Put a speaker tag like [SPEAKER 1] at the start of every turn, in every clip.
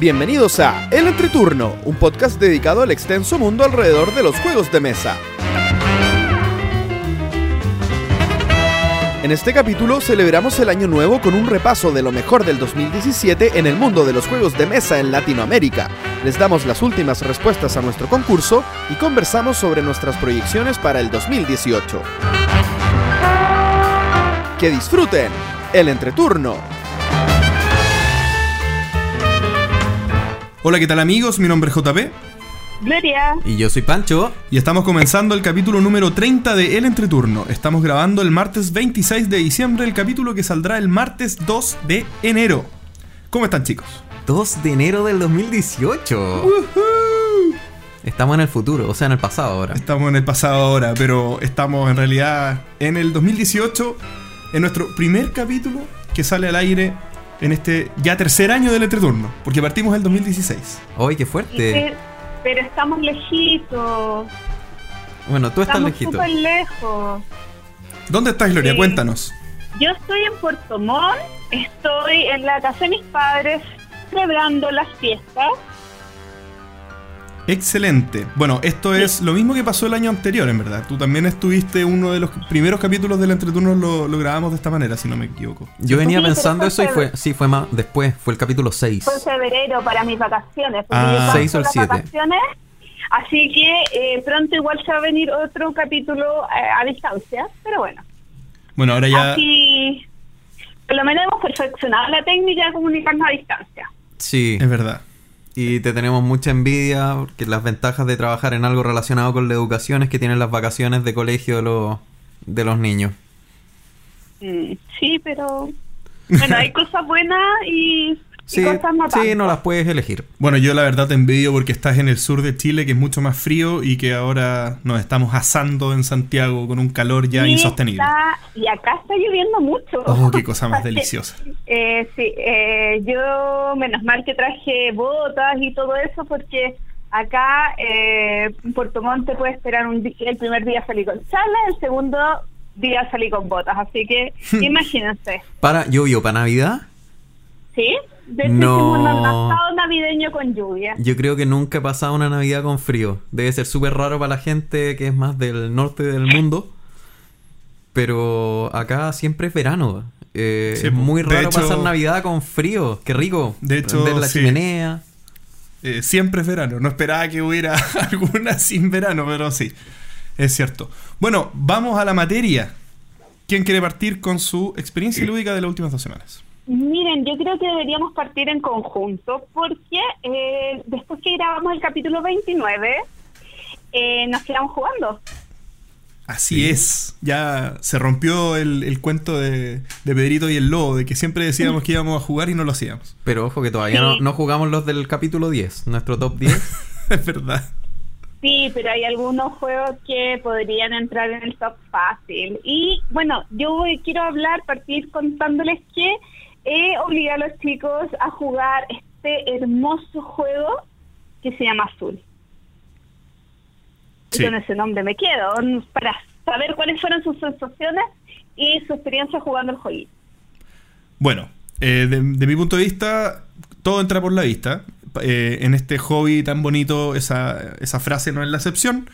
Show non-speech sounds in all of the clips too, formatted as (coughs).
[SPEAKER 1] Bienvenidos a El Entreturno, un podcast dedicado al extenso mundo alrededor de los juegos de mesa. En este capítulo celebramos el año nuevo con un repaso de lo mejor del 2017 en el mundo de los juegos de mesa en Latinoamérica. Les damos las últimas respuestas a nuestro concurso y conversamos sobre nuestras proyecciones para el 2018. Que disfruten el entreturno.
[SPEAKER 2] Hola, ¿qué tal amigos? Mi nombre es JP
[SPEAKER 3] Gloria.
[SPEAKER 4] Y yo soy Pancho.
[SPEAKER 2] y estamos comenzando el capítulo número 30 de El Entreturno. Estamos grabando el martes 26 de diciembre, el capítulo que saldrá el martes 2 de enero. ¿Cómo están chicos?
[SPEAKER 4] 2 de enero del 2018. Estamos en el futuro, o sea, en el pasado ahora.
[SPEAKER 2] Estamos en el pasado ahora, pero estamos en realidad en el 2018, en nuestro primer capítulo que sale al aire en este ya tercer año del Entreturno, porque partimos el 2016.
[SPEAKER 4] ¡Ay, qué fuerte!
[SPEAKER 3] pero estamos lejitos.
[SPEAKER 4] Bueno, tú estás
[SPEAKER 3] Estamos
[SPEAKER 4] lejito.
[SPEAKER 3] súper lejos.
[SPEAKER 2] ¿Dónde estás, Gloria?
[SPEAKER 3] Sí.
[SPEAKER 2] Cuéntanos.
[SPEAKER 3] Yo estoy en Puerto Montt. Estoy en la casa de mis padres celebrando las fiestas.
[SPEAKER 2] Excelente. Bueno, esto es lo mismo que pasó el año anterior, en verdad. Tú también estuviste uno de los primeros capítulos del Entreturno, lo, lo grabamos de esta manera, si no me equivoco.
[SPEAKER 4] Yo venía
[SPEAKER 3] Sí,
[SPEAKER 4] pensando
[SPEAKER 3] fue
[SPEAKER 4] eso y fue, sí, fue más después, fue el capítulo 6.
[SPEAKER 3] Fue en febrero para mis vacaciones.
[SPEAKER 2] Ah.
[SPEAKER 3] yo paso
[SPEAKER 4] Seis o el
[SPEAKER 3] las
[SPEAKER 4] siete.
[SPEAKER 3] vacaciones. Así que eh, pronto igual se va a venir otro capítulo eh, a distancia. Pero bueno.
[SPEAKER 2] Bueno, ahora ya...
[SPEAKER 3] Así, por lo menos hemos perfeccionado la técnica de comunicarnos a distancia.
[SPEAKER 4] Sí,
[SPEAKER 2] Es verdad.
[SPEAKER 4] Y te tenemos mucha envidia porque las ventajas de trabajar en algo relacionado con la educación es que tienen las vacaciones de colegio de los, de los niños.
[SPEAKER 3] Mm, sí, pero bueno, hay (laughs) cosas buenas y, y
[SPEAKER 4] Sí,
[SPEAKER 3] cosas no
[SPEAKER 4] sí, no las puedes elegir.
[SPEAKER 2] Bueno, yo la verdad te envidio porque estás en el sur de Chile, que es mucho más frío y que ahora nos estamos asando en Santiago con un calor ya
[SPEAKER 3] Y
[SPEAKER 2] insostenible.
[SPEAKER 3] está- y acá está lloviendo mucho.
[SPEAKER 2] Oh, qué cosa más (laughs) deliciosa.
[SPEAKER 3] Eh, sí, eh, yo menos mal que traje botas y todo eso porque acá eh, en Puerto Montt te puede esperar un di- el primer día salí con chala, el segundo día salí con botas, así que (laughs) imagínense,
[SPEAKER 4] Para, llovió para Navidad.
[SPEAKER 3] ¿sí? De hecho
[SPEAKER 4] No.
[SPEAKER 3] hicimos un asado navideño con lluvia.
[SPEAKER 4] Yo creo que nunca he pasado una Navidad con frío. Debe ser súper raro para la gente que es más del norte del mundo. Pero acá siempre es verano. Eh,
[SPEAKER 2] Sí,
[SPEAKER 4] es muy raro
[SPEAKER 2] hecho-
[SPEAKER 4] pasar Navidad con frío. Qué rico.
[SPEAKER 2] De hecho,
[SPEAKER 4] Prender la
[SPEAKER 2] sí.
[SPEAKER 4] chimenea.
[SPEAKER 2] Eh, siempre es verano. No esperaba que hubiera (laughs) alguna sin verano, pero sí. Es cierto. Bueno, vamos a la materia. ¿Quién quiere partir con su experiencia lúdica de las últimas dos semanas?
[SPEAKER 3] Miren, yo creo que deberíamos partir en conjunto porque eh, después que grabamos el capítulo 29 eh, nos quedamos jugando.
[SPEAKER 2] Así es. Ya se rompió el, el cuento de, de Pedrito y el Lobo, de que siempre decíamos que íbamos a jugar y no lo hacíamos.
[SPEAKER 4] Pero ojo que todavía no,
[SPEAKER 3] Sí.
[SPEAKER 4] no jugamos los del capítulo 10. Nuestro top 10. (laughs)
[SPEAKER 2] es verdad.
[SPEAKER 3] Sí, pero hay algunos juegos que podrían entrar en el top fácil. Y bueno, yo voy- quiero hablar, partir contándoles que he obligado a los chicos a jugar este hermoso juego que se llama Azul.
[SPEAKER 2] Sí.
[SPEAKER 3] Y con ese nombre me quedo, para saber cuáles fueron sus sensaciones y su experiencia jugando el jueguito.
[SPEAKER 2] Bueno, eh, de, de mi punto de vista, todo entra por la vista. Eh, en este hobby tan bonito, esa, esa frase no es la excepción.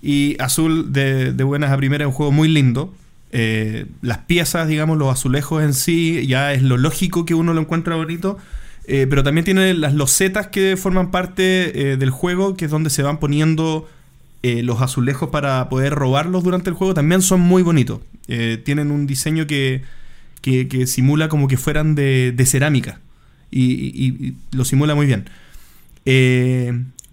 [SPEAKER 2] Y Azul, de, de buenas a primeras, es un juego muy lindo. Eh, las piezas, digamos, los azulejos en sí, ya es lo lógico que uno lo encuentra bonito. Eh, pero también tiene las losetas que forman parte eh, del juego, que es donde se van poniendo los azulejos para poder robarlos durante el juego. También son muy bonitos. Tienen un diseño que, que, simula como que fueran de, cerámica. Y, lo simula muy bien.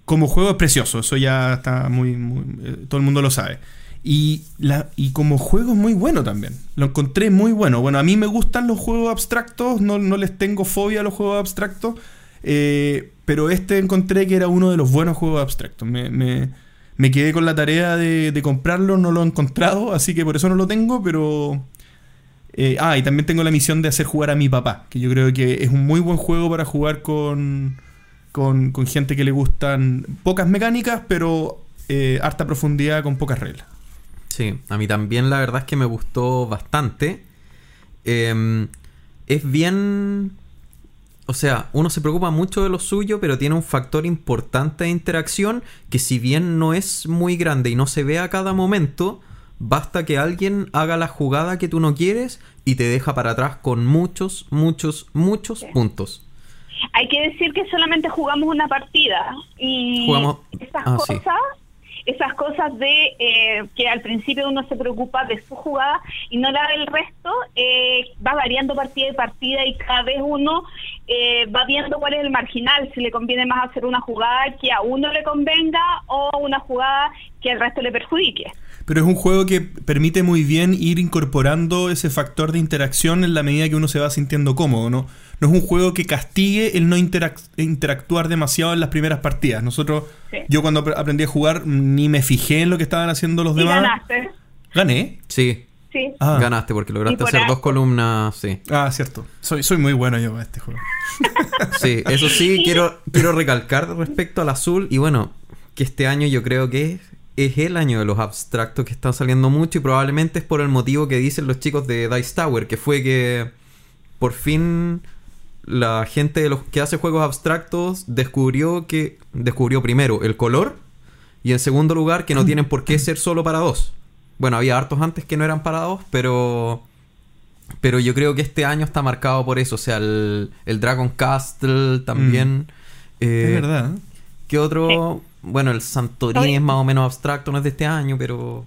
[SPEAKER 2] Como juego es precioso, eso ya está muy. muy- todo el mundo lo sabe. Y, la, y como juego es muy bueno también. Lo encontré muy bueno. Bueno, a mí me gustan los juegos abstractos, no, no les tengo fobia a los juegos abstractos. eh, pero este encontré que era uno de los buenos juegos abstractos. Me, me- me quedé con la tarea de, comprarlo, no lo he encontrado, así que por eso no lo tengo, pero... eh, ah, y también tengo la misión de hacer jugar a mi papá, que yo creo que es un muy buen juego para jugar con, con, con gente que le gustan pocas mecánicas, pero eh, harta profundidad con pocas reglas.
[SPEAKER 4] Sí, a mí también la verdad es que me gustó bastante. Eh, es bien O sea, uno se preocupa mucho de lo suyo, pero tiene un factor importante de interacción que si bien no es muy grande y no se ve a cada momento, basta que alguien haga la jugada que tú no quieres y te deja para atrás con muchos, muchos, muchos
[SPEAKER 3] Sí.
[SPEAKER 4] puntos.
[SPEAKER 3] Hay que decir que solamente jugamos una partida y
[SPEAKER 4] Jugamos-
[SPEAKER 3] esas
[SPEAKER 4] ah, sí.
[SPEAKER 3] Esas cosas de eh, que al principio uno se preocupa de su jugada y no la del resto, eh, va variando partida y partida y cada vez uno eh, va viendo cuál es el marginal, si le conviene más hacer una jugada que a uno le convenga o una jugada que al resto le perjudique.
[SPEAKER 2] Pero es un juego que permite muy bien ir incorporando ese factor de interacción en la medida que uno se va sintiendo cómodo, ¿no? No es un juego que castigue el no interac- interactuar demasiado en las primeras partidas. Nosotros,
[SPEAKER 3] Sí.
[SPEAKER 2] yo cuando ap- aprendí a jugar ni me fijé en lo que estaban haciendo los
[SPEAKER 3] Y
[SPEAKER 2] demás.
[SPEAKER 3] ganaste,
[SPEAKER 2] Gané.
[SPEAKER 4] Sí,
[SPEAKER 3] sí.
[SPEAKER 2] Ah.
[SPEAKER 4] ganaste porque lograste
[SPEAKER 3] por
[SPEAKER 4] hacer dos columnas, sí.
[SPEAKER 2] Ah, cierto. Soy, soy muy bueno yo para este juego. (laughs)
[SPEAKER 4] Sí, eso sí, quiero, quiero recalcar respecto al azul. Y bueno, que este año yo creo que es, es el año de los abstractos que están saliendo mucho. Y probablemente es por el motivo que dicen los chicos de Dice Tower, que fue que por fin la gente de los que hace juegos abstractos descubrió que. Descubrió primero el color. Y en segundo lugar, que no tienen por qué ser solo para dos. Bueno, había hartos antes que no eran para dos, pero. Pero yo creo que este año está marcado por eso. O sea, el, el Dragon Castle también. Eh,
[SPEAKER 2] es verdad. ¿eh?
[SPEAKER 4] ¿Qué otro? Bueno, el Santorini
[SPEAKER 3] Oye.
[SPEAKER 4] es más o menos abstracto, no es de este año, pero.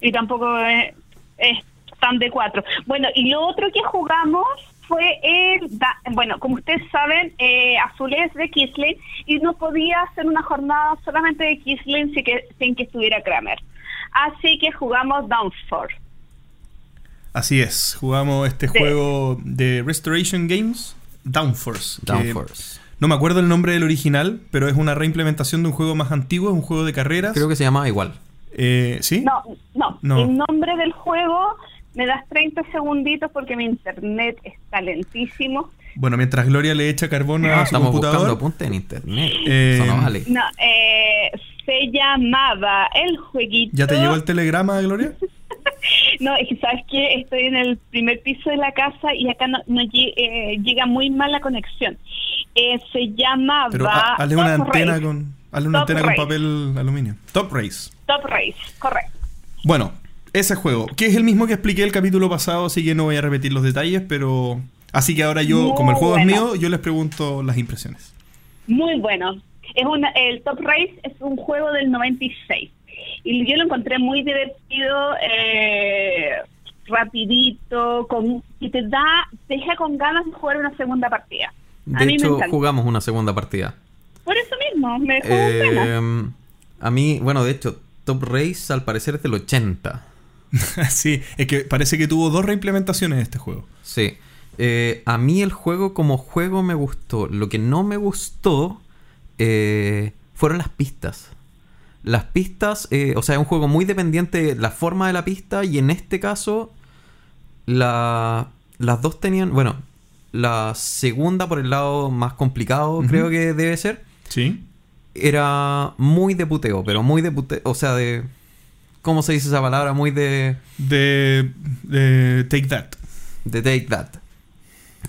[SPEAKER 3] y tampoco es, es tan de cuatro. Bueno, y lo otro que jugamos fue el, da- bueno, como ustedes saben, eh, Azul es de Kisling y no podía hacer una jornada solamente de Kisling sin que, sin que estuviera Kramer. Así que jugamos Downford.
[SPEAKER 2] Así es. Jugamos este
[SPEAKER 3] Sí.
[SPEAKER 2] juego de Restoration Games, Downforce. que
[SPEAKER 4] Downforce.
[SPEAKER 2] No me acuerdo el nombre del original, pero es una reimplementación de un juego más antiguo, es un juego de carreras.
[SPEAKER 4] Creo que se llama igual.
[SPEAKER 2] Eh, ¿Sí?
[SPEAKER 3] No, no,
[SPEAKER 2] No.
[SPEAKER 3] el nombre del juego, me das 30 segunditos porque mi internet está lentísimo.
[SPEAKER 2] Bueno, mientras Gloria le echa carbón a
[SPEAKER 4] Ah,
[SPEAKER 2] su
[SPEAKER 4] estamos buscando
[SPEAKER 2] computador.
[SPEAKER 4] apuntes en internet.
[SPEAKER 2] Eh,
[SPEAKER 4] Eso no vale.
[SPEAKER 3] No, eh, se llamaba el jueguito.
[SPEAKER 2] ¿Ya te llegó el telegrama, Gloria? (laughs)
[SPEAKER 3] No, es que sabes que estoy en el primer piso de la casa y acá no, no eh, llega muy mal la conexión. Eh, se llamaba
[SPEAKER 2] Pero ha- hazle una
[SPEAKER 3] Top
[SPEAKER 2] antena
[SPEAKER 3] Race.
[SPEAKER 2] con hazle una
[SPEAKER 3] Top
[SPEAKER 2] antena con papel aluminio. Top Race.
[SPEAKER 3] Top Race, correcto.
[SPEAKER 2] Bueno, ese juego, que es el mismo que expliqué el capítulo pasado, así que no voy a repetir los detalles, pero así que ahora yo,
[SPEAKER 3] Muy
[SPEAKER 2] como el juego
[SPEAKER 3] bueno.
[SPEAKER 2] es mío, yo les pregunto las impresiones.
[SPEAKER 3] Muy bueno. Es una, el Top Race es un juego del 96 y yo lo encontré muy divertido, eh, rapidito, con, y te da, te deja con ganas de jugar una segunda partida. A
[SPEAKER 4] De
[SPEAKER 3] mí
[SPEAKER 4] hecho, jugamos una segunda partida.
[SPEAKER 3] Por eso mismo, me dejó.
[SPEAKER 4] Eh, a mí, bueno, de hecho, Top Race al parecer es del 80. (laughs)
[SPEAKER 2] sí, es que parece que tuvo dos reimplementaciones este juego.
[SPEAKER 4] Sí. Eh, a mí el juego como juego me gustó. Lo que no me gustó eh, fueron las pistas. Las pistas, eh, o sea, es un juego muy dependiente de la forma de la pista y en este caso la- las dos tenían, bueno, la segunda por el lado más complicado creo que debe ser,
[SPEAKER 2] Sí.
[SPEAKER 4] era muy de puteo, pero muy de puteo, o sea, de... ¿Cómo se dice esa palabra? Muy de...
[SPEAKER 2] De, de Take That.
[SPEAKER 4] de Take That.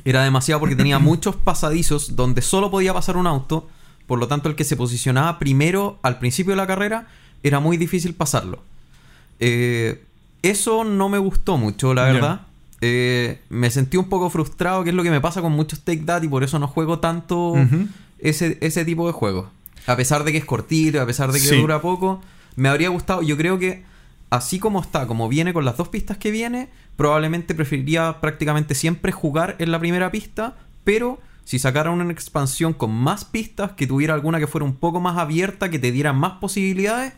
[SPEAKER 4] Era demasiado porque tenía (clears throat) muchos pasadizos donde solo podía pasar un auto. Por lo tanto, el que se posicionaba primero al principio de la carrera era muy difícil pasarlo. Eh, eso no me gustó mucho, la verdad. Eh, me sentí un poco frustrado, que es lo que me pasa con muchos Take That, y por eso no juego tanto ese, ese tipo de juegos. A pesar de que es cortito, a pesar de que
[SPEAKER 2] Sí.
[SPEAKER 4] dura poco, me habría gustado. Yo creo que así como está, como viene con las dos pistas que viene, probablemente preferiría prácticamente siempre jugar en la primera pista, pero si sacaran una expansión con más pistas, que tuviera alguna que fuera un poco más abierta, que te diera más posibilidades,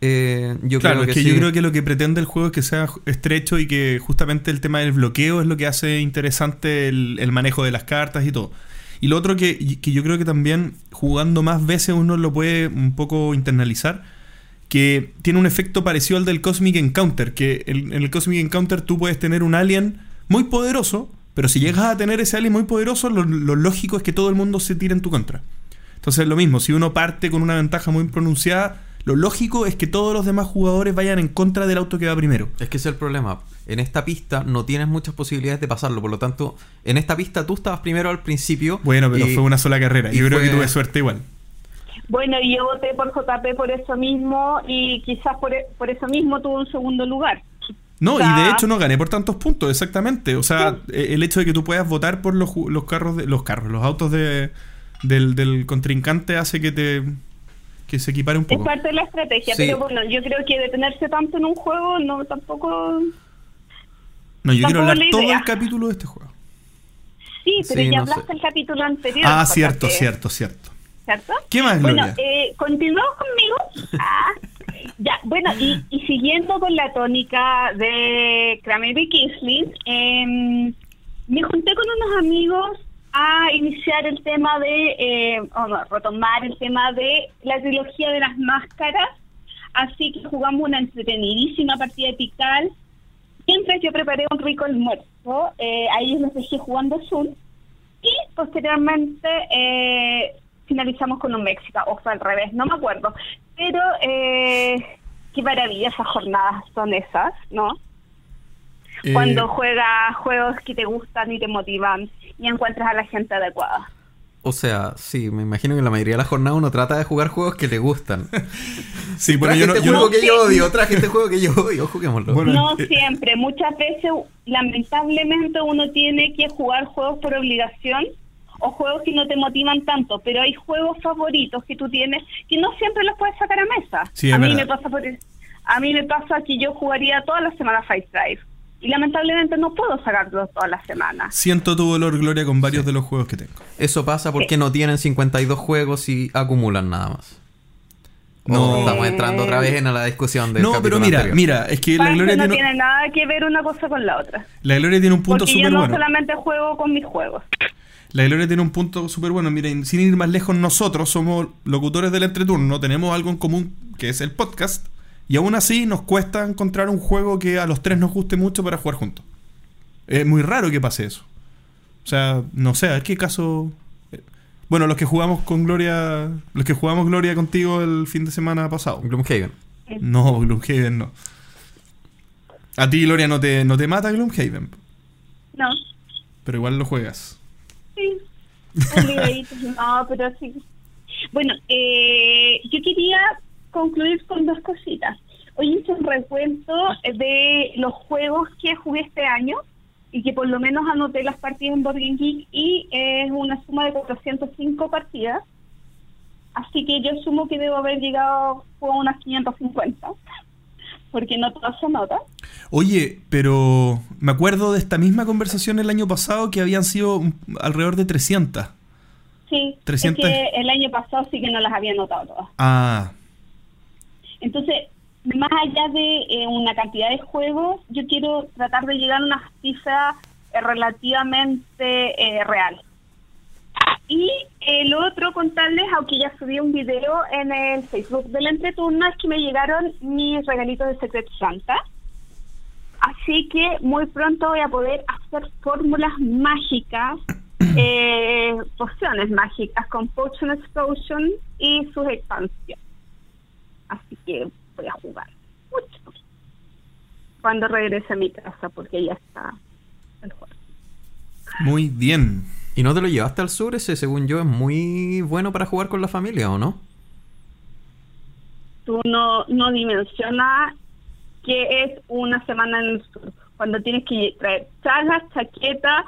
[SPEAKER 4] eh, yo
[SPEAKER 2] claro,
[SPEAKER 4] creo que,
[SPEAKER 2] es que
[SPEAKER 4] sí.
[SPEAKER 2] yo creo que lo que pretende el juego es que sea estrecho y que justamente el tema del bloqueo es lo que hace interesante el, el manejo de las cartas y todo. Y lo otro que, que yo creo que también jugando más veces uno lo puede un poco internalizar, que tiene un efecto parecido al del Cosmic Encounter, que en el Cosmic Encounter tú puedes tener un alien muy poderoso, pero si llegas a tener ese alien muy poderoso, lo, lo lógico es que todo el mundo se tire en tu contra. Entonces lo mismo, si uno parte con una ventaja muy pronunciada, lo lógico es que todos los demás jugadores vayan en contra del auto que va primero.
[SPEAKER 4] Es que ese es el problema. En esta pista no tienes muchas posibilidades de pasarlo. Por lo tanto, en esta pista tú estabas primero al principio.
[SPEAKER 2] Bueno, pero
[SPEAKER 4] y-
[SPEAKER 2] fue una sola carrera.
[SPEAKER 4] y
[SPEAKER 2] Yo creo que tuve suerte igual.
[SPEAKER 3] Bueno, y yo voté por JP por eso mismo y quizás por, e- por eso mismo tuvo un segundo lugar.
[SPEAKER 2] No,
[SPEAKER 3] O
[SPEAKER 2] y de hecho no gané por tantos puntos, exactamente. O sea, eh, el hecho de que tú puedas votar por los, los carros, de, los carros, los autos de, del, del contrincante hace que te que se equipare un
[SPEAKER 3] Es
[SPEAKER 2] poco.
[SPEAKER 3] parte de la estrategia,
[SPEAKER 4] Sí.
[SPEAKER 3] pero bueno, yo creo que detenerse tanto en un juego no tampoco...
[SPEAKER 2] No, yo quiero hablar
[SPEAKER 3] la
[SPEAKER 2] todo el capítulo de este juego.
[SPEAKER 3] Sí, pero
[SPEAKER 4] Sí,
[SPEAKER 3] ya
[SPEAKER 4] no sé.
[SPEAKER 3] hablaste el capítulo anterior.
[SPEAKER 2] Ah, cierto, cierto, cierto.
[SPEAKER 3] ¿Cierto?
[SPEAKER 2] ¿Qué más,
[SPEAKER 3] Bueno,
[SPEAKER 2] Gloria?
[SPEAKER 3] eh, continuamos conmigo. Ah, ya, bueno, y, y siguiendo con la tónica de Kramer y Kisling, em, me junté con unos amigos a iniciar el tema de, eh, o no, retomar el tema de la trilogía de las máscaras. Así que jugamos una entretenidísima partida de Pical. Mientras yo preparé un rico almuerzo, eh, a ellos los dejé jugando Zoom. Y posteriormente eh, finalizamos con un México, o fue al revés, no me acuerdo. Pero eh, qué maravilla esas jornadas son esas, ¿no?
[SPEAKER 2] Eh,
[SPEAKER 3] Cuando juegas juegos que te gustan y te motivan y encuentras a la gente adecuada.
[SPEAKER 4] O sea, sí, me imagino que la mayoría de la jornada uno trata de jugar juegos que le gustan.
[SPEAKER 2] sí, bueno,
[SPEAKER 4] traje
[SPEAKER 2] yo no,
[SPEAKER 4] este
[SPEAKER 2] yo no-
[SPEAKER 4] juego que yo odio, traje este juego que yo odio, juguémoslo.
[SPEAKER 2] Bueno,
[SPEAKER 3] No
[SPEAKER 2] eh,
[SPEAKER 3] siempre, muchas veces lamentablemente uno tiene que jugar juegos por obligación o juegos que no te motivan tanto, pero hay juegos favoritos que tú tienes que no siempre los puedes sacar a mesa.
[SPEAKER 2] Sí,
[SPEAKER 3] a mí
[SPEAKER 2] verdad.
[SPEAKER 3] me pasa por a mí me pasa que yo jugaría todas las semanas Fight Drive y lamentablemente no puedo sacarlos todas las semanas.
[SPEAKER 2] siento tu dolor, Gloria, con varios de los juegos que tengo.
[SPEAKER 4] Eso pasa porque no tienen 52 juegos y acumulan nada más.
[SPEAKER 2] No.
[SPEAKER 4] Oh, estamos entrando otra vez en la discusión del
[SPEAKER 2] No, pero mira,
[SPEAKER 4] anterior.
[SPEAKER 2] mira, es que la Gloria
[SPEAKER 3] no
[SPEAKER 2] tiene,
[SPEAKER 3] tiene nada que ver una cosa con la otra.
[SPEAKER 2] la Gloria tiene un punto
[SPEAKER 3] Porque yo
[SPEAKER 2] súper
[SPEAKER 3] no
[SPEAKER 2] bueno.
[SPEAKER 3] solamente juego con mis juegos.
[SPEAKER 2] La Gloria tiene un punto súper bueno. Miren, sin ir más lejos, nosotros somos locutores del entreturno, tenemos algo en común que es el podcast, y aún así nos cuesta encontrar un juego que a los tres nos guste mucho para jugar juntos. Es muy raro que pase eso. O sea, no sé, a ver qué caso. eh, Bueno, los que jugamos con Gloria, los que jugamos Gloria contigo el fin de semana pasado.
[SPEAKER 4] Gloomhaven.
[SPEAKER 2] No, Gloomhaven no. A ti, Gloria, no te, no te mata Gloomhaven,
[SPEAKER 3] No.
[SPEAKER 2] pero igual lo juegas.
[SPEAKER 3] Sí, no, pero sí. Bueno, eh, yo quería concluir con dos cositas. Hoy hice un recuento de los juegos que jugué este año y que por lo menos anoté las partidas en Board Game Geek y es una suma de 405 partidas. Así que yo sumo que debo haber llegado a unas 550, porque no todo se nota.
[SPEAKER 2] Oye, pero me acuerdo de esta misma conversación el año pasado que habían sido alrededor de 300.
[SPEAKER 3] Sí,
[SPEAKER 2] 300.
[SPEAKER 3] es que el año pasado sí que no las había notado todas.
[SPEAKER 2] Ah,
[SPEAKER 3] Entonces, más allá de eh, una cantidad de juegos, yo quiero tratar de llegar a una cifra eh, relativamente eh, real. Y el otro contarles, aunque ya subí un video en el Facebook del entreturno, es que me llegaron mis regalitos de Secret Santa. Así que muy pronto voy a poder hacer fórmulas mágicas, (clears throat) eh, pociones mágicas con Potion Explosion y sus expansiones. Así que voy a jugar mucho cuando regrese a mi casa porque ya está el juego.
[SPEAKER 2] muy bien.
[SPEAKER 4] ¿Y no te lo llevaste al sur? Ese, según yo, es muy bueno para jugar con la familia, ¿o no?
[SPEAKER 3] Tú no, no dimensionas que es una semana en el sur, cuando tienes que traer chalas, chaqueta,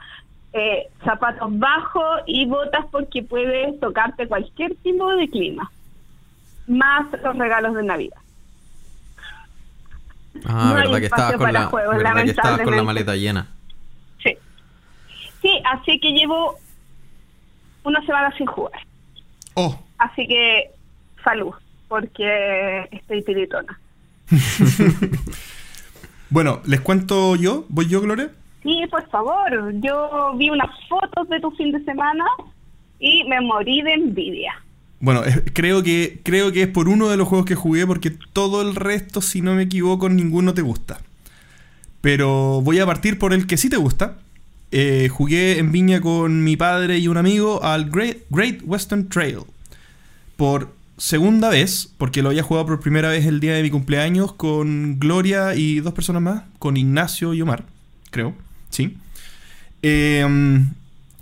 [SPEAKER 3] eh, zapatos bajos y botas porque puedes tocarte cualquier tipo de clima, más los regalos de Navidad.
[SPEAKER 4] Ah,
[SPEAKER 3] No
[SPEAKER 4] verdad que estabas con la,
[SPEAKER 3] juegos,
[SPEAKER 4] verdad que estabas con la maleta llena.
[SPEAKER 3] Sí. Sí, así que llevo una semana sin jugar.
[SPEAKER 2] Oh,
[SPEAKER 3] Así que salud, porque estoy tiritona. (laughs)
[SPEAKER 2] bueno, les cuento yo. ¿Voy yo, Gloria?
[SPEAKER 3] Sí, por favor. Yo vi unas fotos de tu fin de semana y me morí de envidia.
[SPEAKER 2] Bueno, es- creo que, creo que es por uno de los juegos que jugué porque todo el resto, si no me equivoco, ninguno te gusta. Pero voy a partir por el que sí te gusta. Eh, jugué en Viña con mi padre y un amigo al Great, Great Western Trail. Por segunda vez, porque lo había jugado por primera vez el día de mi cumpleaños con Gloria y dos personas más, con Ignacio y Omar, creo, sí. Eh,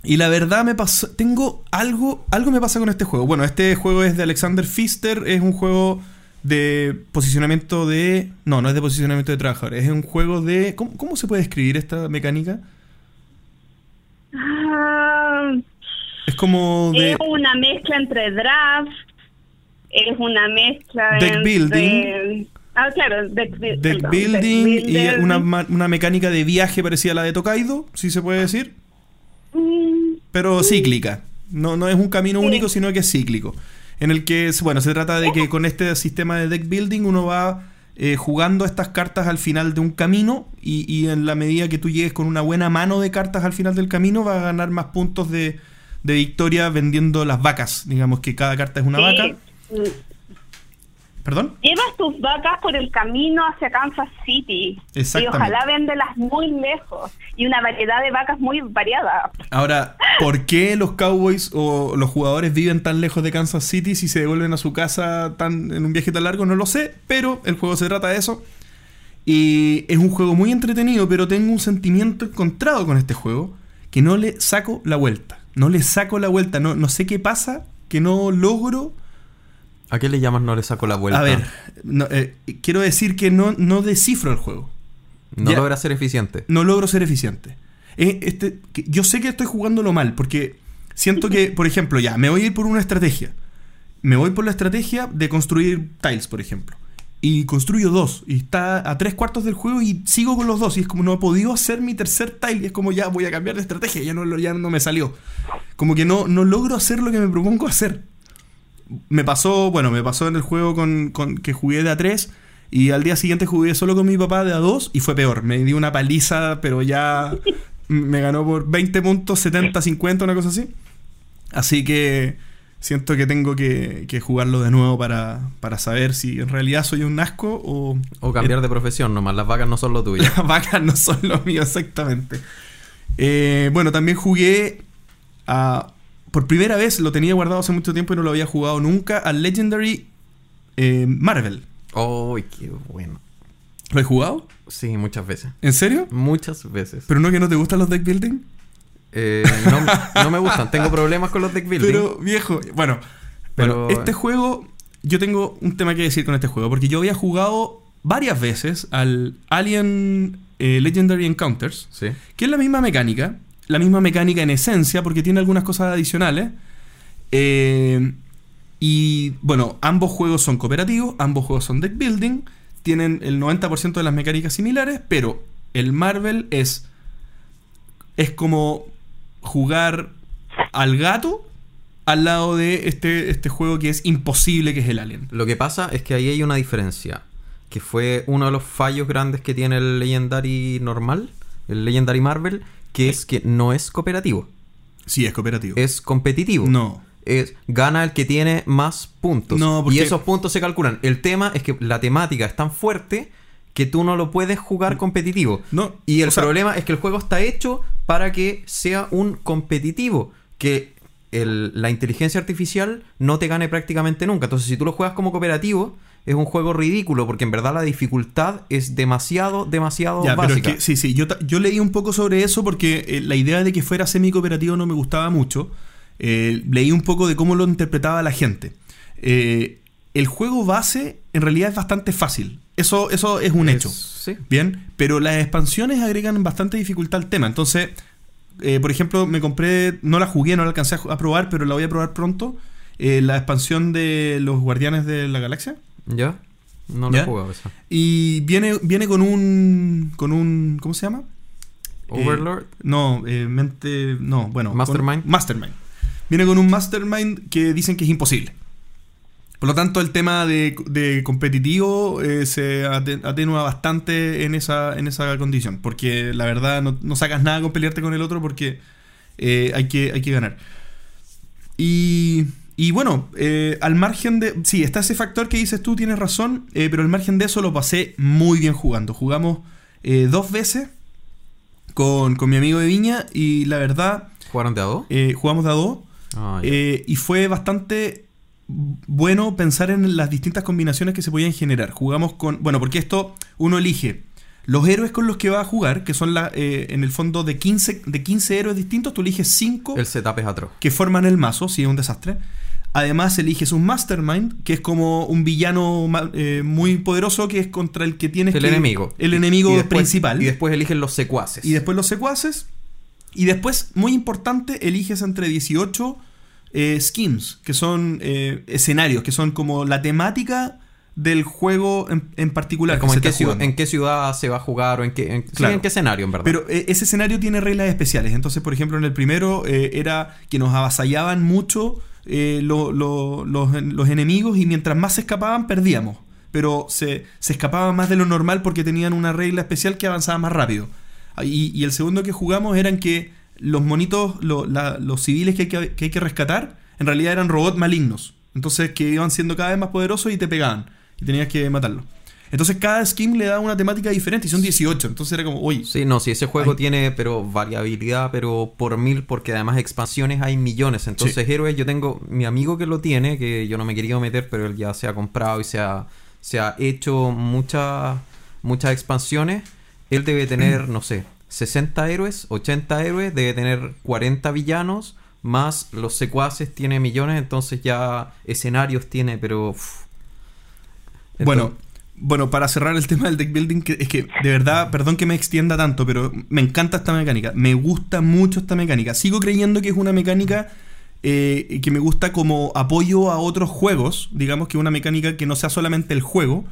[SPEAKER 2] y la verdad me pasó, tengo algo, algo me pasa con este juego. Bueno, este juego es de Alexander Pfister, es un juego de posicionamiento de... No, no es de posicionamiento de trabajadores, es un juego de... ¿Cómo, cómo se puede describir esta mecánica?
[SPEAKER 3] Ah,
[SPEAKER 2] Es como de...
[SPEAKER 3] Es una mezcla entre draft, es una mezcla
[SPEAKER 2] Deck
[SPEAKER 3] entre...
[SPEAKER 2] building.
[SPEAKER 3] Ah, claro, deck, bu-
[SPEAKER 2] Deck
[SPEAKER 3] perdón,
[SPEAKER 2] building
[SPEAKER 3] deck
[SPEAKER 2] y una, una mecánica de viaje parecida a la de Tokaido, si se puede decir.
[SPEAKER 3] Mm,
[SPEAKER 2] pero cíclica. No, no es un camino
[SPEAKER 3] Sí.
[SPEAKER 2] único, sino que es cíclico. En el que, bueno, se trata de que con este sistema de deck building uno va eh, jugando estas cartas al final de un camino y, y en la medida que tú llegues con una buena mano de cartas al final del camino vas a ganar más puntos de, de victoria vendiendo las vacas. Digamos que cada carta es una
[SPEAKER 3] sí.
[SPEAKER 2] vaca. ¿Perdón?
[SPEAKER 3] Llevas tus vacas por el camino hacia Kansas City. Y ojalá véndelas muy lejos. Y una variedad de vacas muy variada.
[SPEAKER 2] Ahora, ¿por qué los Cowboys o los jugadores viven tan lejos de Kansas City si se devuelven a su casa tan, en un viaje tan largo? No lo sé, pero el juego se trata de eso. Y es un juego muy entretenido, pero tengo un sentimiento encontrado con este juego que no le saco la vuelta. No le saco la vuelta, no, no sé qué pasa, que no logro...
[SPEAKER 4] ¿A qué le llamas no le saco la vuelta?
[SPEAKER 2] A ver, no, eh, quiero decir que no, no descifro el juego.
[SPEAKER 4] No
[SPEAKER 2] ya-
[SPEAKER 4] logra ser eficiente.
[SPEAKER 2] no logro ser eficiente. Eh, este, yo sé que estoy jugándolo mal, porque siento que, por ejemplo, ya, me voy a ir por una estrategia. Me voy por la estrategia de construir tiles, por ejemplo. Y construyo dos. Y está a tres cuartos del juego y sigo con los dos. Y es como no he podido hacer mi tercer tile. Y es como ya voy a cambiar de estrategia. Ya no, ya no me salió. Como que no, no logro hacer lo que me propongo hacer. Me pasó, bueno, me pasó en el juego con, con- que jugué de A3 y al día siguiente jugué solo con mi papá de A2 y fue peor. Me dio una paliza, pero ya (laughs) me ganó por 20 puntos, 70, 50, una cosa así. Así que siento que tengo que, que jugarlo de nuevo para, para saber si en realidad soy un asco o...
[SPEAKER 4] O cambiar de profesión nomás, las vacas no son lo tuyo. (laughs)
[SPEAKER 2] Las vacas no son lo mío, exactamente. Eh, bueno, también jugué a. Por primera vez, lo tenía guardado hace mucho tiempo y no lo había jugado nunca, al Legendary eh, Marvel.
[SPEAKER 4] ¡Ay, qué bueno!
[SPEAKER 2] ¿Lo he jugado?
[SPEAKER 4] Sí, muchas veces.
[SPEAKER 2] ¿En serio?
[SPEAKER 4] Muchas veces.
[SPEAKER 2] ¿Pero no que no te gustan los deck building?
[SPEAKER 4] Eh, no, no me gustan. Tengo problemas con los deck building.
[SPEAKER 2] Pero, viejo, bueno,
[SPEAKER 4] Pero-
[SPEAKER 2] bueno, este juego, yo tengo un tema que decir con este juego, porque yo había jugado varias veces al Alien eh, Legendary Encounters,
[SPEAKER 4] Sí.
[SPEAKER 2] que es la misma mecánica, la misma mecánica en esencia, porque tiene algunas cosas adicionales. Eh, y bueno, ambos juegos son cooperativos, ambos juegos son deck building, tienen el 90% de las mecánicas similares, pero el Marvel es, es como jugar al gato al lado de este, este juego que es imposible, que es el Alien.
[SPEAKER 4] Lo que pasa es que ahí hay una diferencia. Que fue uno de los fallos grandes que tiene el Legendary normal, el Legendary Marvel, que es que no es cooperativo.
[SPEAKER 2] Sí, es cooperativo.
[SPEAKER 4] Es competitivo.
[SPEAKER 2] No.
[SPEAKER 4] Es gana el que tiene más puntos.
[SPEAKER 2] No, porque-
[SPEAKER 4] Y esos puntos se calculan. El tema es que la temática es tan fuerte que tú no lo puedes jugar competitivo.
[SPEAKER 2] No,
[SPEAKER 4] Y el
[SPEAKER 2] o sea-
[SPEAKER 4] problema es que el juego está hecho para que sea un competitivo. Que el- la inteligencia artificial no te gane prácticamente nunca. Entonces, si tú lo juegas como cooperativo, es un juego ridículo. Porque en verdad la dificultad es demasiado, demasiado
[SPEAKER 2] Ya, pero es
[SPEAKER 4] básica.
[SPEAKER 2] que, sí, sí, yo, yo leí un poco sobre eso porque eh, la idea de que fuera semi-cooperativo no me gustaba mucho. Eh, leí un poco de cómo lo interpretaba la gente. Eh, el juego base en realidad es bastante fácil. Eso, eso es un
[SPEAKER 4] Es-
[SPEAKER 2] hecho.
[SPEAKER 4] sí.
[SPEAKER 2] Bien, pero las expansiones agregan bastante dificultad al tema. Entonces, eh, por ejemplo, me compré, no la jugué, no la alcancé a probar, pero la voy a probar pronto. eh, la expansión de los Guardianes de la Galaxia.
[SPEAKER 4] ¿Ya? No lo he jugado eso.
[SPEAKER 2] Y viene, viene con un. con un. ¿Cómo se llama?
[SPEAKER 4] Overlord.
[SPEAKER 2] Eh, no, eh, mente. No, bueno. con-
[SPEAKER 4] Mastermind.
[SPEAKER 2] mastermind. Viene con un Mastermind que dicen que es imposible. Por lo tanto, el tema de, de competitivo eh, se ate- atenúa bastante en esa, en esa condición. Porque la verdad no, no sacas nada con pelearte con el otro porque eh, hay, que, hay que ganar. Y, y bueno, eh, al margen de... Sí, está ese factor que dices tú, tienes razón, eh, pero al margen de eso lo pasé muy bien jugando. Jugamos eh, dos veces con, con mi amigo de Viña y la verdad,
[SPEAKER 4] ¿Jugaron de a dos?
[SPEAKER 2] eh, jugamos de a dos
[SPEAKER 4] Ah,
[SPEAKER 2] y fue bastante bueno pensar en las distintas combinaciones que se podían generar. Jugamos con. Bueno, porque esto uno elige los héroes con los que va a jugar, que son la, eh, en el fondo de 15, de 15 héroes distintos, tú eliges 5
[SPEAKER 4] El setup es atroz.
[SPEAKER 2] que forman el mazo, si es un desastre. Además, eliges un Mastermind, que es como un villano eh, muy poderoso, que es contra el que tienes
[SPEAKER 4] El
[SPEAKER 2] que.
[SPEAKER 4] enemigo.
[SPEAKER 2] El enemigo
[SPEAKER 4] Y después-
[SPEAKER 2] principal.
[SPEAKER 4] Y después eligen los secuaces.
[SPEAKER 2] Y después los secuaces. Y después, muy importante, eliges entre 18 eh, schemes, que son eh, escenarios, que son como la temática del juego en, en particular.
[SPEAKER 4] como en qué, ciudad,
[SPEAKER 2] jugando.
[SPEAKER 4] en qué ciudad se va a jugar o en qué, en, sí,
[SPEAKER 2] Claro.
[SPEAKER 4] en qué escenario, en verdad.
[SPEAKER 2] Pero eh, ese escenario tiene reglas especiales. Entonces, por ejemplo, en el primero eh, era que nos avasallaban mucho eh, lo- lo- los, los enemigos y mientras más se escapaban, perdíamos. Pero se, se escapaban más de lo normal porque tenían una regla especial que avanzaba más rápido. Y, y el segundo que jugamos eran que los monitos, los civiles que hay que, que hay que rescatar, en realidad eran robots malignos. Entonces, que iban siendo cada vez más poderosos y te pegaban. Y tenías que matarlos. Entonces, cada skin le da una temática diferente y son 18. Entonces era como, oye,
[SPEAKER 4] Sí, no, si ese juego tiene, pero variabilidad, pero por mil, porque además expansiones hay millones. Entonces, héroes, yo tengo mi amigo que lo tiene, que yo no me he querido meter, pero él ya se ha comprado y se ha, se ha hecho muchas muchas expansiones. Él debe tener, no sé, 60 héroes, 80 héroes, debe tener 40 villanos, más los secuaces tiene millones, entonces ya escenarios tiene, pero...
[SPEAKER 2] Bueno, bueno, para cerrar el tema del deck building, que- es que de verdad, perdón que me extienda tanto, pero me encanta esta mecánica. Me gusta mucho esta mecánica. Sigo creyendo que es una mecánica eh, que me gusta como apoyo a otros juegos. Digamos que una mecánica que no sea solamente el juego.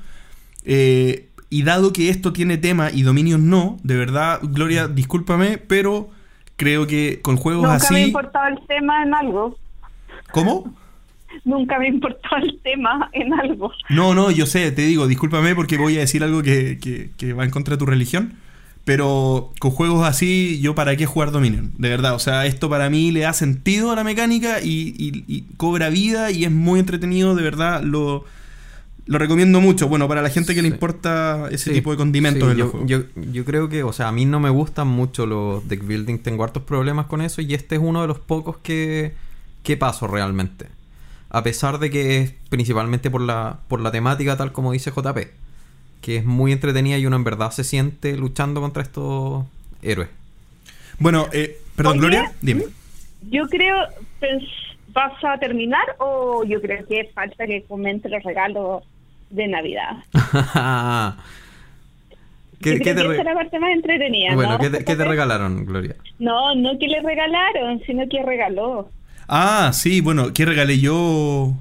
[SPEAKER 2] Eh, y dado que esto tiene tema y dominios no, de verdad, Gloria, discúlpame, pero creo que con juegos
[SPEAKER 3] Nunca me ha
[SPEAKER 2] así.
[SPEAKER 3] importado el tema en algo.
[SPEAKER 2] ¿Cómo?
[SPEAKER 3] Nunca me importó el tema en algo.
[SPEAKER 2] No, no, yo sé, te digo, discúlpame porque voy a decir algo que, que- que va en contra de tu religión. Pero con juegos así, yo para qué jugar Dominion, de verdad. O sea, esto para mí le da sentido a la mecánica y, y- y cobra vida y es muy entretenido, de verdad. Lo, lo recomiendo mucho. Bueno, para la gente que le importa ese
[SPEAKER 4] Sí,
[SPEAKER 2] tipo de condimentos
[SPEAKER 4] sí,
[SPEAKER 2] en
[SPEAKER 4] yo,
[SPEAKER 2] los juegos.
[SPEAKER 4] yo, yo creo que, o sea, a mí no me gustan mucho los deck building, tengo hartos problemas con eso y este es uno de los pocos que, que paso realmente. A pesar de que es principalmente por la, por la temática, tal como dice JP, que es muy entretenida y uno en verdad se siente luchando contra estos héroes.
[SPEAKER 2] Bueno, eh, perdón,
[SPEAKER 3] Oye,
[SPEAKER 2] Gloria, dime.
[SPEAKER 3] Yo creo, ¿vas a terminar o yo creo que falta que comente los regalos de Navidad? (laughs)
[SPEAKER 4] ¿Qué, te
[SPEAKER 3] es la parte más entretenida.
[SPEAKER 4] Bueno,
[SPEAKER 3] ¿no?
[SPEAKER 4] ¿qué te, qué te regalaron, Gloria?
[SPEAKER 3] No, no que le regalaron, sino que regaló.
[SPEAKER 2] Ah, sí, bueno, ¿qué regalé yo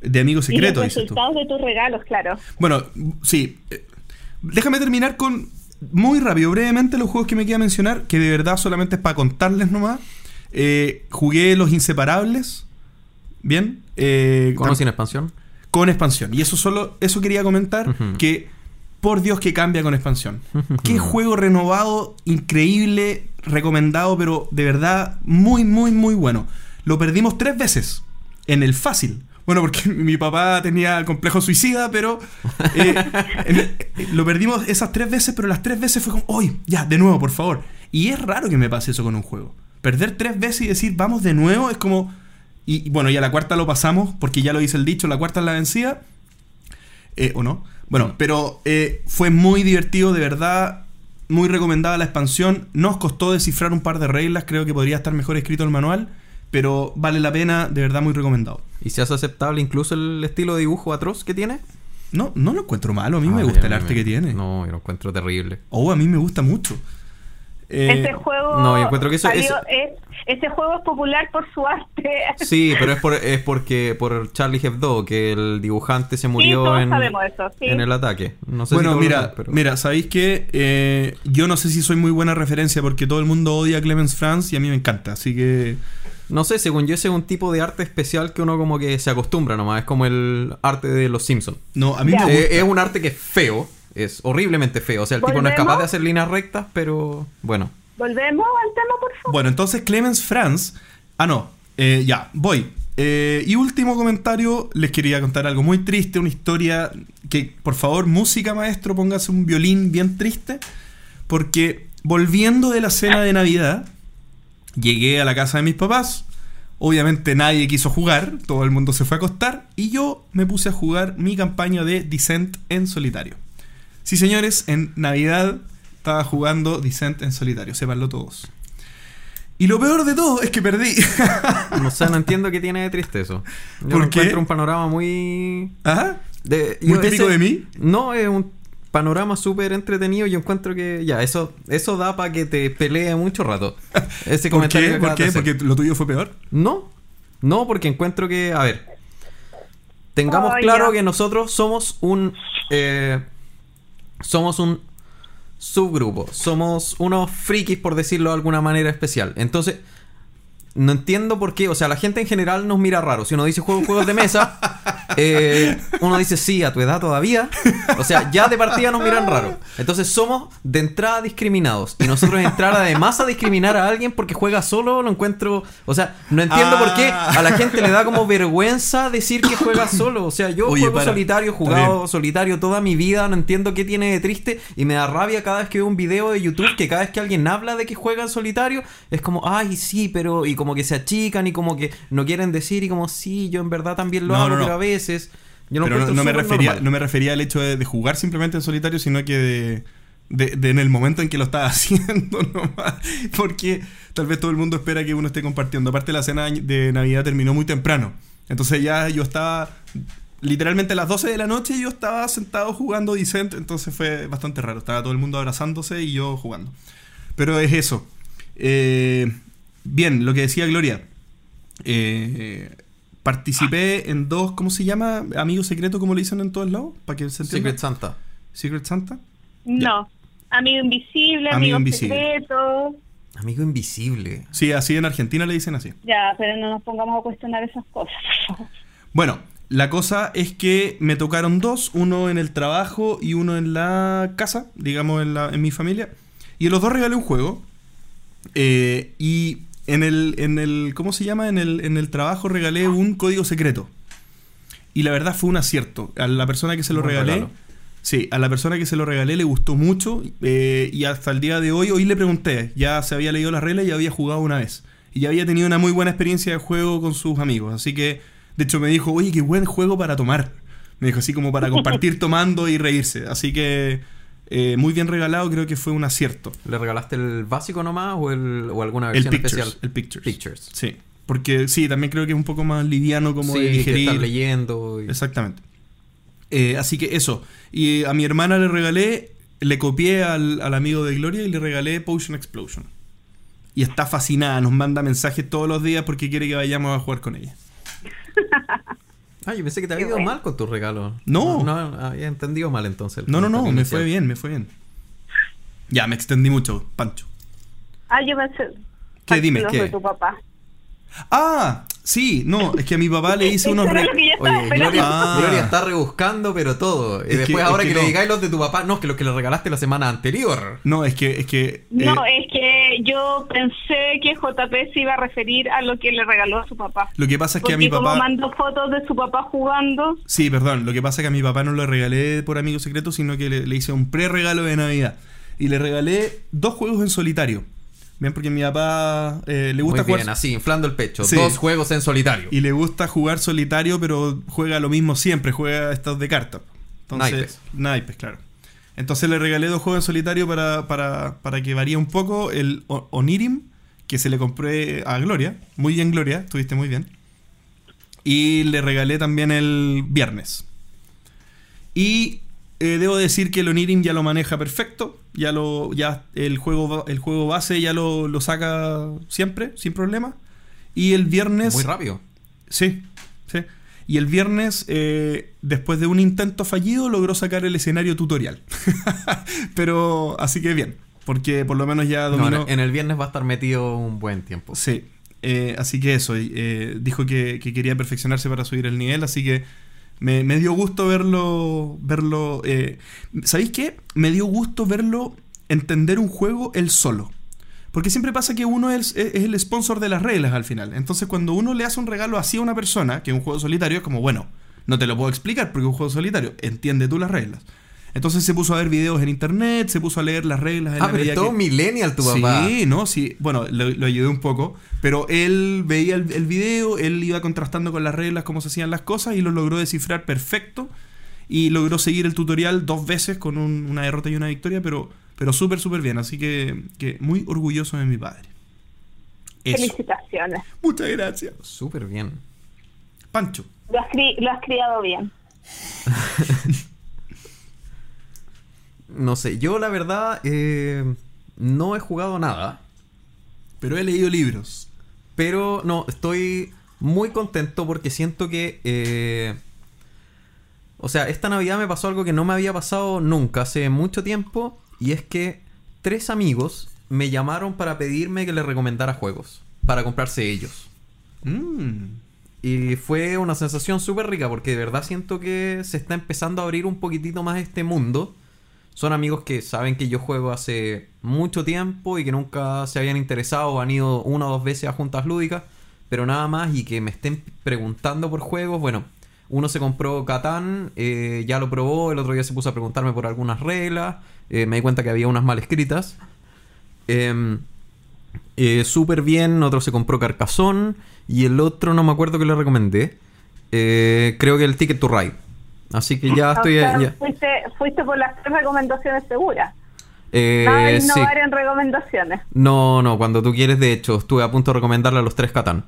[SPEAKER 2] de amigo secreto?
[SPEAKER 3] y los
[SPEAKER 2] dices tú?
[SPEAKER 3] resultados de tus regalos, claro.
[SPEAKER 2] Bueno, sí. eh, Déjame terminar con muy rápido, brevemente, los juegos que me queda mencionar, que de verdad solamente es para contarles nomás. Eh, jugué Los Inseparables. Bien. eh,
[SPEAKER 4] ¿Con o sin expansión?
[SPEAKER 2] con expansión. Y eso solo, eso quería comentar, que por Dios que cambia con expansión. Qué juego renovado, increíble, recomendado, pero de verdad muy, muy, muy bueno. Lo perdimos tres veces en el fácil. Bueno, porque (laughs) mi papá tenía complejo suicida, pero eh, (laughs) el- eh, lo perdimos esas tres veces, pero las tres veces fue como, ¡Uy! Ya, de nuevo, por favor. Y es raro que me pase eso con un juego. Perder tres veces y decir, vamos de nuevo, es como... Y, y bueno, ya la cuarta lo pasamos, porque ya lo dice el dicho, la cuarta es la vencida. Eh, ¿O no? Bueno, pero eh, fue muy divertido, de verdad. Muy recomendada la expansión. Nos costó descifrar un par de reglas. Creo que podría estar mejor escrito el manual. Pero vale la pena, de verdad, muy recomendado.
[SPEAKER 4] ¿Y se hace aceptable incluso el estilo de dibujo atroz que tiene?
[SPEAKER 2] No, no lo encuentro malo. A mí me
[SPEAKER 4] Ay,
[SPEAKER 2] gusta el arte
[SPEAKER 4] me-
[SPEAKER 2] que tiene.
[SPEAKER 4] No, yo lo encuentro terrible.
[SPEAKER 2] Oh, a mí me gusta mucho. Eh,
[SPEAKER 3] este juego
[SPEAKER 4] no, yo encuentro que eso-
[SPEAKER 3] salió-
[SPEAKER 4] eso-
[SPEAKER 3] es- este juego es popular por su arte. (laughs)
[SPEAKER 4] Sí, pero es, por, es porque por Charlie Hebdo, que el dibujante se murió
[SPEAKER 3] todos
[SPEAKER 4] en,
[SPEAKER 3] sabemos eso, sí.
[SPEAKER 4] en el ataque. No sé si
[SPEAKER 2] bueno, mira,
[SPEAKER 4] pero-
[SPEAKER 2] mira, ¿sabéis qué? Eh, yo no sé si soy muy buena referencia porque todo el mundo odia a Clemens Franz y a mí me encanta. Así que...
[SPEAKER 4] No sé, según yo ese es un tipo de arte especial que uno como que se acostumbra nomás. Es como el arte de los Simpsons.
[SPEAKER 2] No, a mí
[SPEAKER 3] Ya.
[SPEAKER 2] me gusta.
[SPEAKER 4] Eh, es un arte que es feo. Es horriblemente feo. O sea, el tipo no es capaz de hacer líneas rectas, pero bueno.
[SPEAKER 3] Volvemos al tema, por favor.
[SPEAKER 2] Bueno, entonces Clemens Franz. Ah, no. eh, ya, voy. Eh, y último comentario, les quería contar algo muy triste, una historia que, por favor, música maestro, póngase un violín bien triste, porque volviendo de la cena de Navidad, llegué a la casa de mis papás, Obviamente nadie quiso jugar, todo el mundo se fue a acostar y yo me puse a jugar mi campaña de Descent en solitario. Sí, señores, en Navidad estaba jugando Descent en solitario, sépanlo todos. Y lo peor de todo es que perdí.
[SPEAKER 4] No sé, no entiendo qué tiene de triste eso. Yo
[SPEAKER 2] ¿Por qué?
[SPEAKER 4] encuentro un panorama muy...
[SPEAKER 2] Ajá.
[SPEAKER 4] De,
[SPEAKER 2] ¿Muy típico de mí?
[SPEAKER 4] No, es un panorama súper entretenido. Yo encuentro que ya, eso, eso da para que te pelee mucho rato. (laughs) Ese
[SPEAKER 2] ¿Por
[SPEAKER 4] comentario
[SPEAKER 2] qué?
[SPEAKER 4] que
[SPEAKER 2] ¿Por qué? Porque lo tuyo fue peor.
[SPEAKER 4] No, no, porque encuentro que, a ver, tengamos claro que nosotros somos un, eh, somos un subgrupo, somos unos frikis por decirlo de alguna manera especial. Entonces, no entiendo por qué, o sea, la gente en general nos mira raro. Si uno dice juego, juegos de mesa, (laughs) eh, uno dice sí, a tu edad todavía. O sea, ya de partida nos miran raro. Entonces somos de entrada discriminados. Y nosotros entrar además a discriminar a alguien porque juega solo, lo encuentro. O sea, no entiendo por qué
[SPEAKER 2] Ah.
[SPEAKER 4] a la gente le da como vergüenza decir que juega solo. O sea, yo
[SPEAKER 2] Oye,
[SPEAKER 4] juego
[SPEAKER 2] para.
[SPEAKER 4] solitario, jugado solitario toda mi vida, no entiendo qué tiene de triste. Y me da rabia cada vez que veo un video de YouTube que cada vez que alguien habla de que juega en solitario, es como, ay, sí, pero. Y como que se achican y como que no quieren decir y como, sí, yo en verdad también lo
[SPEAKER 2] No,
[SPEAKER 4] hago,
[SPEAKER 2] no, no.
[SPEAKER 4] pero a veces. Yo lo
[SPEAKER 2] Pero no, no me refería,
[SPEAKER 4] normal.
[SPEAKER 2] no me refería al hecho de, de jugar simplemente en solitario, sino que de, de- de en el momento en que lo estaba (laughs) haciendo nomás. Porque tal vez todo el mundo espera que uno esté compartiendo. Aparte la cena de Navidad terminó muy temprano. Entonces ya yo estaba literalmente a las 12 de la noche yo estaba sentado jugando Descent, entonces fue bastante raro. Estaba todo el mundo abrazándose y yo jugando. Pero es eso. Eh, bien, lo que decía Gloria. Eh, participé en dos, ¿cómo se llama? Amigo secreto, como le dicen en todos lados, para que se entienda.
[SPEAKER 4] Secret Santa.
[SPEAKER 2] Secret Santa.
[SPEAKER 3] No. Amigo invisible,
[SPEAKER 2] Amigo
[SPEAKER 3] amigo,
[SPEAKER 2] invisible.
[SPEAKER 3] secreto.
[SPEAKER 4] Amigo invisible.
[SPEAKER 2] Sí, así en Argentina le dicen así.
[SPEAKER 3] Ya, pero no nos pongamos a cuestionar esas cosas, por favor.
[SPEAKER 2] Bueno, la cosa es que me tocaron dos, uno en el trabajo y uno en la casa, digamos en, la, en mi familia. Y en los dos regalé un juego. Eh, y en el, en el, ¿cómo se llama? En el, en el trabajo regalé un código secreto. Y la verdad fue un acierto. A la persona que se lo regalé,
[SPEAKER 4] regalo.
[SPEAKER 2] sí, a la persona que se lo regalé le gustó mucho. eh, y hasta el día de hoy, hoy le pregunté, ya se había leído las reglas y había jugado una vez. Y ya había tenido una muy buena experiencia de juego con sus amigos. Así que, de hecho, me dijo, oye, qué buen juego para tomar. Me dijo así como para (laughs) compartir tomando y reírse. Así que, eh, muy bien regalado, creo que fue un acierto.
[SPEAKER 4] ¿Le regalaste el básico nomás o, el, o alguna
[SPEAKER 2] El
[SPEAKER 4] versión
[SPEAKER 2] Pictures.
[SPEAKER 4] especial?
[SPEAKER 2] El Pictures.
[SPEAKER 4] Pictures.
[SPEAKER 2] Sí. Porque sí, también creo que es un poco más liviano como
[SPEAKER 4] sí,
[SPEAKER 2] de
[SPEAKER 4] que
[SPEAKER 2] digerir.
[SPEAKER 4] estar leyendo. y-
[SPEAKER 2] Exactamente. Eh, así que eso. Y a mi hermana le regalé, le copié al, al amigo de Gloria y le regalé Potion Explosion. Y está fascinada, nos manda mensajes todos los días porque quiere que vayamos a jugar con ella. (laughs)
[SPEAKER 4] Ah, yo pensé que te había ido
[SPEAKER 3] bueno.
[SPEAKER 4] mal con tu regalo.
[SPEAKER 2] No.
[SPEAKER 4] No, había entendido mal entonces.
[SPEAKER 2] No, no, no, me fue bien, me fue bien. Ya, me extendí mucho, Pancho.
[SPEAKER 3] Ah, yo pensé.
[SPEAKER 2] ¿Qué? Dime, ¿qué?
[SPEAKER 3] de tu papá.
[SPEAKER 2] Ah, sí, no, es que a mi papá le hice (laughs) unos... Re-
[SPEAKER 3] lo que yo estaba
[SPEAKER 4] Oye. Gloria,
[SPEAKER 2] Ah.
[SPEAKER 4] Gloria está rebuscando, pero todo. Y
[SPEAKER 2] Es
[SPEAKER 4] después
[SPEAKER 2] que-
[SPEAKER 4] ahora
[SPEAKER 2] es
[SPEAKER 4] que,
[SPEAKER 2] que
[SPEAKER 4] le digáis los de tu papá, no, que los que le regalaste la semana anterior.
[SPEAKER 2] No, es que... Es que
[SPEAKER 3] No,
[SPEAKER 2] eh,
[SPEAKER 3] es que yo pensé que JP se iba a referir a lo que le regaló a su papá.
[SPEAKER 2] lo que pasa es que
[SPEAKER 3] Porque
[SPEAKER 2] a mi
[SPEAKER 3] como
[SPEAKER 2] papá...
[SPEAKER 3] mandó fotos de su papá jugando,
[SPEAKER 2] Sí, perdón. Lo que pasa es que a mi papá no le regalé por amigo secreto, sino que le, le hice un pre-regalo de Navidad. Y le regalé dos juegos en solitario. Bien, porque a mi papá eh, le gusta
[SPEAKER 4] Muy bien,
[SPEAKER 2] jugar.
[SPEAKER 4] así, inflando el pecho.
[SPEAKER 2] Sí.
[SPEAKER 4] Dos juegos en solitario.
[SPEAKER 2] Y le gusta jugar solitario, pero juega lo mismo siempre, juega estos de cartas. Entonces,
[SPEAKER 4] Naipes.
[SPEAKER 2] naipes, claro. Entonces le regalé dos juegos en solitario para, para, para que varíe un poco. El Onirim, que se le compré a Gloria. Muy bien, Gloria, estuviste muy bien. Y le regalé también el viernes. Y eh, debo decir que el Onirim ya lo maneja perfecto. Ya lo. Ya el juego, el juego base ya lo, lo saca siempre, sin problema. Y el viernes.
[SPEAKER 4] Muy rápido.
[SPEAKER 2] Sí, sí. Y el viernes, eh, después de un intento fallido, logró sacar el escenario tutorial. (laughs) Pero así que bien, porque por lo menos ya dominó.
[SPEAKER 4] en, en el viernes va a estar metido un buen tiempo.
[SPEAKER 2] Sí, eh, así que eso. eh, dijo que, que quería perfeccionarse para subir el nivel, así que me, dio gusto verlo. verlo eh, ¿Sabéis qué? Me dio gusto verlo entender un juego él solo. Porque siempre pasa que uno es, es el sponsor de las reglas al final. Entonces, cuando uno le hace un regalo así a una persona, que es un juego solitario, es como, bueno, no te lo puedo explicar porque es un juego solitario, entiende tú las reglas. Entonces se puso a ver videos en internet, se puso a leer las reglas en
[SPEAKER 4] Ah,
[SPEAKER 2] la
[SPEAKER 4] pero es todo
[SPEAKER 2] que-
[SPEAKER 4] millennial tu papá.
[SPEAKER 2] Sí, no, sí. Bueno, lo, lo ayudé un poco. Pero él veía el, el video, él iba contrastando con las reglas cómo se hacían las cosas y lo logró descifrar perfecto. Y logró seguir el tutorial dos veces con un- una derrota y una victoria, pero, pero súper, súper bien. Así que, que muy orgulloso de mi padre. Eso.
[SPEAKER 3] Felicitaciones.
[SPEAKER 2] Muchas gracias.
[SPEAKER 4] Súper bien.
[SPEAKER 2] Pancho.
[SPEAKER 3] Lo has, cri- lo has criado bien. (laughs)
[SPEAKER 4] No sé, yo la verdad eh, no he jugado nada.
[SPEAKER 2] Pero he leído libros.
[SPEAKER 4] Pero no, estoy muy contento porque siento que... eh, o sea, esta Navidad me pasó algo que no me había pasado nunca, hace mucho tiempo. Y es que tres amigos me llamaron para pedirme que les recomendara juegos. Para comprarse ellos.
[SPEAKER 2] Mm.
[SPEAKER 4] Y fue una sensación súper rica porque de verdad siento que se está empezando a abrir un poquitito más este mundo. Son amigos que saben que yo juego hace mucho tiempo y que nunca se habían interesado o han ido una o dos veces a juntas lúdicas, pero nada más y que me estén preguntando por juegos. Bueno, uno se compró Catán, eh, ya lo probó, el otro día se puso a preguntarme por algunas reglas, eh, me di cuenta que había unas mal escritas. Em, eh, Súper bien, otro se compró Carcassonne y el otro no me acuerdo que le recomendé. Eh, creo que el Ticket to Ride. Así que ya estoy...
[SPEAKER 3] O sea,
[SPEAKER 4] ya-
[SPEAKER 3] Fuiste, fuiste por las tres recomendaciones seguras.
[SPEAKER 4] eh,
[SPEAKER 3] Nada de
[SPEAKER 4] sí.
[SPEAKER 3] innovar en recomendaciones.
[SPEAKER 4] No, no, cuando tú quieres, de hecho, estuve a punto de recomendarle a los tres Catán.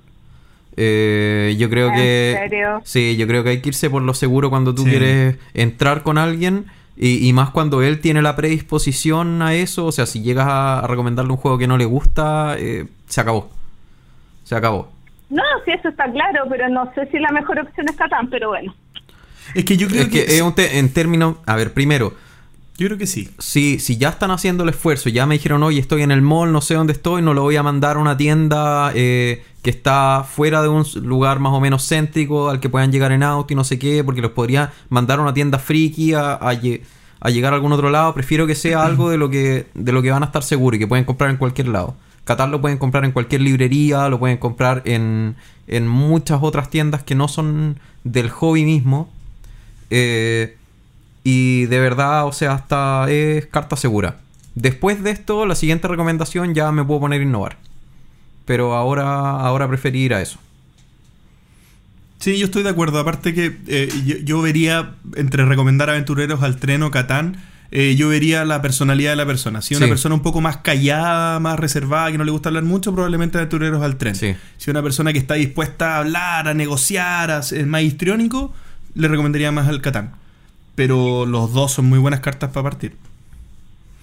[SPEAKER 4] Eh, yo creo
[SPEAKER 3] ¿En
[SPEAKER 4] que...
[SPEAKER 3] serio?
[SPEAKER 4] Sí, yo creo que hay que irse por lo seguro cuando tú
[SPEAKER 2] Sí.
[SPEAKER 4] quieres entrar con alguien y, y más cuando él tiene la predisposición a eso. O sea, si llegas a, a recomendarle un juego que no le gusta, eh, se acabó. Se acabó.
[SPEAKER 3] No, sí, eso está claro, pero no sé si la mejor opción es Catán, pero bueno.
[SPEAKER 2] Es que yo creo
[SPEAKER 4] Es que
[SPEAKER 2] que,
[SPEAKER 4] es un en términos... A ver, primero,
[SPEAKER 2] yo creo que sí.
[SPEAKER 4] si, si ya están haciendo el esfuerzo, ya me dijeron, oye, estoy en el mall, no sé dónde estoy, no lo voy a mandar a una tienda eh, que está fuera de un lugar más o menos céntrico al que puedan llegar en auto y no sé qué, porque los podría mandar a una tienda friki a, a llegar a algún otro lado. Prefiero que sea algo de lo que, de lo que van a estar seguros y que pueden comprar en cualquier lado. Qatar lo pueden comprar en cualquier librería, lo pueden comprar en, en muchas otras tiendas que no son del hobby mismo. Eh, y de verdad, o sea, hasta es carta segura. Después de esto, la siguiente recomendación ya me puedo poner a innovar. Pero ahora, ahora preferí ir a eso.
[SPEAKER 2] Sí, yo estoy de acuerdo. Aparte que eh, yo, yo vería, entre recomendar aventureros al tren o Catán, eh, yo vería la personalidad de la persona. Si es una
[SPEAKER 4] Sí.
[SPEAKER 2] persona un poco más callada, más reservada, que no le gusta hablar mucho, probablemente aventureros al tren.
[SPEAKER 4] Sí.
[SPEAKER 2] Si es una persona que está dispuesta a hablar, a negociar, a ser más histriónico, le recomendaría más al Catán. Pero los dos son muy buenas cartas para partir.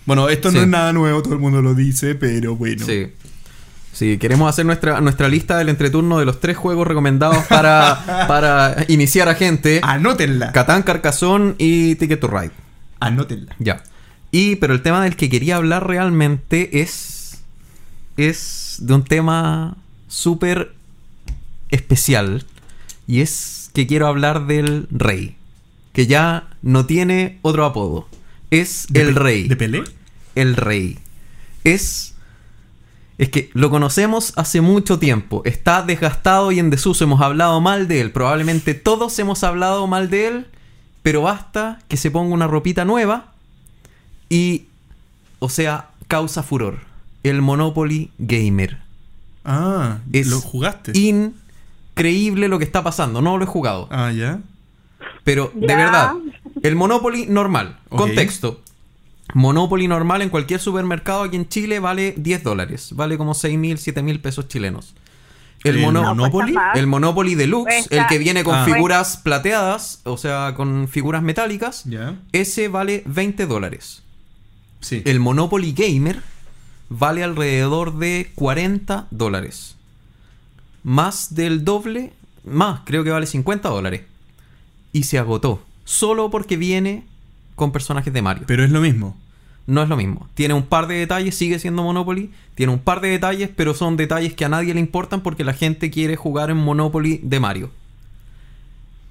[SPEAKER 2] Bueno, esto no es nada nuevo, todo el mundo lo dice, pero bueno.
[SPEAKER 4] Sí. Sí, queremos hacer nuestra, nuestra lista del entreturno de los tres juegos recomendados para, (laughs) para iniciar a gente.
[SPEAKER 2] Anótenla.
[SPEAKER 4] Catán, Carcassonne y Ticket to Ride.
[SPEAKER 2] Anótenla.
[SPEAKER 4] Ya. Y, pero el tema del que quería hablar realmente es. Es de un tema súper especial. Y es que quiero hablar del rey. Que ya no tiene otro apodo. Es
[SPEAKER 2] ¿De
[SPEAKER 4] el rey.
[SPEAKER 2] ¿De Pelé?
[SPEAKER 4] El rey. Es. Es que lo conocemos hace mucho tiempo. Está desgastado y en desuso. Hemos hablado mal de él. Probablemente todos hemos hablado mal de él. Pero basta que se ponga una ropita nueva. Y. O sea, causa furor. El Monopoly Gamer.
[SPEAKER 2] Ah,
[SPEAKER 4] Es
[SPEAKER 2] lo jugaste.
[SPEAKER 4] Increíble lo que está pasando. No lo he jugado.
[SPEAKER 2] Ah, ya.
[SPEAKER 4] Pero de
[SPEAKER 3] Ya.
[SPEAKER 4] verdad, el Monopoly normal. Contexto. Monopoly normal en cualquier supermercado aquí en Chile vale 10 dólares. Vale como 6 mil, 7 mil pesos chilenos. El,
[SPEAKER 2] ¿El
[SPEAKER 4] mono-
[SPEAKER 3] No,
[SPEAKER 2] Monopoly?
[SPEAKER 4] el Monopoly Deluxe,
[SPEAKER 3] Cuesta-
[SPEAKER 4] el que viene con
[SPEAKER 2] Ah.
[SPEAKER 4] figuras plateadas, o sea, con figuras metálicas, ese vale 20 dólares.
[SPEAKER 2] Sí.
[SPEAKER 4] El Monopoly Gamer vale alrededor de 40 dólares. Más del doble, más, creo que vale 50 dólares. Y se agotó. Solo porque viene con personajes de Mario.
[SPEAKER 2] Pero es lo mismo.
[SPEAKER 4] No es lo mismo. Tiene un par de detalles, sigue siendo Monopoly. Tiene un par de detalles, pero son detalles que a nadie le importan porque la gente quiere jugar en Monopoly de Mario.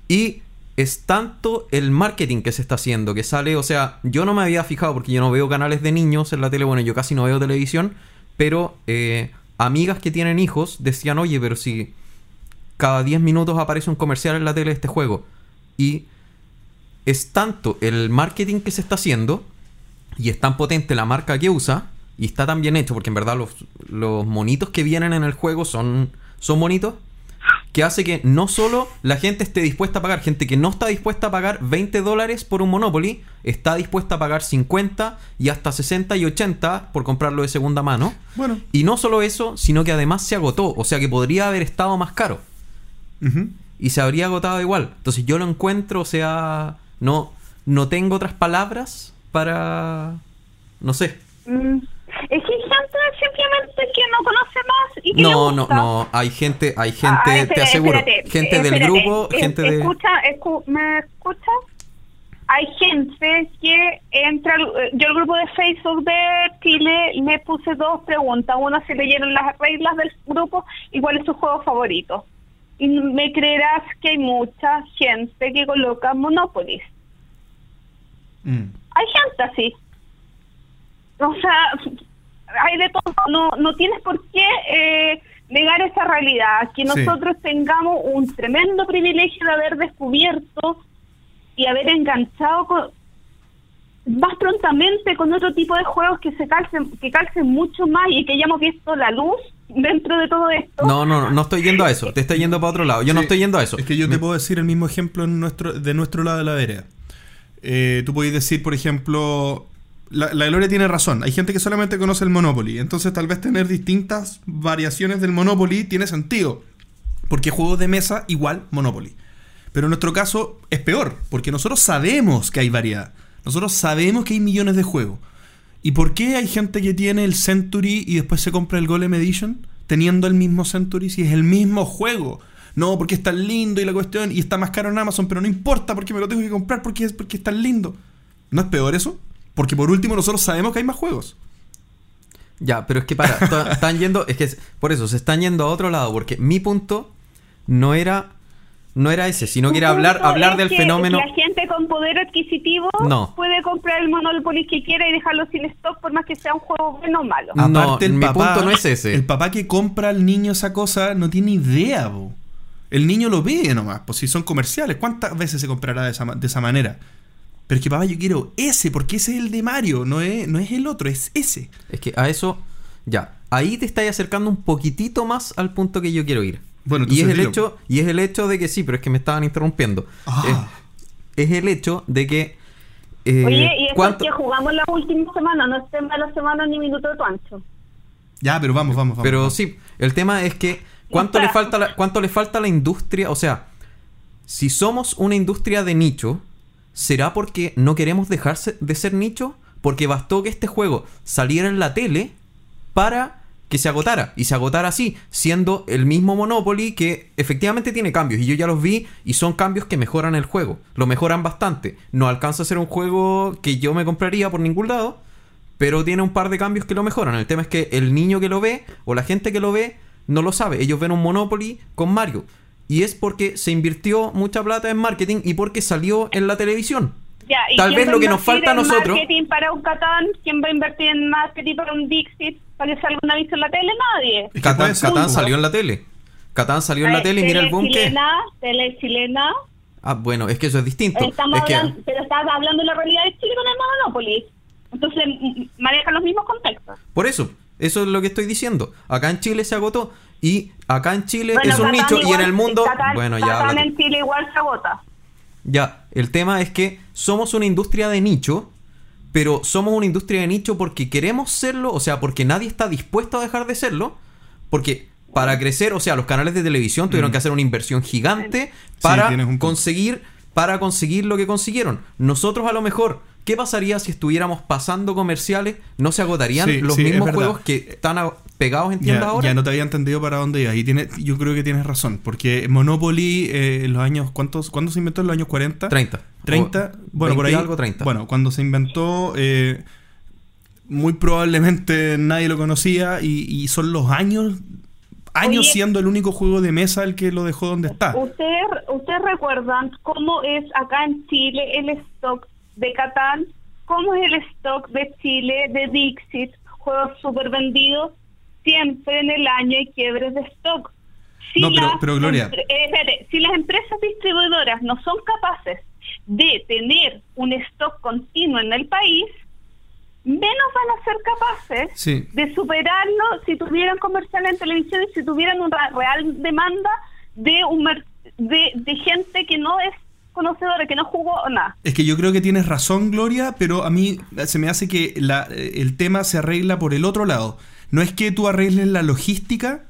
[SPEAKER 4] Y es tanto el marketing que se está haciendo que sale, o sea, yo no me había fijado porque yo no veo canales de niños en la tele, bueno, yo casi no veo televisión, pero eh, amigas que tienen hijos decían, oye, pero si cada 10 minutos aparece un comercial en la tele de este juego y es tanto el marketing que se está haciendo y es tan potente la marca que usa y está tan bien hecho, porque en verdad los, los monitos que vienen en el juego son, son bonitos, que hace que no solo la gente esté dispuesta a pagar, gente que no está dispuesta a pagar 20 dólares por un Monopoly, está dispuesta a pagar 50 y hasta 60 y 80 por comprarlo de segunda mano.
[SPEAKER 2] Bueno.
[SPEAKER 4] Y no solo eso, sino que además se agotó, o sea que podría haber estado más caro y se habría agotado igual. Entonces yo lo encuentro, o sea, no, no tengo otras palabras para, no sé.
[SPEAKER 3] Mm, Es que gente que no conoce más y que le
[SPEAKER 4] No, no,
[SPEAKER 3] gusta.
[SPEAKER 4] no, hay gente, hay gente,
[SPEAKER 3] Ah,
[SPEAKER 4] te aseguro,
[SPEAKER 3] espérate,
[SPEAKER 4] gente del grupo, gente de...
[SPEAKER 3] Escucha, escu- ¿me escuchas? Hay gente que entra, al- eh, yo al grupo de Facebook de Chile le puse dos preguntas. Una se leyeron las reglas del grupo y cuál es su juego favorito. Y me creerás que hay mucha gente que coloca Monopoly.
[SPEAKER 2] Mm.
[SPEAKER 3] Hay gente así. O sea, hay de todo. No, no tienes por qué eh, negar esa realidad. Que
[SPEAKER 2] Sí.
[SPEAKER 3] nosotros tengamos un tremendo privilegio de haber descubierto y haber enganchado con- más prontamente con otro tipo de juegos que se calcen, que calcen mucho más y que hayamos visto la luz dentro de todo esto.
[SPEAKER 4] No, no, no, no estoy yendo a eso, te estoy yendo para otro lado, yo no estoy yendo a eso.
[SPEAKER 2] Es que yo te puedo decir el mismo ejemplo en nuestro, de nuestro lado de la vereda. Eh, tú podés decir, por ejemplo, la, Gloria tiene razón. Hay gente que solamente conoce el Monopoly. Entonces, tal vez tener distintas variaciones del Monopoly tiene sentido. Porque juegos de mesa igual Monopoly. Pero en nuestro caso es peor, porque nosotros sabemos que hay variedad. Nosotros sabemos que hay millones de juegos. ¿Y por qué hay gente que tiene el Century y después se compra el Golem Edition teniendo el mismo Century si es el mismo juego? No, porque es tan lindo y la cuestión y está más caro en Amazon, pero no importa porque me lo tengo que comprar porque es porque es tan lindo. ¿No es peor eso? Porque por último nosotros sabemos que hay más juegos.
[SPEAKER 4] Ya, pero es que para, (laughs) están yendo, es que es- por eso se están yendo a otro lado, porque mi punto no era no era ese, sino que era hablar hablar
[SPEAKER 3] es
[SPEAKER 4] del
[SPEAKER 3] que
[SPEAKER 4] fenómeno.
[SPEAKER 3] La gente con poder adquisitivo
[SPEAKER 4] No.
[SPEAKER 3] puede comprar el Monopoly que quiera y dejarlo sin stock por más que sea un juego bueno o malo.
[SPEAKER 4] No,
[SPEAKER 2] Aparte, el
[SPEAKER 4] mi
[SPEAKER 2] papá,
[SPEAKER 4] punto no es ese.
[SPEAKER 2] El papá que compra al niño esa cosa no tiene idea, bo. El niño lo ve nomás, pues si son comerciales. ¿Cuántas veces se comprará de esa, de esa manera? Pero es que papá, yo quiero ese, porque ese es el de Mario, no es, no es el otro, es ese.
[SPEAKER 4] Es que a eso, ya, ahí te estáis acercando un poquitito más al punto que yo quiero ir.
[SPEAKER 2] Bueno,
[SPEAKER 4] y es el
[SPEAKER 2] dilo.
[SPEAKER 4] hecho, y es el hecho de que sí, pero es que me estaban interrumpiendo.
[SPEAKER 2] Ah.
[SPEAKER 4] Es, es el hecho de que eh,
[SPEAKER 3] Oye, y eso
[SPEAKER 4] ¿cuánto-
[SPEAKER 3] es que jugamos la última semana, no es tema de la semana ni minuto de tu ancho.
[SPEAKER 2] Ya, pero vamos, vamos, vamos.
[SPEAKER 4] Pero
[SPEAKER 2] vamos.
[SPEAKER 4] sí, el tema es que ¿cuánto le falta la, cuánto le falta a la industria? O sea, si somos una industria de nicho, ¿será porque no queremos dejarse de ser nicho? Porque bastó que este juego saliera en la tele para que se agotara. Y se agotara así, siendo el mismo Monopoly que efectivamente tiene cambios. Y yo ya los vi y son cambios que mejoran el juego. Lo mejoran bastante. No alcanza a ser un juego que yo me compraría por ningún lado. Pero tiene un par de cambios que lo mejoran. El tema es que el niño que lo ve o la gente que lo ve no lo sabe. Ellos ven un Monopoly con Mario. Y es porque se invirtió mucha plata en marketing y porque salió en la televisión.
[SPEAKER 3] Ya, ¿y
[SPEAKER 4] Tal vez lo que
[SPEAKER 3] a
[SPEAKER 4] nos falta a
[SPEAKER 3] en
[SPEAKER 4] nosotros-
[SPEAKER 3] marketing para un Catán? ¿Quién va a invertir en marketing para un Dixit? ¿Para que salga un aviso en la tele? Nadie.
[SPEAKER 2] Que
[SPEAKER 4] Catán, Catán salió en la tele. Catán salió en la
[SPEAKER 3] Eh,
[SPEAKER 4] tele y mira el boom que...
[SPEAKER 3] chilena, Tele chilena.
[SPEAKER 4] Ah, bueno, es que eso es distinto.
[SPEAKER 3] Estamos
[SPEAKER 4] Es que-
[SPEAKER 3] hablando, pero estás hablando de la realidad de Chile con el Monopoly. Entonces manejan los mismos contextos.
[SPEAKER 4] Por eso, eso es lo que estoy diciendo. Acá en Chile se agotó y acá en Chile
[SPEAKER 3] Bueno,
[SPEAKER 4] es un nicho y en el mundo...
[SPEAKER 3] Catán-
[SPEAKER 4] bueno, ya...
[SPEAKER 3] En Chile igual se agota.
[SPEAKER 4] Ya, el tema es que somos una industria de nicho, pero somos una industria de nicho porque queremos serlo, o sea, porque nadie está dispuesto a dejar de serlo, porque para crecer, o sea, los canales de televisión tuvieron
[SPEAKER 2] Mm.
[SPEAKER 4] que hacer una inversión gigante para conseguir para conseguir lo que consiguieron. Nosotros a lo mejor, ¿qué pasaría si estuviéramos pasando comerciales? ¿No se agotarían
[SPEAKER 2] Sí,
[SPEAKER 4] los
[SPEAKER 2] sí,
[SPEAKER 4] mismos juegos que están pegados en tiendas ahora?
[SPEAKER 2] ya no te había entendido para dónde ibas. Y tiene, yo creo que tienes razón. Porque Monopoly eh, en los años. ¿cuántos, ¿Cuándo se inventó? ¿En los años 40?
[SPEAKER 4] 30.
[SPEAKER 2] 30.
[SPEAKER 4] O
[SPEAKER 2] bueno, por
[SPEAKER 4] 20
[SPEAKER 2] ahí.
[SPEAKER 4] algo 30.
[SPEAKER 2] Bueno, cuando se inventó. eh, muy probablemente nadie lo conocía. Y, y son los años. Años
[SPEAKER 3] Oye.
[SPEAKER 2] siendo el único juego de mesa el que lo dejó donde está.
[SPEAKER 3] ¿Ustedes, ¿Ustedes recuerdan cómo es acá en Chile el stock de Catán? ¿Cómo es el stock de Chile de Dixit? Juegos súper vendidos. Siempre en el año hay quiebres de stock. Si
[SPEAKER 2] No, pero- pero, Gloria.
[SPEAKER 3] eh, espérate, si las empresas distribuidoras no son capaces de tener un stock continuo en el país, menos van a ser capaces
[SPEAKER 2] Sí.
[SPEAKER 3] de superarlo si tuvieran comercial en televisión y si tuvieran una real demanda de, un de, de gente que no es conocedora, que no jugó nada.
[SPEAKER 2] Es que yo creo que tienes razón, Gloria, pero a mí se me hace que la- el tema se arregla por el otro lado. No es que tú arregles la logística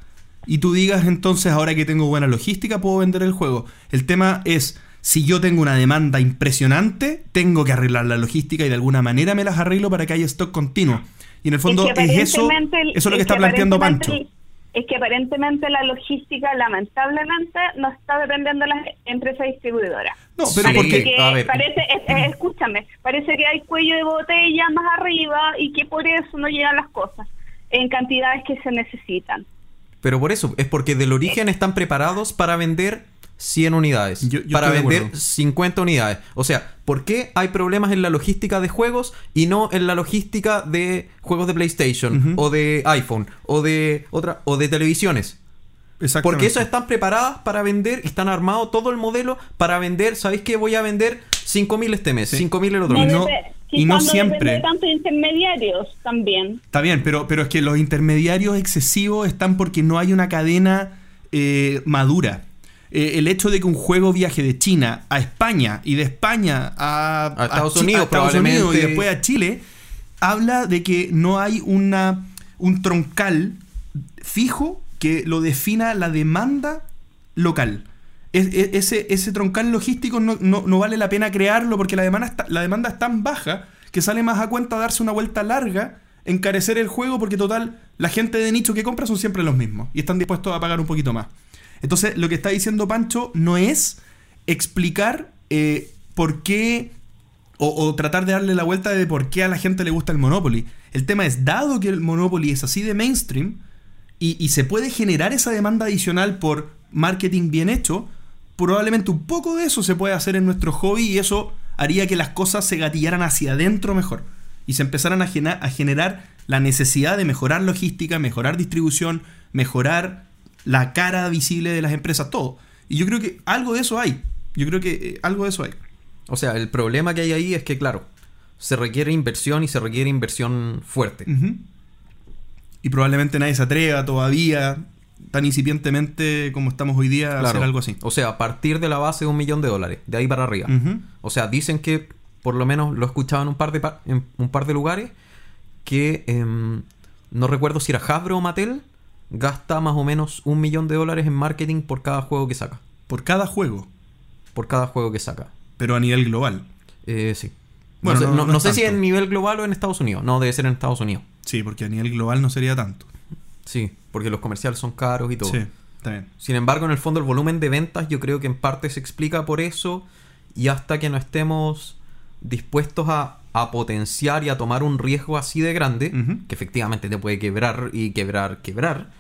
[SPEAKER 2] y tú digas entonces ahora que tengo buena logística puedo vender el juego. El tema es si yo tengo una demanda impresionante, tengo que arreglar la logística y de alguna manera me las arreglo para que haya stock continuo. Y en el fondo
[SPEAKER 3] que
[SPEAKER 2] es, eso,
[SPEAKER 3] el-
[SPEAKER 2] eso es lo que
[SPEAKER 3] es
[SPEAKER 2] está planteando Pancho.
[SPEAKER 3] el- Es que aparentemente la logística, lamentablemente, no está dependiendo de las empresas distribuidoras.
[SPEAKER 2] No, pero
[SPEAKER 3] Parece
[SPEAKER 2] porque
[SPEAKER 3] que,
[SPEAKER 4] a ver.
[SPEAKER 3] parece, es- es- escúchame, parece que hay cuello de botella más arriba y que por eso no llegan las cosas en cantidades que se necesitan.
[SPEAKER 4] Pero por eso, es porque del origen están preparados para vender 100 unidades.
[SPEAKER 2] Yo- yo
[SPEAKER 4] para vender
[SPEAKER 2] acuerdo.
[SPEAKER 4] 50 unidades. O sea, ¿por qué hay problemas en la logística de juegos y no en la logística de juegos de PlayStation o de iPhone o de otra o de televisiones?
[SPEAKER 2] Exactamente.
[SPEAKER 4] Porque esas están preparadas para vender, están armados todo el modelo para vender. ¿Sabéis que voy a vender 5000 este mes,
[SPEAKER 2] Sí.
[SPEAKER 4] 5000 el otro
[SPEAKER 2] Y
[SPEAKER 4] mes?
[SPEAKER 2] no- y no siempre.
[SPEAKER 3] de tantos intermediarios también.
[SPEAKER 2] Está bien, pero, pero es que los intermediarios excesivos están porque no hay una cadena eh, madura. Eh, el hecho de que un juego viaje de China a España y de España a,
[SPEAKER 4] A Estados
[SPEAKER 2] Chi-
[SPEAKER 4] Unidos,
[SPEAKER 2] Estados Unidos y después a Chile, habla de que no hay una, un troncal fijo que lo defina la demanda local. Es- es- ese, ese troncal logístico no, no- no vale la pena crearlo porque la demanda, está- la demanda es tan baja que sale más a cuenta darse una vuelta larga, encarecer el juego porque total, la gente de nicho que compra son siempre los mismos y están dispuestos a pagar un poquito más. Entonces, lo que está diciendo Pancho no es explicar eh, por qué o, tratar de darle la vuelta de por qué a la gente le gusta el Monopoly. El tema es, dado que el Monopoly es así de mainstream y, y se puede generar esa demanda adicional por marketing bien hecho, probablemente un poco de eso se puede hacer en nuestro hobby y eso haría que las cosas se gatillaran hacia adentro mejor y se empezaran a generar la necesidad de mejorar logística, mejorar distribución, mejorar la cara visible de las empresas, todo. Y yo creo que algo de eso hay. Yo creo que eh, algo de eso hay.
[SPEAKER 4] O sea, el problema que hay ahí es que, claro, se requiere inversión y se requiere inversión fuerte.
[SPEAKER 2] Y probablemente nadie se atreva todavía, tan incipientemente como estamos hoy día, a hacer algo así.
[SPEAKER 4] O sea, a partir de la base de un millón de dólares, de ahí para arriba. O sea, dicen que, por lo menos lo he escuchado en un par de, en un par de lugares, que em, no recuerdo si era Hasbro o Mattel, gasta más o menos un millón de dólares en marketing por cada juego que saca.
[SPEAKER 2] Por cada juego,
[SPEAKER 4] Por cada juego que saca.
[SPEAKER 2] pero a nivel global.
[SPEAKER 4] Eh, sí.
[SPEAKER 2] Bueno,
[SPEAKER 4] no sé,
[SPEAKER 2] no-
[SPEAKER 4] sé si en nivel global o en Estados Unidos. No, debe ser en Estados Unidos.
[SPEAKER 2] Sí, porque a nivel global no sería tanto.
[SPEAKER 4] Sí, porque los comerciales son caros y todo.
[SPEAKER 2] Sí, está bien.
[SPEAKER 4] Sin embargo, en el fondo el volumen de ventas yo creo que en parte se explica por eso y hasta que no estemos dispuestos a, a potenciar y a tomar un riesgo así de grande, que efectivamente te puede quebrar y quebrar, quebrar,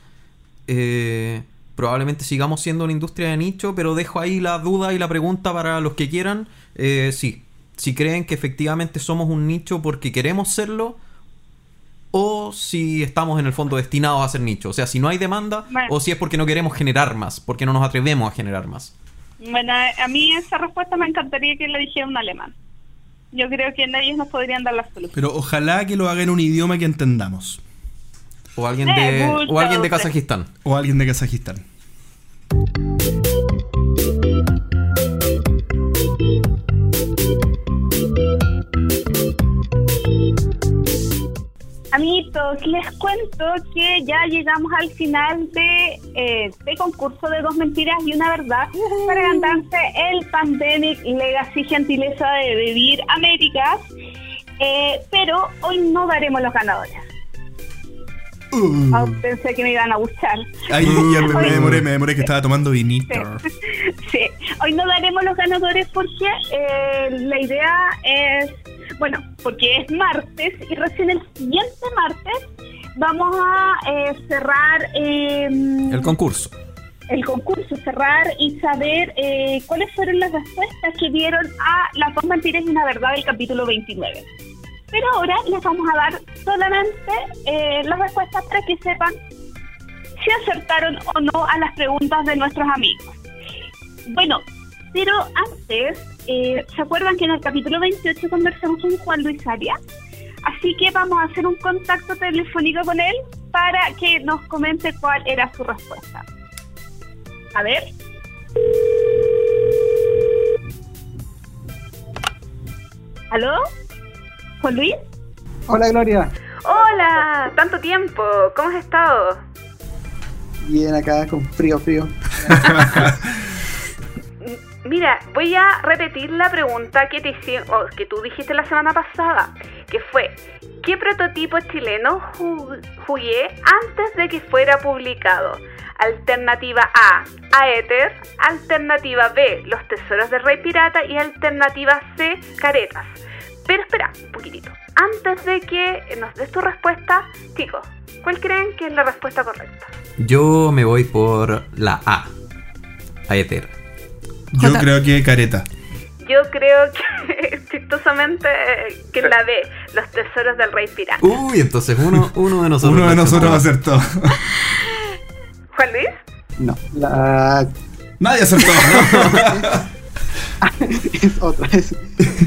[SPEAKER 4] eh, probablemente sigamos siendo una industria de nicho, pero dejo ahí la duda y la pregunta para los que quieran. Eh, sí, si creen que efectivamente somos un nicho porque queremos serlo, o si estamos en el fondo destinados a ser nicho. O sea, si no hay demanda,
[SPEAKER 3] Bueno.
[SPEAKER 4] o si es porque no queremos generar más, porque no nos atrevemos a generar más.
[SPEAKER 3] Bueno, a mí esa respuesta me encantaría que la dijera un alemán. Yo creo que ellos nos podrían dar la solución.
[SPEAKER 2] Pero ojalá que lo haga en un idioma que entendamos.
[SPEAKER 4] O alguien de, o alguien de. Kazajistán.
[SPEAKER 2] O alguien de Kazajistán.
[SPEAKER 3] Amiguitos, les cuento que ya llegamos al final de eh, este concurso de dos mentiras y una verdad para cantarse el Pandemic Legacy Gentileza de Vivir Américas. Eh, pero hoy no daremos los ganadores.
[SPEAKER 2] Uh.
[SPEAKER 3] Ah, pensé que me iban a gustar.
[SPEAKER 2] Ya me, me demoré, me demoré que estaba tomando vinito.
[SPEAKER 3] Sí, hoy no daremos los ganadores porque eh, la idea es, bueno, porque es martes y recién el siguiente martes vamos a eh, cerrar eh,
[SPEAKER 4] El concurso.
[SPEAKER 3] el concurso, cerrar y saber eh, cuáles fueron las respuestas que dieron a las dos mentiras y una verdad del capítulo 29. Pero ahora les vamos a dar solamente eh, las respuestas para que sepan si acertaron o no a las preguntas de nuestros amigos. Bueno, Pero antes, eh, ¿se acuerdan que en el capítulo 28 conversamos con Juan Luis Arias? Así que vamos a hacer un contacto telefónico con él para que nos comente cuál era su respuesta. A ver. ¿Aló? ¿Juan Luis?
[SPEAKER 5] Hola Gloria,
[SPEAKER 3] Hola, tanto tiempo. ¿Cómo has estado?
[SPEAKER 5] bien acá con frío, frío. (laughs)
[SPEAKER 3] Mira, voy a repetir la pregunta que te hice, o que tú dijiste la semana pasada, que fue ¿qué prototipo chileno ju- jugué antes de que fuera publicado? Alternativa A, Aether, alternativa B, Los Tesoros del Rey Pirata y alternativa C, Caretas. Pero espera, un poquitito. Antes de que nos des tu respuesta, chicos, ¿cuál creen que es la respuesta correcta?
[SPEAKER 4] Yo me voy por la A. Aether.
[SPEAKER 2] Yo creo que careta.
[SPEAKER 3] Yo creo que, (laughs) chistosamente, que la B, Los Tesoros del Rey Pirata.
[SPEAKER 4] Uy, entonces uno, uno de nosotros.
[SPEAKER 2] Uno de nosotros a
[SPEAKER 4] acertó.
[SPEAKER 3] Juan Luis,
[SPEAKER 5] No, la
[SPEAKER 2] Nadie acertó. (laughs)
[SPEAKER 5] es otra. Es,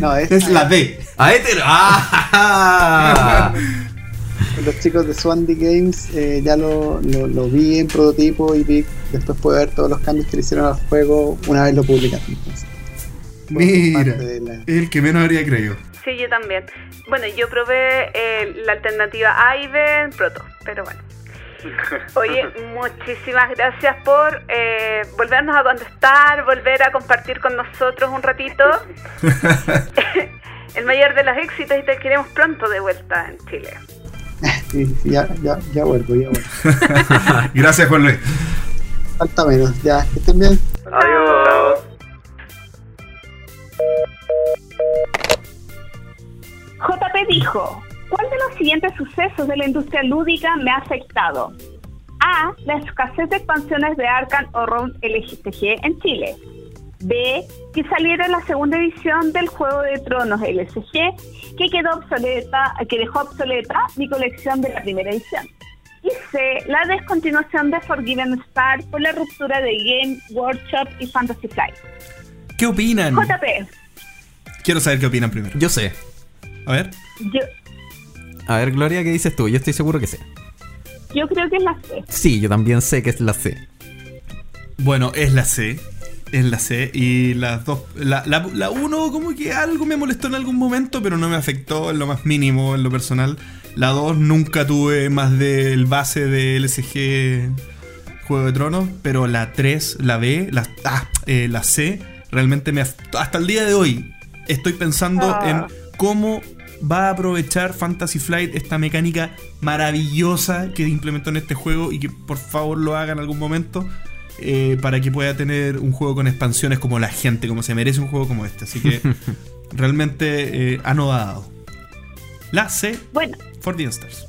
[SPEAKER 5] no, es,
[SPEAKER 2] es la D.
[SPEAKER 4] Aether. ¡Ah! (laughs)
[SPEAKER 5] Los chicos de Swandy Games eh, ya lo, lo, lo vi en prototipo y vi, después pude ver todos los cambios que le hicieron al juego una vez lo publicaron. entonces.
[SPEAKER 2] Mira,
[SPEAKER 5] la-
[SPEAKER 2] es el que menos habría creído.
[SPEAKER 3] sí, yo también. Bueno, yo probé eh, la alternativa A y B en Proto, pero bueno. (laughs) Oye, muchísimas gracias por eh, volvernos a contestar, volver a compartir con nosotros un ratito. (laughs) (laughs) El mayor de los éxitos y te queremos pronto de vuelta en Chile. (laughs)
[SPEAKER 5] Sí, sí, ya, ya, ya vuelvo, ya vuelvo. (laughs)
[SPEAKER 2] Gracias, Juan Luis.
[SPEAKER 5] Falta menos, ya, que estén bien.
[SPEAKER 3] Adiós. JP dijo, ¿cuál de los siguientes sucesos de la industria lúdica me ha afectado? A. La escasez de expansiones de Arkham Horror LCG en Chile. B. Que saliera la segunda edición del Juego de Tronos LCG, que quedó obsoleta, que dejó obsoleta mi colección de la primera edición. Y C. La descontinuación de Forgiven Star por la ruptura de Game Workshop y Fantasy Flight.
[SPEAKER 2] ¿Qué opinan?
[SPEAKER 3] JP,
[SPEAKER 2] Quiero saber qué opinan primero.
[SPEAKER 4] Yo sé.
[SPEAKER 2] A ver.
[SPEAKER 3] yo,
[SPEAKER 4] A ver, Gloria, ¿qué dices tú? Yo estoy seguro que sé.
[SPEAKER 3] yo creo que es la C.
[SPEAKER 4] Sí, yo también sé que es la C.
[SPEAKER 2] Bueno, es la C. Es la C. Y las dos. La, la, la uno, como que algo me molestó en algún momento, pero no me afectó en lo más mínimo, en lo personal. La 2 nunca tuve más del base de LSG Juego de Tronos. Pero la 3, la B, la, ah, eh, la C, realmente me. Hasta el día de hoy estoy pensando
[SPEAKER 3] Ah.
[SPEAKER 2] en cómo va a aprovechar Fantasy Flight esta mecánica maravillosa que implementó en este juego y que por favor lo haga en algún momento eh, para que pueda tener un juego con expansiones como la gente, como se merece un juego como este. Así que (laughs) realmente eh, ha dado. La C,
[SPEAKER 3] Bueno,
[SPEAKER 2] Forbidden Stars.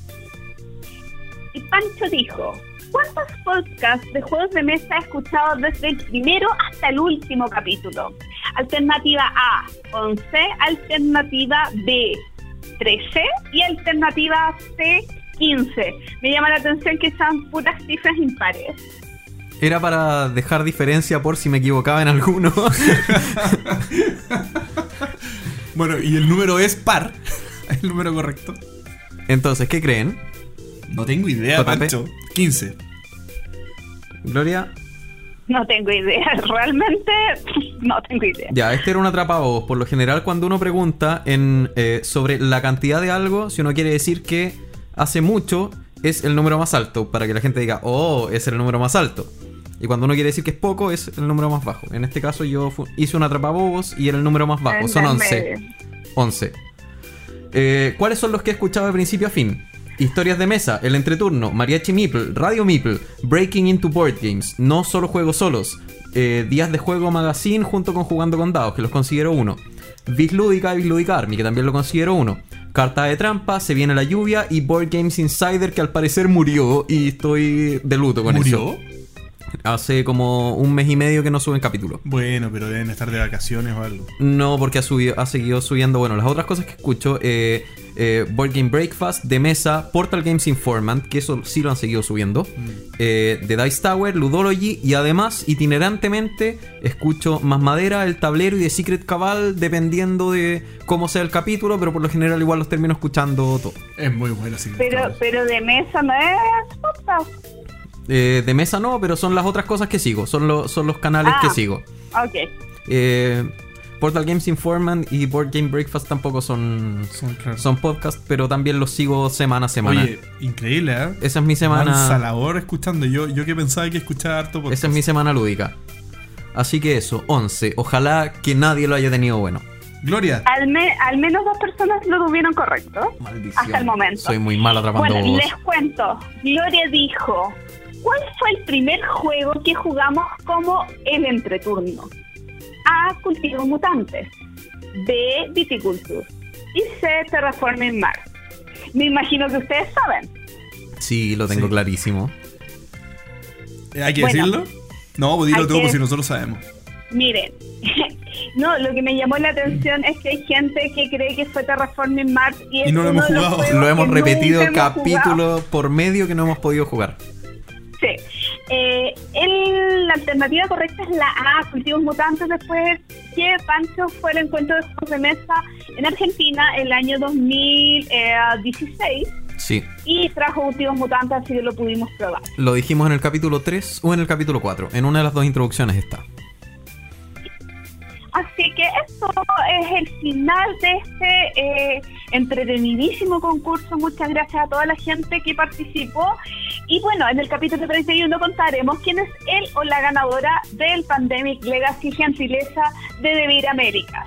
[SPEAKER 3] y Pancho dijo, ¿cuántos podcasts de juegos de mesa he escuchado desde el primero hasta el último capítulo? Alternativa A, 11, alternativa B, 13 y alternativa C, 15. Me llama la atención que sean puras cifras impares.
[SPEAKER 4] Era para dejar diferencia por si me equivocaba en alguno. (laughs)
[SPEAKER 2] Bueno, y el número es par. (laughs) El número correcto.
[SPEAKER 4] Entonces, ¿qué creen?
[SPEAKER 2] No tengo idea,
[SPEAKER 4] JP.
[SPEAKER 2] Pancho. 15.
[SPEAKER 4] Gloria,
[SPEAKER 3] No tengo idea, (laughs) realmente no tengo idea.
[SPEAKER 4] ya, este era un atrapavos. Por lo general, cuando uno pregunta en, eh, sobre la cantidad de algo, si uno quiere decir que hace mucho, es el número más alto. Para que la gente diga, oh, es el número más alto. Y cuando uno quiere decir que es poco, es el número más bajo. En este caso, yo hice un atrapabobos y era el número más bajo. Son
[SPEAKER 3] En el
[SPEAKER 4] 11.
[SPEAKER 3] medio.
[SPEAKER 4] 11. Eh, ¿Cuáles son los que he escuchado de principio a fin? Historias de mesa, El Entreturno, Mariachi Meeple, Radio Meeple, Breaking into Board Games, No Solo Juegos Solos, eh, Días de Juego Magazine junto con Jugando con Dados, que los considero uno. Big Lúdica y Big Lúdica Army, que también lo considero uno. Carta de Trampa, Se Viene la Lluvia y Board Games Insider, que al parecer murió y estoy de luto con
[SPEAKER 2] ¿Murió?
[SPEAKER 4] eso. Hace como un mes y medio que no suben capítulos.
[SPEAKER 2] Bueno, pero deben estar de vacaciones o algo.
[SPEAKER 4] No, porque ha, subido, ha seguido subiendo. Bueno, las otras cosas que escucho: eh, eh, Board Game Breakfast, De Mesa, Portal Games Informant, que eso sí lo han seguido subiendo. eh, The Dice Tower, Ludology. Y además, itinerantemente, escucho Más Madera, El Tablero y The Secret Cabal, dependiendo de cómo sea el capítulo. Pero por lo general, igual los termino escuchando todo.
[SPEAKER 2] Es muy bueno, sí.
[SPEAKER 3] Pero, pero de mesa no es podcast.
[SPEAKER 4] Eh, de Mesa no, pero son las otras cosas que sigo. Son, los son los canales
[SPEAKER 3] Ah.
[SPEAKER 4] que sigo.
[SPEAKER 3] Ok.
[SPEAKER 4] Eh, Portal Games Informant y Board Game Breakfast tampoco son,
[SPEAKER 2] Son, claro.
[SPEAKER 4] son podcasts, pero también los sigo semana a semana.
[SPEAKER 2] Oye, increíble, ¿eh?
[SPEAKER 4] Esa es mi semana.
[SPEAKER 2] labor escuchando. Yo, yo que pensaba que escuchaba harto podcast.
[SPEAKER 4] Esa es mi semana lúdica. Así que eso, 11. Ojalá que nadie lo haya tenido bueno.
[SPEAKER 2] Gloria.
[SPEAKER 3] Al, me- al menos dos personas lo tuvieron correcto.
[SPEAKER 4] Maldición.
[SPEAKER 3] Hasta el momento.
[SPEAKER 4] Soy muy mal atrapando
[SPEAKER 3] Bueno, les cuento. Gloria dijo, ¿cuál fue el primer juego que jugamos como el entreturno? A. Cultivo Mutantes. B. Viticulture. Y C. Terraforming Mars. Me imagino que ustedes saben.
[SPEAKER 4] Sí, lo tengo
[SPEAKER 2] Sí.
[SPEAKER 4] clarísimo.
[SPEAKER 2] Eh, ¿Hay que
[SPEAKER 3] Bueno.
[SPEAKER 2] decirlo? No, pues dilo tú,
[SPEAKER 3] que-
[SPEAKER 2] pues si nosotros sabemos.
[SPEAKER 3] Miren, (laughs) no, lo que me llamó la atención es que hay gente que cree que fue Terraforming Mars y, es
[SPEAKER 2] Y no lo hemos jugado.
[SPEAKER 4] Lo hemos repetido
[SPEAKER 3] hemos
[SPEAKER 4] capítulo por medio que no hemos podido jugar.
[SPEAKER 3] Sí. Eh, el- la alternativa correcta es la A, Cultivos Mutantes, después que Pancho fue el encuentro de juegos de mesa en Argentina el año 2016
[SPEAKER 4] Sí,
[SPEAKER 3] y trajo Cultivos Mutantes, así que lo pudimos probar.
[SPEAKER 4] lo dijimos en el capítulo 3 o en el capítulo 4. En una de las dos introducciones está.
[SPEAKER 3] Así que esto es el final de este eh, entretenidísimo concurso. Muchas gracias a toda la gente que participó. Y bueno, en el capítulo 31 contaremos quién es él o la ganadora del Pandemic Legacy Gentileza de Devir América.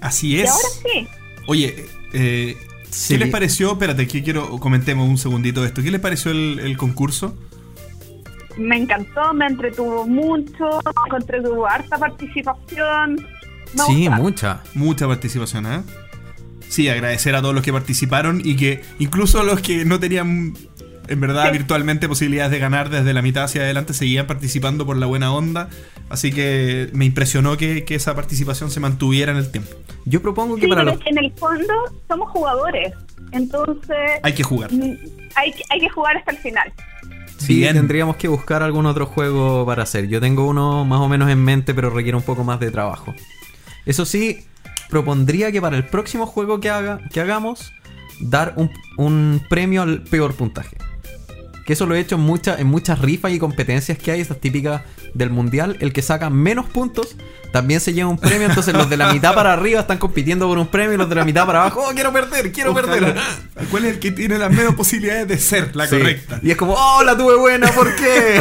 [SPEAKER 2] Así
[SPEAKER 3] Y
[SPEAKER 2] es.
[SPEAKER 3] ahora sí,
[SPEAKER 2] Oye, eh,
[SPEAKER 4] Sí.
[SPEAKER 2] ¿qué les pareció? Espérate, que quiero comentemos un segundito esto. ¿Qué les pareció el, el concurso?
[SPEAKER 3] Me encantó, me entretuvo mucho, encontré que hubo harta participación. Me
[SPEAKER 4] Sí,
[SPEAKER 3] gusta.
[SPEAKER 4] mucha.
[SPEAKER 2] Mucha participación, ¿eh? Sí, agradecer a todos los que participaron y que incluso los que no tenían en verdad
[SPEAKER 3] Sí.
[SPEAKER 2] virtualmente posibilidades de ganar desde la mitad hacia adelante seguían participando por la buena onda. Así que me impresionó que, que esa participación se mantuviera en el tiempo.
[SPEAKER 4] Yo propongo que
[SPEAKER 3] Sí,
[SPEAKER 4] para
[SPEAKER 3] pero
[SPEAKER 4] los...
[SPEAKER 3] en el fondo somos jugadores, entonces
[SPEAKER 2] Hay que jugar.
[SPEAKER 3] hay que jugar hasta el final.
[SPEAKER 4] Sí,
[SPEAKER 2] Bien.
[SPEAKER 4] tendríamos que buscar algún otro juego para hacer. Yo tengo uno más o menos en mente, pero requiere un poco más de trabajo. Eso sí, propondría que para el próximo juego que, haga, que hagamos, dar un, un premio al peor puntaje. Que eso lo he hecho en, mucha- en muchas rifas y competencias que hay, esas típicas del mundial. El que saca menos puntos también se lleva un premio. Entonces los de la mitad para arriba están compitiendo por un premio y los de la mitad para abajo, ¡oh, quiero perder! ¡Quiero
[SPEAKER 2] Ojalá.
[SPEAKER 4] perder!
[SPEAKER 2] ¿Cuál es el que tiene las menos posibilidades de ser la
[SPEAKER 4] Sí.
[SPEAKER 2] correcta?
[SPEAKER 4] Y es como, ¡oh, la tuve buena! ¿Por qué?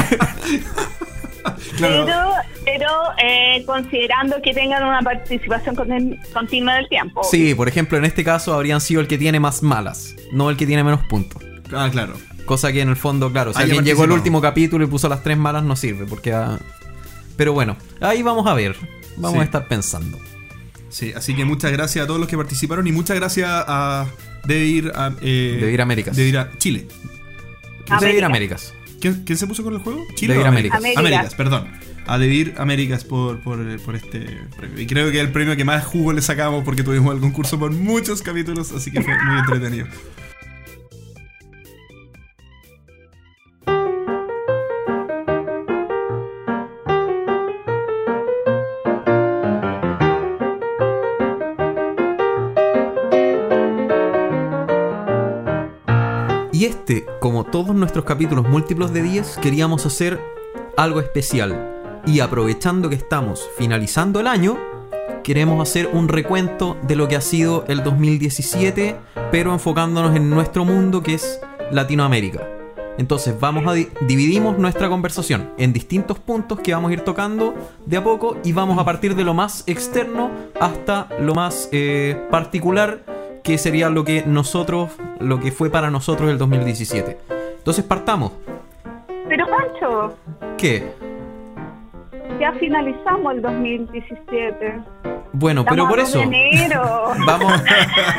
[SPEAKER 2] Claro.
[SPEAKER 3] Pero, pero eh, considerando que tengan una participación con- continua del tiempo.
[SPEAKER 4] Sí, por ejemplo, en este caso habrían sido el que tiene más malas, no el que tiene menos puntos.
[SPEAKER 2] Ah, claro.
[SPEAKER 4] Cosa que en el fondo, claro, si alguien llegó al último capítulo y puso las tres malas, no sirve, porque... ah, Pero bueno, ahí vamos a ver. Vamos
[SPEAKER 2] Sí.
[SPEAKER 4] a estar pensando.
[SPEAKER 2] Sí, así que muchas gracias a todos los que participaron y muchas gracias a Debir a, eh,
[SPEAKER 4] Debir Américas.
[SPEAKER 2] Debir a Chile.
[SPEAKER 3] América.
[SPEAKER 4] Américas.
[SPEAKER 2] ¿Quién, quién se puso con el juego? ¿Chile
[SPEAKER 4] Debir. Américas.
[SPEAKER 3] Américas,
[SPEAKER 2] perdón. A Debir Américas por, por, por este premio. Y creo que es el premio que más jugo le sacamos porque tuvimos el concurso por muchos capítulos, así que fue muy entretenido.
[SPEAKER 4] Este, como todos nuestros capítulos múltiplos de 10, queríamos hacer algo especial. Y aprovechando que estamos finalizando el año, queremos hacer un recuento de lo que ha sido el 2017, pero enfocándonos en nuestro mundo que es Latinoamérica. Entonces vamos a di- dividimos nuestra conversación en distintos puntos que vamos a ir tocando de a poco y vamos a partir de lo más externo hasta lo más eh, particular que sería lo que nosotros, lo que fue para nosotros el 2017. Entonces partamos.
[SPEAKER 3] Pero Pancho,
[SPEAKER 4] ¿Qué?
[SPEAKER 3] ya finalizamos el 2017.
[SPEAKER 4] Bueno, pero por eso. (laughs) Vamos,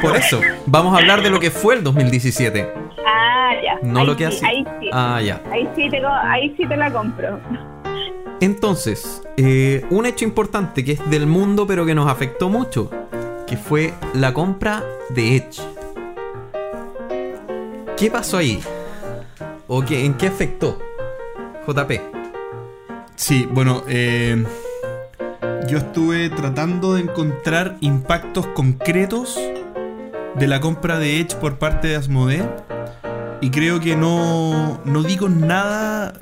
[SPEAKER 4] por eso, vamos a hablar de lo que fue el 2017.
[SPEAKER 3] ah, ya.
[SPEAKER 4] No
[SPEAKER 3] ahí
[SPEAKER 4] lo que
[SPEAKER 3] sí,
[SPEAKER 4] hace.
[SPEAKER 3] Ahí sí.
[SPEAKER 4] Ah, ya.
[SPEAKER 3] Ahí sí te, ahí sí te la compro.
[SPEAKER 4] Entonces, eh, un hecho importante que es del mundo pero que nos afectó mucho, que fue la compra de Edge. ¿Qué pasó ahí? ¿O qué, en qué afectó? JP.
[SPEAKER 2] Sí, bueno, eh, yo estuve tratando de encontrar impactos concretos de la compra de Edge por parte de Asmodee y creo que no, no digo nada.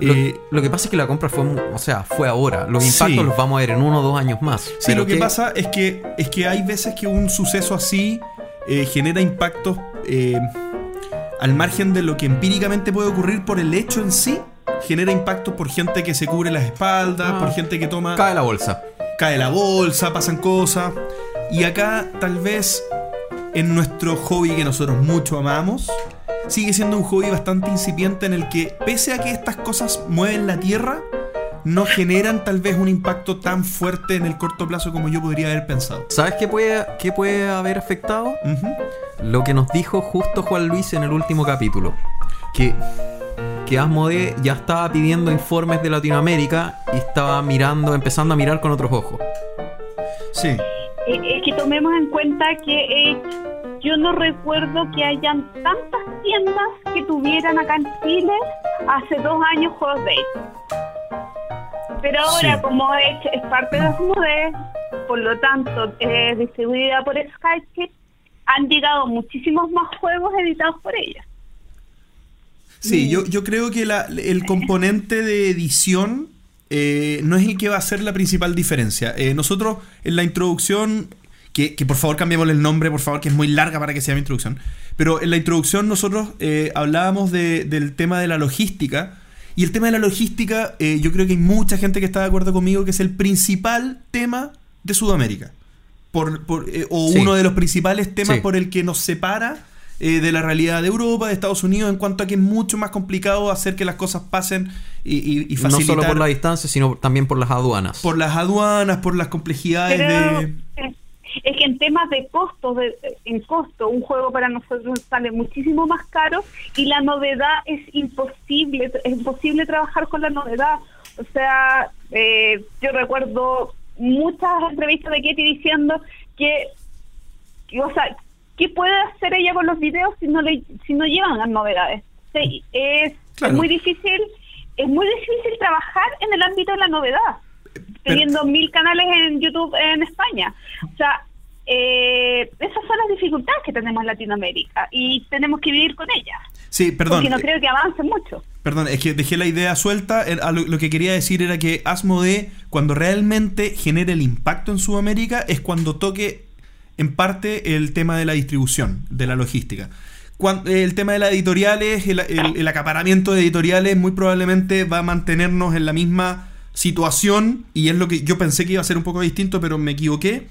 [SPEAKER 4] Lo,
[SPEAKER 2] eh,
[SPEAKER 4] lo que pasa es que la compra fue, o sea, fue ahora. Los
[SPEAKER 2] Sí.
[SPEAKER 4] impactos los vamos a ver en uno o dos años más.
[SPEAKER 2] Sí,
[SPEAKER 4] Pero
[SPEAKER 2] lo que
[SPEAKER 4] ¿qué-
[SPEAKER 2] pasa es que, es que hay veces que un suceso así eh, genera impactos eh, al margen de lo que empíricamente puede ocurrir por el hecho en sí. Genera impactos por gente que se cubre las espaldas,
[SPEAKER 4] Ah.
[SPEAKER 2] por gente que toma.
[SPEAKER 4] Cae la bolsa.
[SPEAKER 2] cae la bolsa, pasan cosas. Y acá, tal vez, en nuestro hobby que nosotros mucho amamos, sigue siendo un hobby bastante incipiente en el que, pese a que estas cosas mueven la tierra, no generan tal vez un impacto tan fuerte en el corto plazo como yo podría haber pensado.
[SPEAKER 4] ¿Sabes qué puede, qué puede haber afectado? Lo que nos dijo justo Juan Luis en el último capítulo. Que, que Asmodee ya estaba pidiendo informes de Latinoamérica y estaba mirando, empezando a mirar con otros ojos.
[SPEAKER 2] Sí.
[SPEAKER 3] Eh, Es que tomemos en cuenta que eh, yo no recuerdo que hayan tantas tiendas que tuvieran acá en Chile hace dos años juegos de. Pero ahora,
[SPEAKER 2] Sí.
[SPEAKER 3] como es parte de Asmodee, por lo tanto es distribuida por Skype, han llegado muchísimos más juegos editados por ella.
[SPEAKER 2] Sí, yo, yo creo que la- el (laughs) componente de edición eh, no es el que va a ser la principal diferencia. Eh, nosotros en la introducción, que, que por favor cambiemos el nombre, por favor, que es muy larga para que sea mi introducción, pero en la introducción nosotros eh, hablábamos de- del tema de la logística. Y el tema de la logística, eh, yo creo que hay mucha gente que está de acuerdo conmigo que es el principal tema de Sudamérica. Por, por, eh, o
[SPEAKER 4] Sí.
[SPEAKER 2] uno de los principales temas
[SPEAKER 4] Sí.
[SPEAKER 2] por el que nos separa eh, de la realidad de Europa, de Estados Unidos, en cuanto a que es mucho más complicado hacer que las cosas pasen y, y, y
[SPEAKER 4] No
[SPEAKER 2] facilitar
[SPEAKER 4] solo por la distancia, sino también por las aduanas.
[SPEAKER 2] por las aduanas, por las complejidades
[SPEAKER 3] Pero
[SPEAKER 2] de...
[SPEAKER 3] es que en temas de costos, de, en costo, un juego para nosotros sale muchísimo más caro y la novedad es imposible, es imposible trabajar con la novedad. O sea, eh, yo recuerdo muchas entrevistas de Ketty diciendo que, que, o sea, ¿qué puede hacer ella con los videos si no le, si no llevan las novedades? Sí, es,
[SPEAKER 2] Claro.
[SPEAKER 3] es muy difícil, es muy difícil trabajar en el ámbito de la novedad teniendo mil canales en YouTube en España. O sea, eh, esas son las dificultades que tenemos en Latinoamérica y tenemos que vivir con ellas.
[SPEAKER 2] Sí, perdón.
[SPEAKER 3] porque no
[SPEAKER 2] eh,
[SPEAKER 3] creo que avance mucho.
[SPEAKER 2] Perdón, es que dejé la idea suelta. Eh, Lo, que quería decir era que Asmodee, cuando realmente genere el impacto en Sudamérica, es cuando toque en parte el tema de la distribución, de la logística. Cuan- eh, el tema de las editoriales, el, el- el acaparamiento de editoriales, muy probablemente va a mantenernos en la misma situación. Y es lo que yo pensé que iba a ser un poco distinto, pero me equivoqué.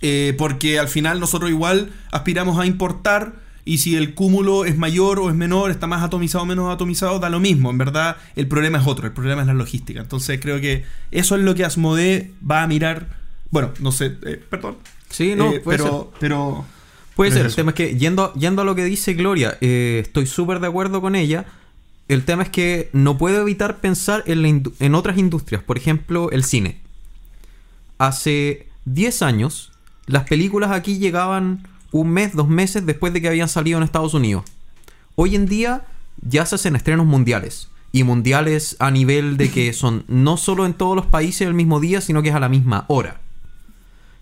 [SPEAKER 2] Eh, porque al final nosotros igual aspiramos a importar y si el cúmulo es mayor o es menor, está más atomizado o menos atomizado, da lo mismo. En verdad el problema es otro, el problema es la logística. Entonces creo que eso es lo que Asmodee va a mirar. Bueno, no sé, eh, perdón.
[SPEAKER 4] Sí, no,
[SPEAKER 2] Eh,
[SPEAKER 4] puede
[SPEAKER 2] pero, pero
[SPEAKER 4] Puede
[SPEAKER 2] pero
[SPEAKER 4] ser,
[SPEAKER 2] es
[SPEAKER 4] el tema es que yendo, yendo a lo que dice Gloria, eh, estoy súper de acuerdo con ella. El tema es que no puedo evitar pensar en, otras industrias, por ejemplo, el cine. Hace 10 años, las películas aquí llegaban un mes, dos meses después de que habían salido en Estados Unidos. Hoy en día ya se hacen estrenos mundiales. Y mundiales a nivel de que son no solo en todos los países el mismo día, sino que es a la misma hora.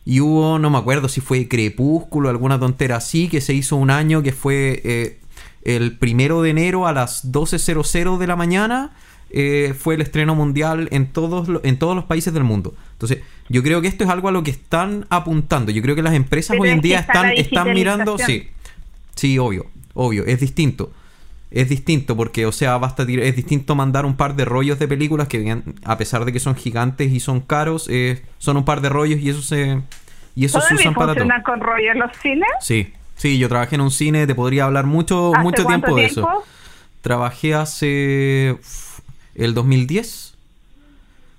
[SPEAKER 4] Y hubo, no me acuerdo si fue Crepúsculo, alguna tontera así, que se hizo un año que fue eh, el primero de enero a las 12.00 de la mañana. eh, fue el estreno mundial en todos, lo- en todos los países del mundo. Entonces, yo creo que esto es algo a lo que están apuntando. Yo creo que las empresas
[SPEAKER 3] Pero
[SPEAKER 4] hoy en día
[SPEAKER 3] está
[SPEAKER 4] están, están mirando. Sí, sí, obvio, obvio, es distinto. Es distinto porque, o sea, basta es distinto mandar un par de rollos de películas que, a pesar de que son gigantes y son caros, eh, son un par de rollos y eso se y eso se
[SPEAKER 3] ¿Todavía
[SPEAKER 4] usan para todo.
[SPEAKER 3] con rollo en los cines?
[SPEAKER 4] Sí, sí, yo trabajé en un cine, te podría hablar mucho,
[SPEAKER 3] ¿Hace
[SPEAKER 4] mucho tiempo de eso. Trabajé hace el 2010.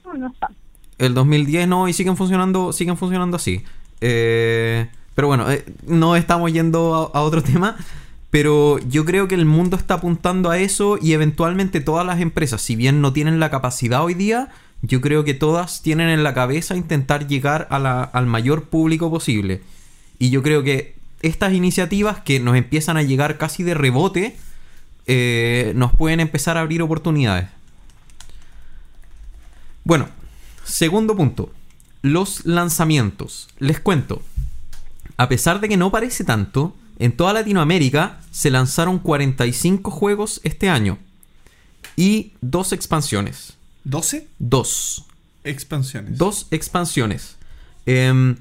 [SPEAKER 3] No, no está.
[SPEAKER 4] El 2010 no, y siguen funcionando, siguen funcionando así. Eh, pero bueno, eh, no estamos yendo a, a otro (laughs) tema. Pero yo creo que el mundo está apuntando a eso y eventualmente todas las empresas, si bien no tienen la capacidad hoy día, yo creo que todas tienen en la cabeza intentar llegar a la- al mayor público posible. Y yo creo que estas iniciativas que nos empiezan a llegar casi de rebote, eh, nos pueden empezar a abrir oportunidades. Bueno, segundo punto. Los lanzamientos. Les cuento. A pesar de que no parece tanto, en toda Latinoamérica se lanzaron 45 juegos este año. Y dos expansiones.
[SPEAKER 2] ¿12
[SPEAKER 4] Dos.
[SPEAKER 2] expansiones?
[SPEAKER 4] Dos expansiones. Em,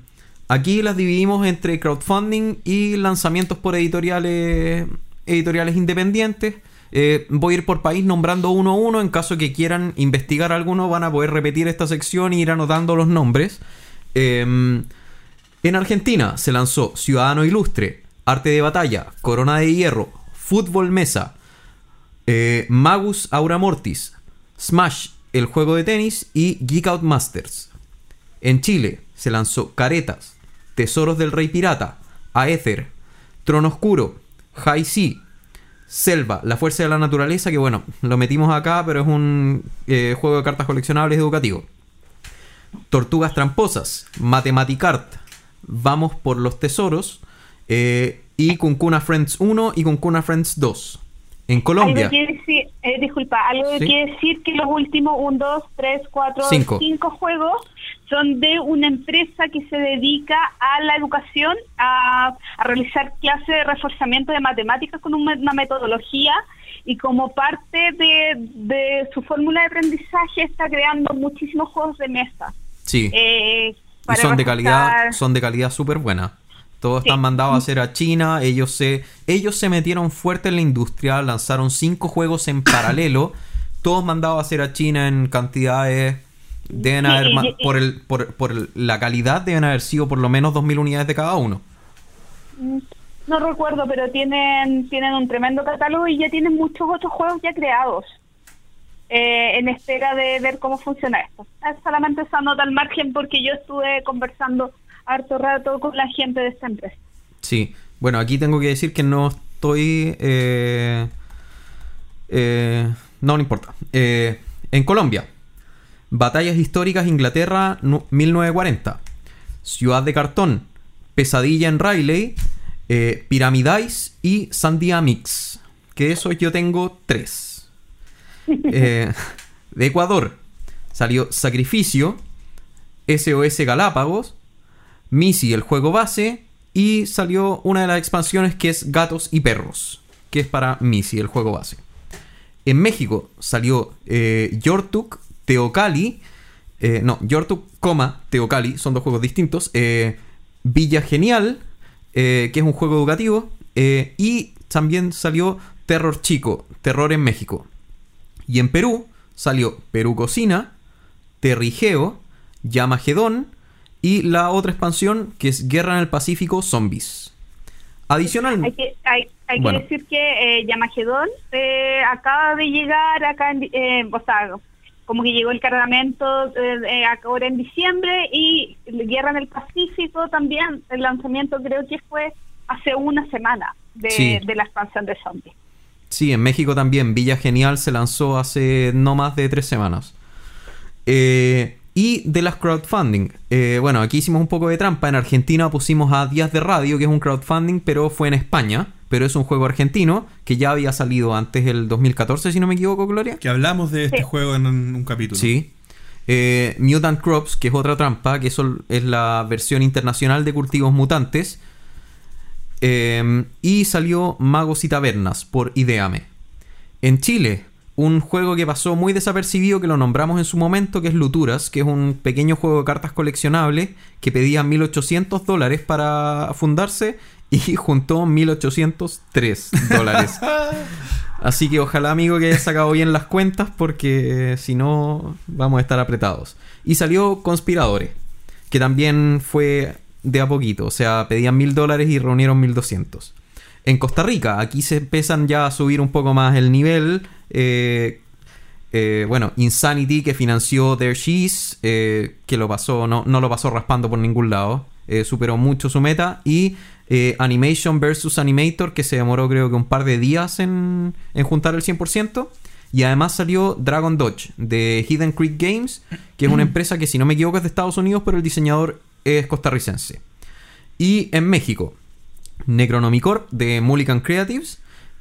[SPEAKER 4] aquí las dividimos entre crowdfunding y lanzamientos por editoriales, editoriales independientes. Eh, voy a ir por país nombrando uno a uno. En caso que quieran investigar alguno, van a poder repetir esta sección y ir anotando los nombres. Em, en Argentina se lanzó Ciudadano Ilustre, Arte de Batalla, Corona de Hierro, Fútbol Mesa, eh, Magus Aura Mortis, Smash, el juego de tenis y Geek Out Masters. En Chile se lanzó Caretas, Tesoros del Rey Pirata, Aether, Trono Oscuro, High Sea, Selva, La Fuerza de la Naturaleza, que bueno, lo metimos acá, pero es un eh, juego de cartas coleccionables educativo. Tortugas Tramposas, Mathematicart, Vamos por los Tesoros, eh, y Kunkuna Friends 1 y Kunkuna Friends 2. En Colombia.
[SPEAKER 3] Algo decir, eh, disculpa, algo
[SPEAKER 4] Sí.
[SPEAKER 3] que decir que los últimos 1, 2, 3, 4,
[SPEAKER 4] Cinco.
[SPEAKER 3] 5 juegos son de una empresa que se dedica a la educación, a, a realizar clases de reforzamiento de matemáticas con una una metodología y como parte de, de su fórmula de aprendizaje está creando muchísimos juegos de mesa.
[SPEAKER 4] Sí.
[SPEAKER 3] Eh,
[SPEAKER 4] Y son de calidad, son de calidad súper buena. Todos
[SPEAKER 3] Sí.
[SPEAKER 4] están mandados a hacer a China. Ellos se, ellos se metieron fuerte en la industria, lanzaron cinco juegos en paralelo, todos mandados a hacer a China en cantidades. Deben haber,
[SPEAKER 3] y-
[SPEAKER 4] por, el, por, por el- la calidad, deben haber sido por lo menos 2.000 unidades de cada uno.
[SPEAKER 3] Mm, No recuerdo, pero tienen tienen un tremendo catálogo y ya tienen muchos otros juegos ya creados. eh, en espera de ver cómo funciona esto. Es solamente esa nota al margen porque yo estuve conversando harto rato con la gente de esta empresa.
[SPEAKER 4] Sí, bueno, aquí tengo que decir que no estoy... eh, eh, no, no importa. Eh, en Colombia, Batallas Históricas Inglaterra nu- 1940, Ciudad de Cartón, Pesadilla en Riley, eh, Pyramidais y Sandia Mix. Que esos yo tengo tres. (laughs) Eh, de Ecuador salió Sacrificio, SOS Galápagos, Missy el juego base y salió una de las expansiones que es Gatos y Perros, que es para Missy el juego base. En México salió eh, Yortuk, Teocali, eh, no, Yortuk, coma, Teocali, son dos juegos distintos, eh, Villa Genial, eh, que es un juego educativo, eh, y también salió Terror Chico, Terror en México. Y en Perú salió Perú Cocina, Terrigeo, Yamagedón y la otra expansión que es Guerra en el Pacífico Zombies. Adicional.
[SPEAKER 3] Hay que, hay, hay
[SPEAKER 4] Bueno.
[SPEAKER 3] que decir que Yamagedón acaba de llegar acá, en, o sea, como que llegó el cargamento eh, eh, ahora en diciembre y Guerra en el Pacífico también, el lanzamiento creo que fue hace una semana de,
[SPEAKER 4] Sí.
[SPEAKER 3] de la expansión de zombies.
[SPEAKER 4] Sí, en México también. Villa Genial se lanzó hace no más de tres semanas. Eh, y de las crowdfunding. Eh, bueno, aquí hicimos un poco de trampa. En Argentina pusimos a Días de Radio, que es un crowdfunding, pero fue en España. Pero es un juego argentino que ya había salido antes del 2014, si no me equivoco, Gloria.
[SPEAKER 2] Que hablamos de este
[SPEAKER 3] Sí.
[SPEAKER 2] juego en un, un capítulo.
[SPEAKER 4] Sí. Eh, Mutant Crops, que es otra trampa, que eso es la versión internacional de Cultivos Mutantes. Eh, y salió Magos y Tabernas por Ideame. En Chile, un juego que pasó muy desapercibido, que lo nombramos en su momento, que es Luturas, que es un pequeño juego de cartas coleccionables que pedía 1800 dólares para fundarse y juntó 1803 dólares. (laughs) Así que ojalá, amigo, que hayas sacado bien las cuentas porque eh, si no, vamos a estar apretados. Y salió Conspiradores, que también fue de a poquito. O sea, pedían mil dólares y reunieron 1200. En Costa Rica, aquí se empiezan ya a subir un poco más el nivel. eh, eh, bueno, Insanity, que financió Their She's, eh, que lo pasó, no, no lo pasó raspando por ningún lado. superó mucho su meta. Y eh, Animation vs. Animator, que se demoró creo que un par de días en, en juntar el 100%. Y además salió Dragon Dodge de Hidden Creek Games, que es una (clears throat) empresa que si no me equivoco es de Estados Unidos, pero el diseñador es costarricense. Y en México, Necronomicor de Mulligan Creatives,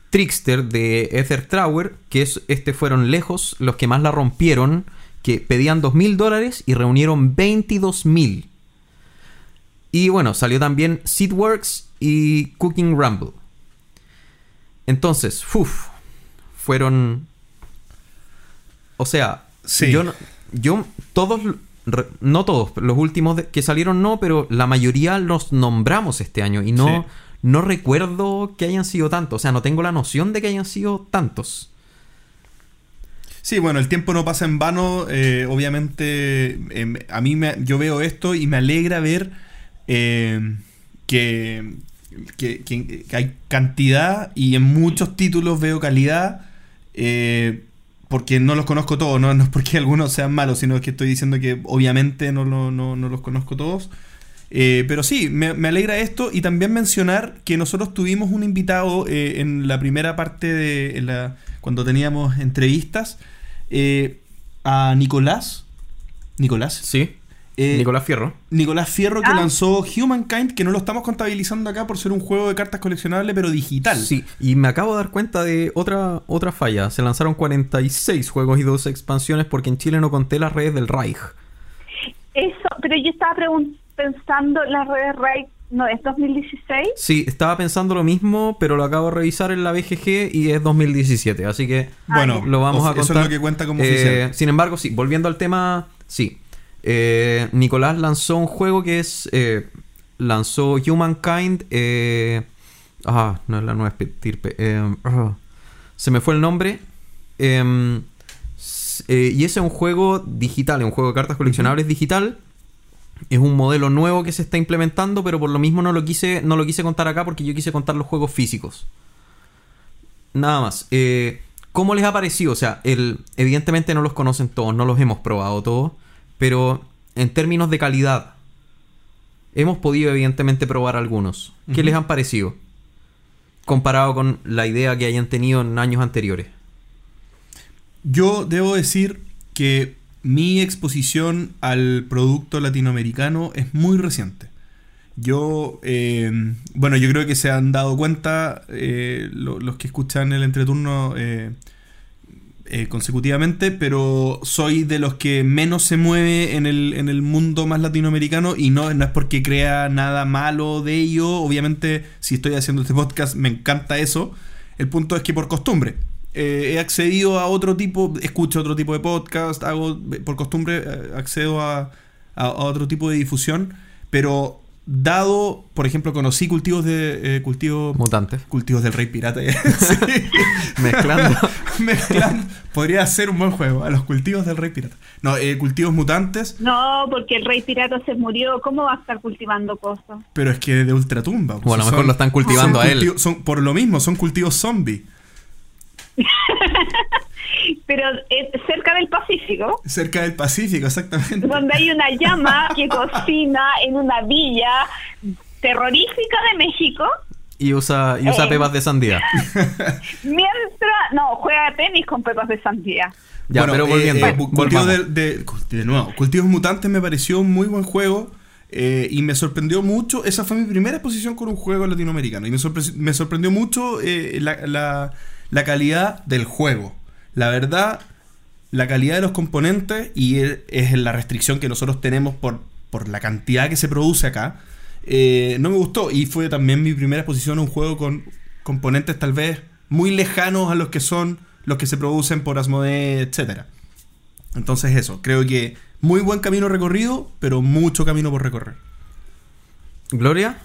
[SPEAKER 4] Trickster de Ether Tower, que es, este fueron lejos los que más la rompieron, que pedían 2.000 dólares y reunieron 22.000. Y bueno, salió también Seedworks y Cooking Rumble. Entonces, uff, fueron... O sea,
[SPEAKER 2] Sí.
[SPEAKER 4] yo, yo todos, no todos, los últimos que salieron no, pero la mayoría los nombramos este año y no,
[SPEAKER 2] Sí.
[SPEAKER 4] no recuerdo que hayan sido tantos. O sea, no tengo la noción de que hayan sido tantos.
[SPEAKER 2] Sí, bueno, el tiempo no pasa en vano. eh, obviamente, em, a mí me, yo veo esto y me alegra ver eh, que, que- hay cantidad y en muchos títulos veo calidad. eh, porque no los conozco todos, ¿no? (laughs) no es porque algunos sean malos, sino que estoy diciendo que obviamente no, no- no los conozco todos. Eh, pero sí, me, alegra esto y también mencionar que nosotros tuvimos un invitado en la primera parte de la, cuando teníamos entrevistas a Nicolás. Nicolás.
[SPEAKER 4] Sí.
[SPEAKER 2] Eh,
[SPEAKER 4] Nicolás Fierro.
[SPEAKER 2] Nicolás Fierro que
[SPEAKER 3] Ah.
[SPEAKER 2] lanzó Humankind, que no lo estamos contabilizando acá por ser un juego de cartas coleccionable, pero digital.
[SPEAKER 4] Sí, y me acabo de dar cuenta de otra, otra falla. Se lanzaron 46 juegos y dos expansiones porque en Chile no conté las redes del Reich.
[SPEAKER 3] Eso, pero yo estaba pensando, la red Raid, no, es 2016.
[SPEAKER 4] Sí, estaba pensando lo mismo, pero lo acabo de revisar en la BGG y es 2017, así que
[SPEAKER 2] Bueno,
[SPEAKER 4] lo vamos a contar.
[SPEAKER 2] Eso es lo que cuenta como
[SPEAKER 4] Eh,
[SPEAKER 2] oficial.
[SPEAKER 4] sin embargo, sí, volviendo al tema, sí. Eh, Nicolás lanzó un juego que es. eh, lanzó Humankind. eh, ah, no es la nueva estirpe. ah, se me fue el nombre. Em, y ese es un juego digital, es un juego de cartas coleccionables digital. Es un modelo nuevo que se está implementando, pero por lo mismo no lo quise, no lo quise contar acá porque yo quise contar los juegos físicos. Nada más. ¿Cómo les ha parecido? O sea, el, evidentemente no los conocen todos, no los hemos probado todos, pero en términos de calidad, hemos podido evidentemente probar algunos. ¿Qué les han parecido? Comparado con la idea que hayan tenido en años anteriores.
[SPEAKER 2] Yo debo decir que mi exposición al producto latinoamericano es muy reciente. Yo, eh, bueno, yo creo que se han dado cuenta eh, lo- los que escuchan el entreturno eh, eh, consecutivamente, pero soy de los que menos se mueve en el, en el mundo más latinoamericano y no, no es porque crea nada malo de ello. Obviamente, si estoy haciendo este podcast, me encanta eso. El punto es que por costumbre. eh, he accedido a otro tipo, escucho otro tipo de podcast, hago, por costumbre, eh, accedo a, a- a otro tipo de difusión, pero dado, por ejemplo, conocí cultivos de eh, cultivos
[SPEAKER 4] Mutantes.
[SPEAKER 2] cultivos del rey pirata. (laughs) Sí.
[SPEAKER 4] Mezclando. (laughs)
[SPEAKER 2] Mezclando. Podría ser un buen juego. A los cultivos del rey pirata. No, eh, cultivos mutantes,
[SPEAKER 3] No, porque el rey pirata se murió. ¿Cómo va a estar cultivando cosas?
[SPEAKER 2] pero es que de ultratumba.
[SPEAKER 4] O a lo
[SPEAKER 2] Son-
[SPEAKER 4] mejor lo están cultivando
[SPEAKER 2] son
[SPEAKER 4] a él.
[SPEAKER 2] son- por lo mismo, son cultivos zombie. (laughs)
[SPEAKER 3] Pero es cerca del Pacífico,
[SPEAKER 2] Cerca del Pacífico, exactamente.
[SPEAKER 3] donde hay una llama que (laughs) cocina en una villa terrorífica de México,
[SPEAKER 4] Y usa, y usa
[SPEAKER 3] Eh.
[SPEAKER 4] pepas de sandía. (laughs)
[SPEAKER 3] mientras, no, juega tenis con pepas de sandía.
[SPEAKER 4] Ya,
[SPEAKER 2] Bueno,
[SPEAKER 4] pero
[SPEAKER 2] eh,
[SPEAKER 4] volviendo.
[SPEAKER 2] eh,
[SPEAKER 4] volvamos.
[SPEAKER 2] de, de- de nuevo, Cultivos Mutantes me pareció un muy buen juego. eh, y me sorprendió mucho. Esa fue mi primera exposición con un juego latinoamericano. Y me, sorpre- me sorprendió mucho eh, la, la- la calidad del juego. La verdad, la calidad de los componentes. Y es, la restricción que nosotros tenemos por, por la cantidad que se produce acá. eh, no me gustó. Y fue también mi primera exposición a un juego con componentes tal vez muy lejanos a los que son los que se producen por Asmodee, etcétera. Entonces eso, creo que muy buen camino recorrido, pero mucho camino por recorrer.
[SPEAKER 4] Gloria.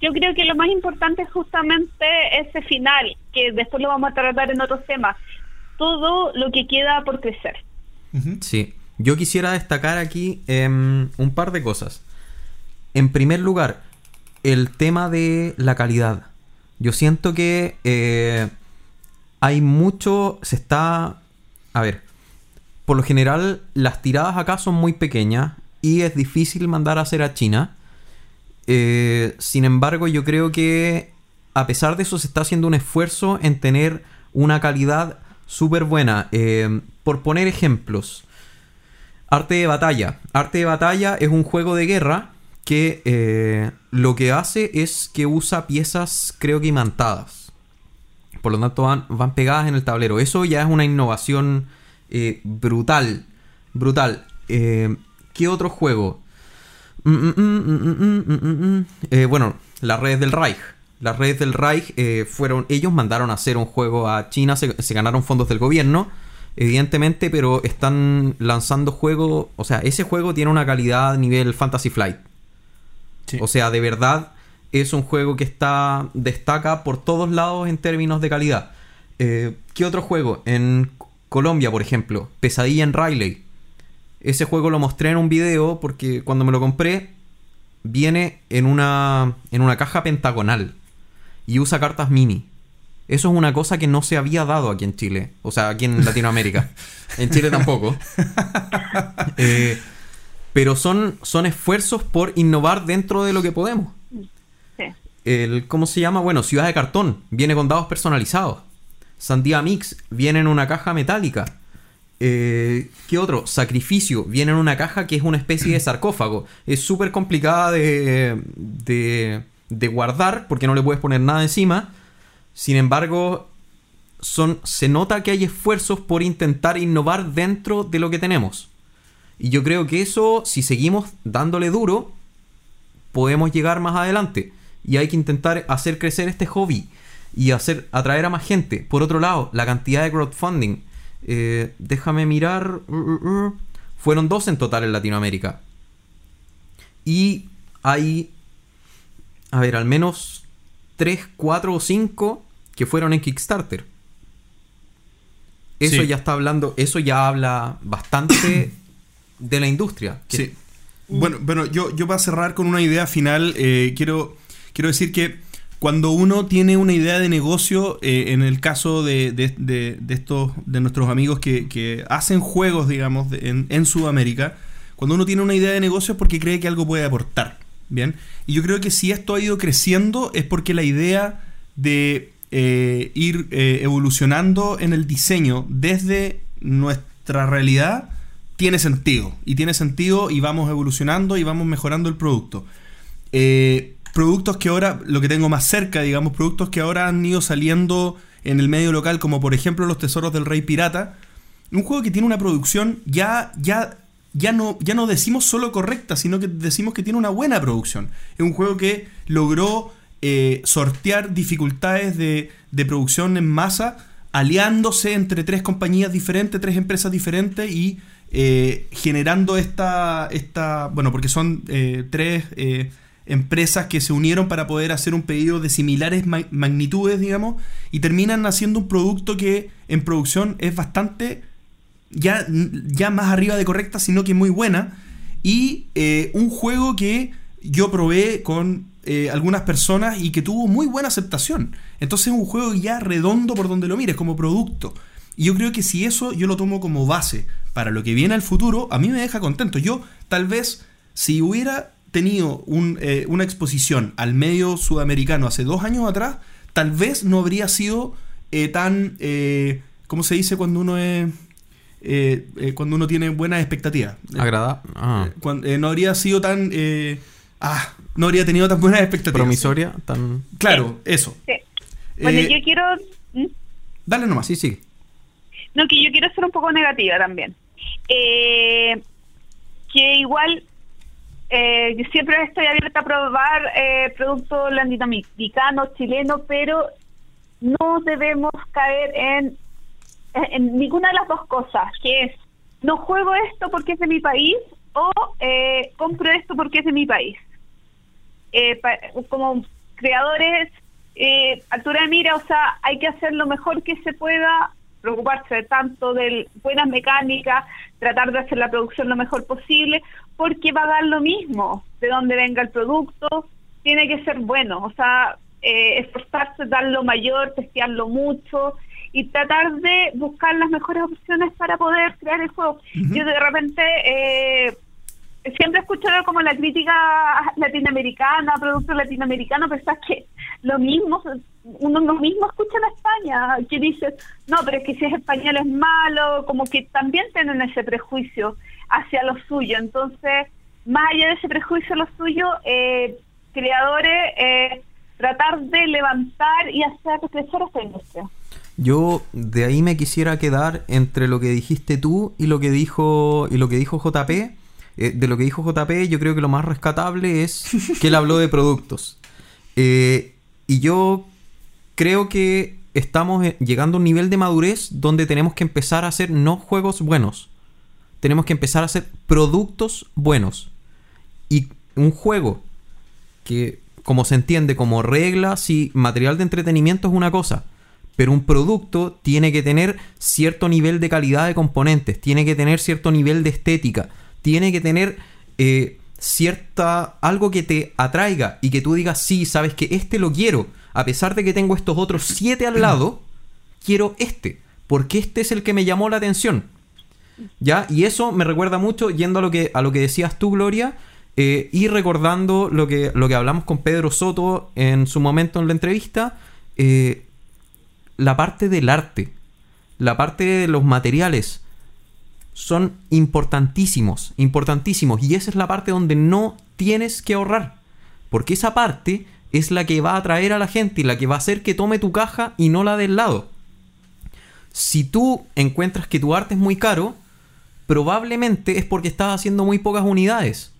[SPEAKER 3] Yo creo que lo más importante es justamente ese final, que después lo vamos a tratar en otros temas. Todo lo que queda por crecer.
[SPEAKER 4] Sí. Yo quisiera destacar aquí em, un par de cosas. En primer lugar, el tema de la calidad. Yo siento que eh, hay mucho. Se está. A ver. Por lo general, las tiradas acá son muy pequeñas y es difícil mandar a hacer a China. Eh, sin embargo, yo creo que a pesar de eso se está haciendo un esfuerzo en tener una calidad súper buena. Eh, por poner ejemplos, Arte de Batalla. Arte de Batalla es un juego de guerra que eh, lo que hace es que usa piezas, creo que imantadas. Por lo tanto, van, pegadas en el tablero. Eso ya es una innovación eh, brutal. Brutal. ¿Qué otro juego? Bueno, las redes del Reich. Las redes del Reich eh, fueron. Ellos mandaron a hacer un juego a China, se, se ganaron fondos del gobierno, evidentemente, pero están lanzando juegos. O sea, ese juego tiene una calidad a nivel Fantasy Flight.
[SPEAKER 2] Sí.
[SPEAKER 4] O sea, de verdad es un juego que está destaca por todos lados en términos de calidad. Eh, ¿Qué otro juego? En Colombia, por ejemplo, Pesadilla en Riley. Ese juego lo mostré en un video porque cuando me lo compré viene en una en una caja pentagonal y usa cartas mini. Eso es una cosa que no se había dado aquí en Chile, o sea, aquí en Latinoamérica. en Chile tampoco. (laughs) Eh, pero son, son esfuerzos por innovar dentro de lo que podemos.
[SPEAKER 3] Sí.
[SPEAKER 4] El, ¿Cómo se llama? Bueno, Ciudad de Cartón. Viene con dados personalizados. Sandía Mix viene en una caja metálica. Eh, ¿Qué otro? Sacrificio viene en una caja que es una especie de sarcófago. Es súper complicada de, de, de guardar porque no le puedes poner nada encima. Sin embargo, son, se nota que hay esfuerzos por intentar innovar dentro de lo que tenemos. Y yo creo que eso, si seguimos dándole duro, podemos llegar más adelante. Y hay que intentar hacer crecer este hobby y hacer atraer a más gente. Por otro lado, la cantidad de crowdfunding. Eh, déjame mirar. uh, uh, uh. Fueron dos en total en Latinoamérica. Y hay, a ver, al menos 3, 4 o 5 que fueron en Kickstarter. Eso
[SPEAKER 2] Sí.
[SPEAKER 4] ya está hablando, eso ya habla bastante (coughs) de la industria. que-
[SPEAKER 2] Sí. Bueno, bueno yo, yo para cerrar con una idea final, eh, quiero, quiero decir que cuando uno tiene una idea de negocio, eh, en el caso de, de- de- de estos, de nuestros amigos que, que hacen juegos, digamos, en, en Sudamérica, cuando uno tiene una idea de negocio es porque cree que algo puede aportar. Bien. Y yo creo que si esto ha ido creciendo es porque la idea de eh, ir eh, evolucionando en el diseño desde nuestra realidad tiene sentido. Y tiene sentido y vamos evolucionando y vamos mejorando el producto. Eh, productos que ahora, lo que tengo más cerca, digamos, productos que ahora han ido saliendo en el medio local, como por ejemplo Los Tesoros del Rey Pirata. Un juego que tiene una producción ya, ya, ya no, ya no decimos solo correcta, sino que decimos que tiene una buena producción. Es un juego que logró eh, sortear dificultades de, de producción en masa, aliándose entre tres compañías diferentes, tres empresas diferentes y eh, generando esta, esta, bueno, porque son eh, tres eh, empresas que se unieron para poder hacer un pedido de similares ma- magnitudes, digamos, y terminan haciendo un producto que en producción es bastante ya, ya más arriba de correcta, sino que muy buena. Y eh, un juego que yo probé con eh, algunas personas y que tuvo muy buena aceptación. Entonces es un juego ya redondo por donde lo mires, como producto. Y yo creo que si eso yo lo tomo como base para lo que viene al futuro, a mí me deja contento. Yo tal vez si hubiera tenido eh, una exposición al medio sudamericano hace dos años atrás, tal vez no habría sido tan, ¿cómo se dice cuando uno es... eh, eh, cuando uno tiene buenas expectativas.
[SPEAKER 4] Agrada. Ah.
[SPEAKER 2] Eh, eh, no habría sido tan... eh, ah, no habría tenido tan buenas expectativas.
[SPEAKER 4] Promisoria, tan.
[SPEAKER 2] Claro, eso.
[SPEAKER 3] Sí. Bueno, yo quiero... ¿Mm?
[SPEAKER 2] Dale nomás.
[SPEAKER 4] Sí, sí.
[SPEAKER 3] No, que yo quiero ser un poco negativa también. Eh, que igual eh, yo siempre estoy abierta a probar eh, productos latinoamericanos, chilenos, pero no debemos caer en, en ninguna de las dos cosas, que es no juego esto porque es de mi país o eh, compro esto porque es de mi país. Eh, como creadores, eh, altura de mira, o sea, hay que hacer lo mejor que se pueda, preocuparse tanto de buenas mecánicas, tratar de hacer la producción lo mejor posible, porque va a dar lo mismo de dónde venga el producto, tiene que ser bueno, o sea, eh, esforzarse, dar lo mayor, testearlo mucho y tratar de buscar las mejores opciones para poder crear el juego. Yo de repente... Eh, siempre escucho como la crítica latinoamericana, productos latinoamericanos, pero es que lo mismo, uno lo mismo escucha en España, que dice, no, pero es que si es español es malo, como que también tienen ese prejuicio hacia lo suyo. Entonces, más allá de ese prejuicio lo suyo, eh, creadores, eh, tratar de levantar y hacer crecer esta industria.
[SPEAKER 4] Yo de ahí me quisiera quedar entre lo que dijiste tú y lo que dijo y lo que dijo JP. Eh, de lo que dijo JP, yo creo que lo más rescatable es que él habló de productos. Eh, y yo creo que estamos llegando a un nivel de madurez donde tenemos que empezar a hacer no juegos buenos. Tenemos que empezar a hacer productos buenos. Y un juego que, como se entiende, como regla, si material de entretenimiento es una cosa pero un producto tiene que tener cierto nivel de calidad de componentes, tiene que tener cierto nivel de estética, tiene que tener eh, cierta algo que te atraiga y que tú digas, sí, sabes que este lo quiero, a pesar de que tengo estos otros siete al lado, quiero este, porque este es el que me llamó la atención. ¿Ya? Y eso me recuerda mucho, yendo a lo que, a lo que decías tú, Gloria, eh, y recordando lo que, lo que hablamos con Pedro Soto en su momento en la entrevista, eh, la parte del arte, la parte de los materiales, son importantísimos, importantísimos. Y esa es la parte donde no tienes que ahorrar. Porque esa parte es la que va a atraer a la gente y la que va a hacer que tome tu caja y no la del lado. Si tú encuentras que tu arte es muy caro, probablemente es porque estás haciendo muy pocas unidades.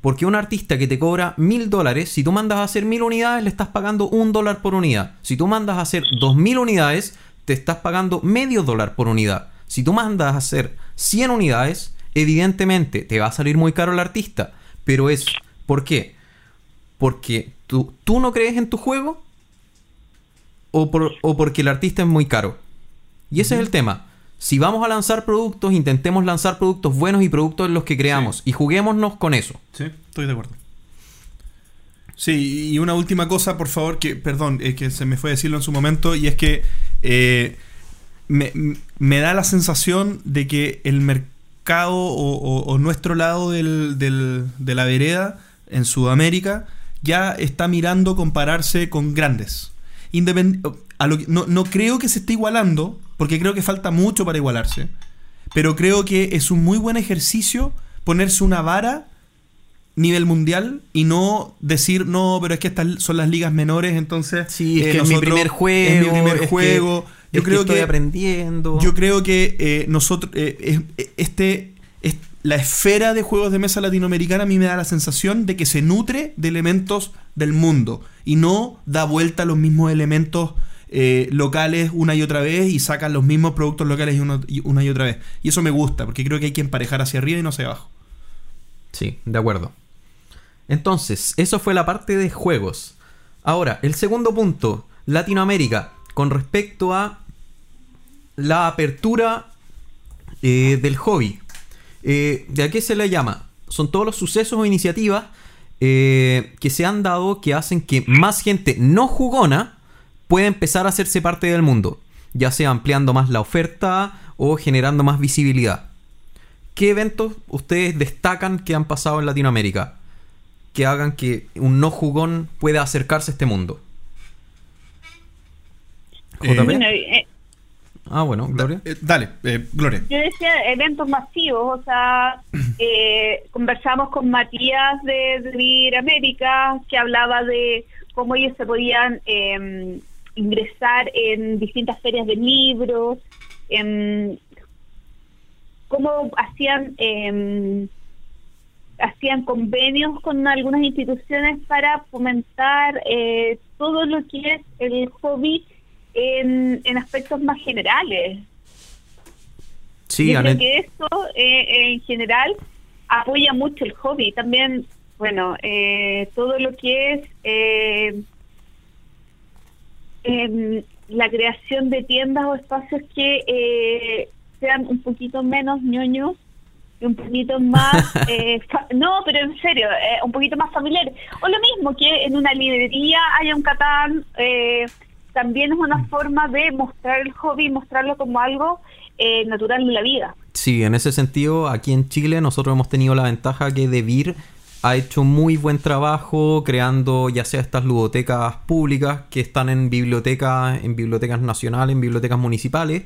[SPEAKER 4] Porque un artista que te cobra mil dólares, si tú mandas a hacer mil unidades, le estás pagando un dólar por unidad. Si tú mandas a hacer dos mil unidades, te estás pagando medio dólar por unidad. Si tú mandas a hacer 100 unidades, evidentemente te va a salir muy caro el artista. Pero es, ¿por qué? Porque tú, tú no crees en tu juego o, o porque el artista es muy caro. Y ese es el tema si vamos a lanzar productos, intentemos lanzar productos buenos y productos en los que creamos. Y juguémonos con eso.
[SPEAKER 2] Sí, estoy de acuerdo. Sí, y una última cosa, por favor, que, perdón, es que se me fue a decirlo en su momento, y es que eh, me, da la sensación de que el mercado o, nuestro lado del, de la vereda en Sudamérica ya está mirando compararse con grandes. no, no creo que se esté igualando, porque creo que falta mucho para igualarse. Pero creo que es un muy buen ejercicio ponerse una vara nivel mundial y no decir, no, pero es que estas son las ligas menores, entonces...
[SPEAKER 4] Sí, es eh, que es mi primer juego.
[SPEAKER 2] Es mi primer juego.
[SPEAKER 4] yo creo que estoy aprendiendo.
[SPEAKER 2] Yo creo que eh, nosotros, eh, este, la esfera de juegos de mesa latinoamericana a mí me da la sensación de que se nutre de elementos del mundo y no da vuelta a los mismos elementos eh, locales una y otra vez y sacan los mismos productos locales una y otra vez. Y eso me gusta, porque creo que hay que emparejar hacia arriba y no hacia abajo.
[SPEAKER 4] Sí, de acuerdo. Entonces, eso fue la parte de juegos. Ahora, el segundo punto, Latinoamérica, con respecto a la apertura eh, del hobby. Eh, ¿De a qué se le llama? Son todos los sucesos o iniciativas que se han dado que hacen que más gente no jugona puede empezar a hacerse parte del mundo, ya sea ampliando más la oferta o generando más visibilidad. ¿Qué eventos ustedes destacan que han pasado en Latinoamérica? Que hagan que un no jugón pueda acercarse a este mundo.
[SPEAKER 3] Eh, eh,
[SPEAKER 4] ah, bueno, Gloria.
[SPEAKER 2] Eh, dale, Gloria.
[SPEAKER 3] Yo decía eventos masivos, o sea, (clears throat) conversamos con Matías de, de América, que hablaba de cómo ellos se podían em, ingresar en distintas ferias de libros, en cómo hacían eh, hacían convenios con algunas instituciones para fomentar eh, todo lo que es el hobby en, en aspectos más generales.
[SPEAKER 4] Sí,
[SPEAKER 3] creo que esto eh, en general apoya mucho el hobby. También, bueno, eh, todo lo que es eh, eh, la creación de tiendas o espacios que eh, sean un poquito menos ñoños y un poquito más, (laughs) eh, no, pero en serio, eh, un poquito más familiar. O lo mismo que en una librería haya un catán, también es una forma de mostrar el hobby, mostrarlo como algo natural en la vida.
[SPEAKER 4] Sí, en ese sentido, aquí en Chile nosotros hemos tenido la ventaja que DeVir ha hecho muy buen trabajo creando ya sea estas ludotecas públicas que están en bibliotecas, en bibliotecas nacionales, en bibliotecas municipales,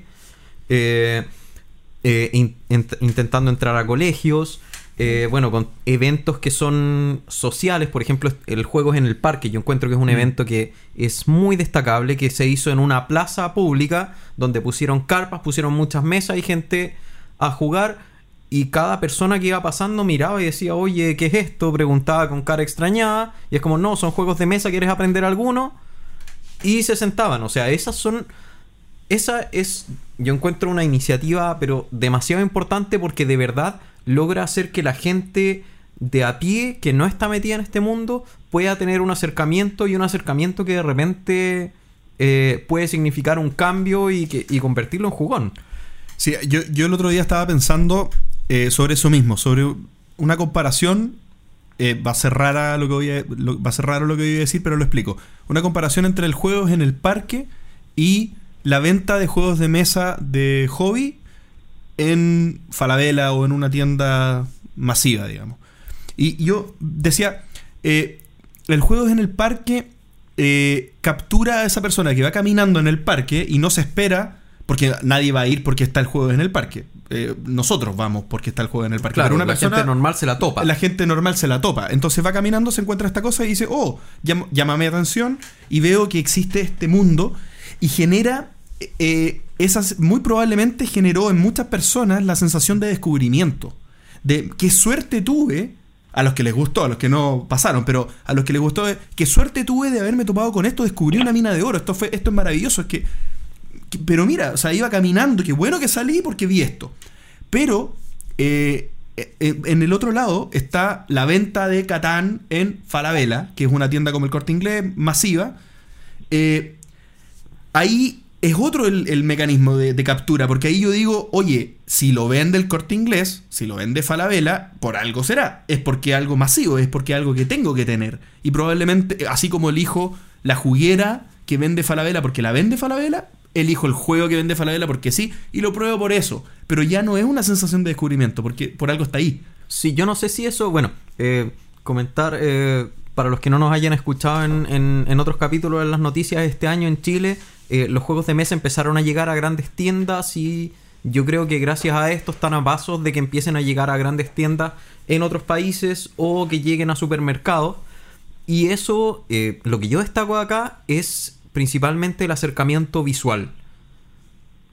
[SPEAKER 4] eh, eh, in- int- intentando entrar a colegios, eh, bueno, con eventos que son sociales, por ejemplo, el Juegos en el Parque, yo encuentro que es un
[SPEAKER 2] Mm.
[SPEAKER 4] evento que es muy destacable, que se hizo en una plaza pública, donde pusieron carpas, pusieron muchas mesas y gente a jugar, y cada persona que iba pasando miraba y decía, oye, ¿qué es esto? Preguntaba con cara extrañada, y es como, no, son juegos de mesa, ¿quieres aprender alguno? Y se sentaban, o sea, esas son... Esa es, yo encuentro una iniciativa, pero demasiado importante porque de verdad logra hacer que la gente de a pie que no está metida en este mundo pueda tener un acercamiento y un acercamiento que de repente eh, puede significar un cambio y, que, y convertirlo en jugón.
[SPEAKER 2] Sí, yo, yo el otro día estaba pensando eh, sobre eso mismo, sobre una comparación. eh, va a ser rara lo que voy a, va a ser raro lo que voy a decir, pero lo explico. Una comparación entre el juego en el parque y la venta de juegos de mesa de hobby en Falabella o en una tienda masiva, digamos. Y yo decía, eh, el juego en el parque captura a esa persona que va caminando en el parque y no se espera, porque nadie va a ir porque está el juego en el parque. Eh, nosotros vamos porque está el juego en el parque.
[SPEAKER 4] Claro,
[SPEAKER 2] Pero una
[SPEAKER 4] la
[SPEAKER 2] persona,
[SPEAKER 4] gente normal se la topa.
[SPEAKER 2] la gente normal se la topa. Entonces va caminando, se encuentra esta cosa y dice, oh, llam- llámame atención y veo que existe este mundo y genera, eh, esas, muy probablemente generó en muchas personas la sensación de descubrimiento. De qué suerte tuve, a los que les gustó, a los que no pasaron, pero a los que les gustó, qué suerte tuve de haberme topado con esto, descubrí una mina de oro, esto, fue, esto es maravilloso, es que- pero mira, o sea, iba caminando, qué bueno que salí porque vi esto. Pero eh, eh, eh, en el otro lado está la venta de Catán en Falabella, que es una tienda como el Corte Inglés, masiva. Ahí es otro el, el mecanismo de, de captura, porque ahí yo digo, oye, si lo vende el Corte Inglés, si lo vende Falabella, por algo será. Es porque algo masivo, es porque algo que tengo que tener. Y probablemente, así como elijo la juguera que vende Falabella porque la vende Falabella, elijo el juego que vende Falabella porque sí, y lo pruebo por eso. Pero ya no es una sensación de descubrimiento, porque por algo está ahí.
[SPEAKER 4] Sí, yo no sé si eso, bueno, eh, comentar eh, para los que no nos hayan escuchado en, en- en otros capítulos de las noticias este año en Chile, eh, los juegos de mesa empezaron a llegar a grandes tiendas y yo creo que gracias a esto están a pasos de que empiecen a llegar a grandes tiendas en otros países o que lleguen a supermercados. Y eso, eh, lo que yo destaco acá es principalmente el acercamiento visual.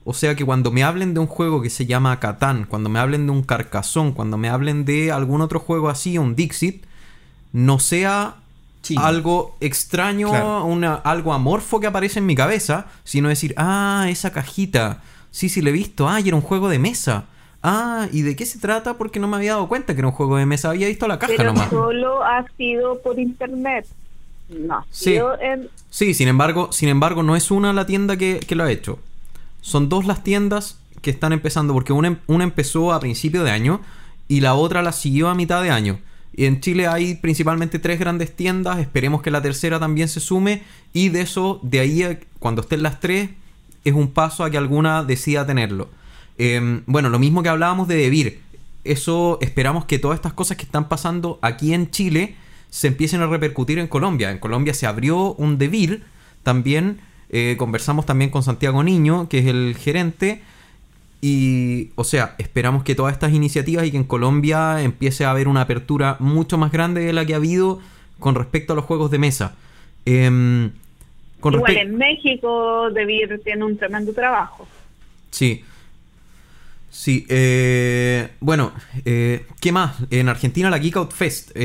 [SPEAKER 4] O sea que cuando me hablen de un juego que se llama Catán, cuando me hablen de un Carcassón, cuando me hablen de algún otro juego así, un Dixit, no sea
[SPEAKER 2] Chino.
[SPEAKER 4] algo extraño,
[SPEAKER 2] Claro.
[SPEAKER 4] una, algo amorfo que aparece en mi cabeza, sino decir, ah, esa cajita, sí, sí, le he visto, ah, y era un juego de mesa. Ah, ¿y de qué se trata? Porque no me había dado cuenta que era un juego de mesa, había visto la caja
[SPEAKER 3] Pero
[SPEAKER 4] nomás.
[SPEAKER 3] solo ha sido por internet. No,
[SPEAKER 4] Sí.
[SPEAKER 3] en-
[SPEAKER 4] Sí, sin embargo, sin embargo, no es una la tienda que, que lo ha hecho. Son dos las tiendas que están empezando, porque una, em- una empezó a principio de año y la otra la siguió a mitad de año. Y en Chile hay principalmente tres grandes tiendas, esperemos que la tercera también se sume, y de eso, de ahí, a- cuando estén las tres, es un paso a que alguna decida tenerlo. Em, bueno, lo mismo que hablábamos de Debir. Eso esperamos que todas estas cosas que están pasando aquí en Chile se empiecen a repercutir en Colombia. En Colombia se abrió un Debir. También eh, conversamos también con Santiago Niño, que es el gerente. Y, o sea, esperamos que todas estas iniciativas y que en Colombia empiece a haber una apertura mucho más grande de la que ha habido con respecto a los juegos de mesa. Em, con
[SPEAKER 3] igual en México, Debir tiene un tremendo trabajo.
[SPEAKER 4] Sí. Sí, eh, bueno, eh, ¿qué más? En Argentina la Geek Out Fest.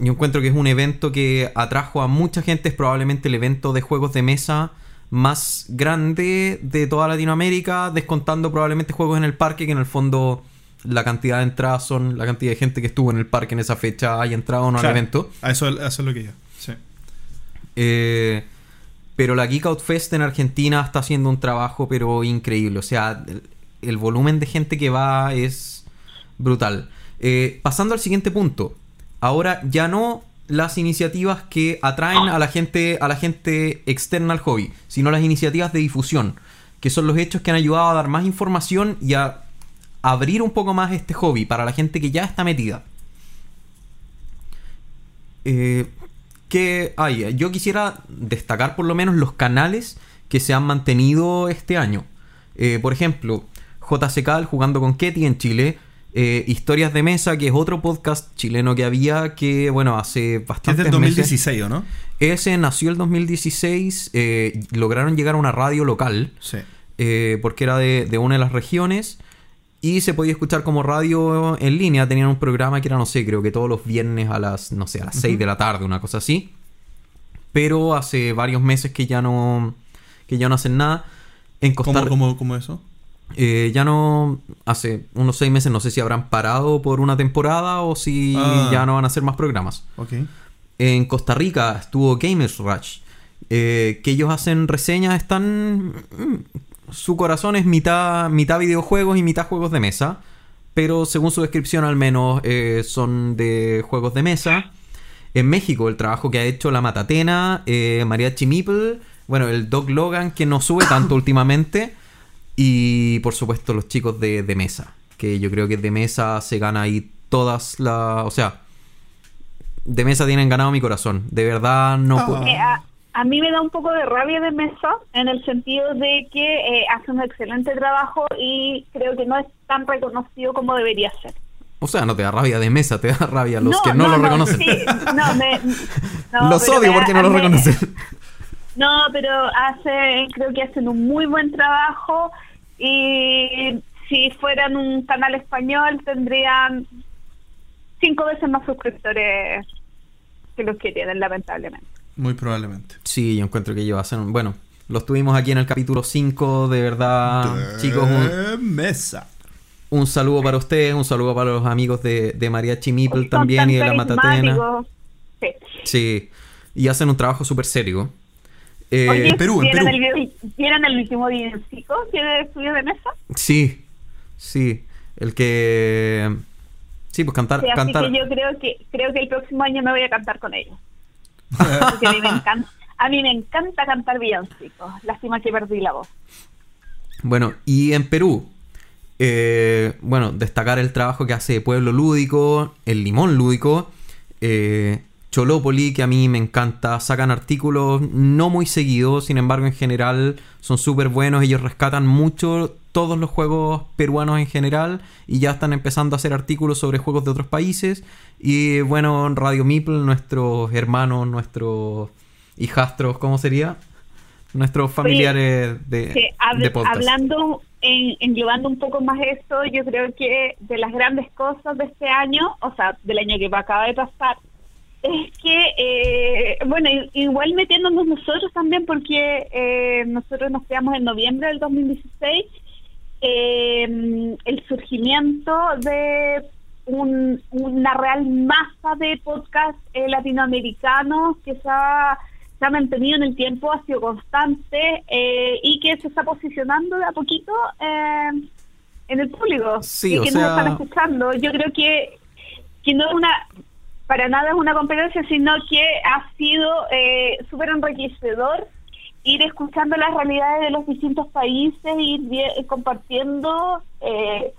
[SPEAKER 4] Yo encuentro que es un evento que atrajo a mucha gente, es probablemente el evento de juegos de mesa más grande de toda Latinoamérica, descontando probablemente juegos en el parque, que en el fondo la cantidad de entradas son la cantidad de gente que estuvo en el parque en esa fecha, haya entrado o no
[SPEAKER 2] Claro,
[SPEAKER 4] al evento.
[SPEAKER 2] A eso, a eso es lo que yo. Sí.
[SPEAKER 4] Eh, pero la Geek Out Fest en Argentina está haciendo un trabajo pero increíble. O sea, el, el volumen de gente que va es brutal. Eh, pasando al siguiente punto. Ahora ya no las iniciativas que atraen a la gente a la gente externa al hobby, sino las iniciativas de difusión, que son los hechos que han ayudado a dar más información y a abrir un poco más este hobby para la gente que ya está metida. Eh, hay, yo quisiera destacar por lo menos los canales que se han mantenido este año. Eh, por ejemplo, JCK, jugando con Ketty en Chile. Eh, Historias de Mesa, que es otro podcast chileno que había que, bueno, hace
[SPEAKER 2] Que es
[SPEAKER 4] bastante
[SPEAKER 2] del 2016, ¿o no?
[SPEAKER 4] Ese nació el 2016. eh, lograron llegar a una radio local
[SPEAKER 2] Sí.
[SPEAKER 4] eh, porque era de, de una de las regiones y se podía escuchar como radio en línea. Tenían un programa que era, no sé, creo que todos los viernes a las, no sé, a las 6 de la tarde, una cosa así. Pero hace varios meses que ya no, que ya no hacen nada. En Costa
[SPEAKER 2] ¿Cómo, cómo, cómo eso?
[SPEAKER 4] Eh, ya no, hace unos seis meses, no sé si habrán parado por una temporada o si
[SPEAKER 2] Ah.
[SPEAKER 4] ya no van a hacer más programas. En Costa Rica estuvo Gamers Rush, eh, que ellos hacen reseñas, están... mm, Su corazón es mitad, mitad videojuegos y mitad juegos de mesa, pero según su descripción al menos eh, son de juegos de mesa. En México el trabajo que ha hecho La Matatena, Mariachi Meeple, bueno, el Doc Logan que no sube tanto (coughs) últimamente, y por supuesto los chicos de, de mesa, que yo creo que de mesa se gana ahí todas las... O sea, de mesa tienen ganado mi corazón. De verdad no puedo.
[SPEAKER 3] Eh, a, a mí me da un poco de rabia de Mesa en el sentido de que eh, hace un excelente trabajo y creo que no es tan reconocido como debería ser.
[SPEAKER 4] O sea, no te da rabia de mesa, te da rabia los
[SPEAKER 3] No,
[SPEAKER 4] que no,
[SPEAKER 3] no,
[SPEAKER 4] lo
[SPEAKER 3] no,
[SPEAKER 4] reconocen.
[SPEAKER 3] sí, no, me- (laughs) no,
[SPEAKER 4] los odio porque no lo reconocen. (laughs)
[SPEAKER 3] No, pero hace, creo que hacen un muy buen trabajo y si fueran un canal español tendrían cinco veces más suscriptores que los que tienen, lamentablemente.
[SPEAKER 2] Muy probablemente.
[SPEAKER 4] Sí, yo encuentro que ellos hacen. un- Bueno, los tuvimos aquí en el capítulo 5, de verdad.
[SPEAKER 2] De
[SPEAKER 4] Chicos, un,
[SPEAKER 2] Mesa.
[SPEAKER 4] un saludo para ustedes, un saludo para los amigos de, de Mariachi Meeple también y de la Matatena.
[SPEAKER 3] Sí.
[SPEAKER 4] Sí, y hacen un trabajo súper serio. Eh,
[SPEAKER 3] Oye,
[SPEAKER 2] en Perú, en
[SPEAKER 3] ¿vieron
[SPEAKER 2] Perú.
[SPEAKER 3] El, video- ¿Vieron el último villancico que estudio de mesa?
[SPEAKER 4] Sí, sí. El que. Sí, pues cantar.
[SPEAKER 3] Sí, así
[SPEAKER 4] cantar...
[SPEAKER 3] que yo creo que creo que el próximo año me voy a cantar con ellos. (laughs) Porque a mí me encanta, a mí me encanta cantar villancicos. Lástima que perdí la voz.
[SPEAKER 4] Bueno, y en Perú, eh, bueno, destacar el trabajo que hace Pueblo Lúdico, El Limón Lúdico, eh, Cholópoli, que a mí me encanta, sacan artículos no muy seguidos, sin embargo en general son súper buenos, ellos rescatan mucho todos los juegos peruanos en general y ya están empezando a hacer artículos sobre juegos de otros países. Y bueno, Radio Meeple, nuestros hermanos, nuestros hijastros, ¿cómo sería? Nuestros familiares de,
[SPEAKER 3] hab-
[SPEAKER 4] de podcast.
[SPEAKER 3] hablando, en, englobando un poco más esto, yo creo que de las grandes cosas de este año, o sea, del año que acaba de pasar, es que, eh, bueno, igual metiéndonos nosotros también, porque eh, nosotros nos quedamos en noviembre del 2016, eh, el surgimiento de un- una real masa de podcasts eh, latinoamericanos que se ha, se ha mantenido en el tiempo, ha sido constante eh, y que se está posicionando de a poquito eh, en el público
[SPEAKER 4] Sí,
[SPEAKER 3] y que
[SPEAKER 4] sea-
[SPEAKER 3] nos están escuchando. Yo creo que, que no es una, para nada es una competencia, sino que ha sido eh, súper enriquecedor ir escuchando las realidades de los distintos países, ir vi- compartiendo eh,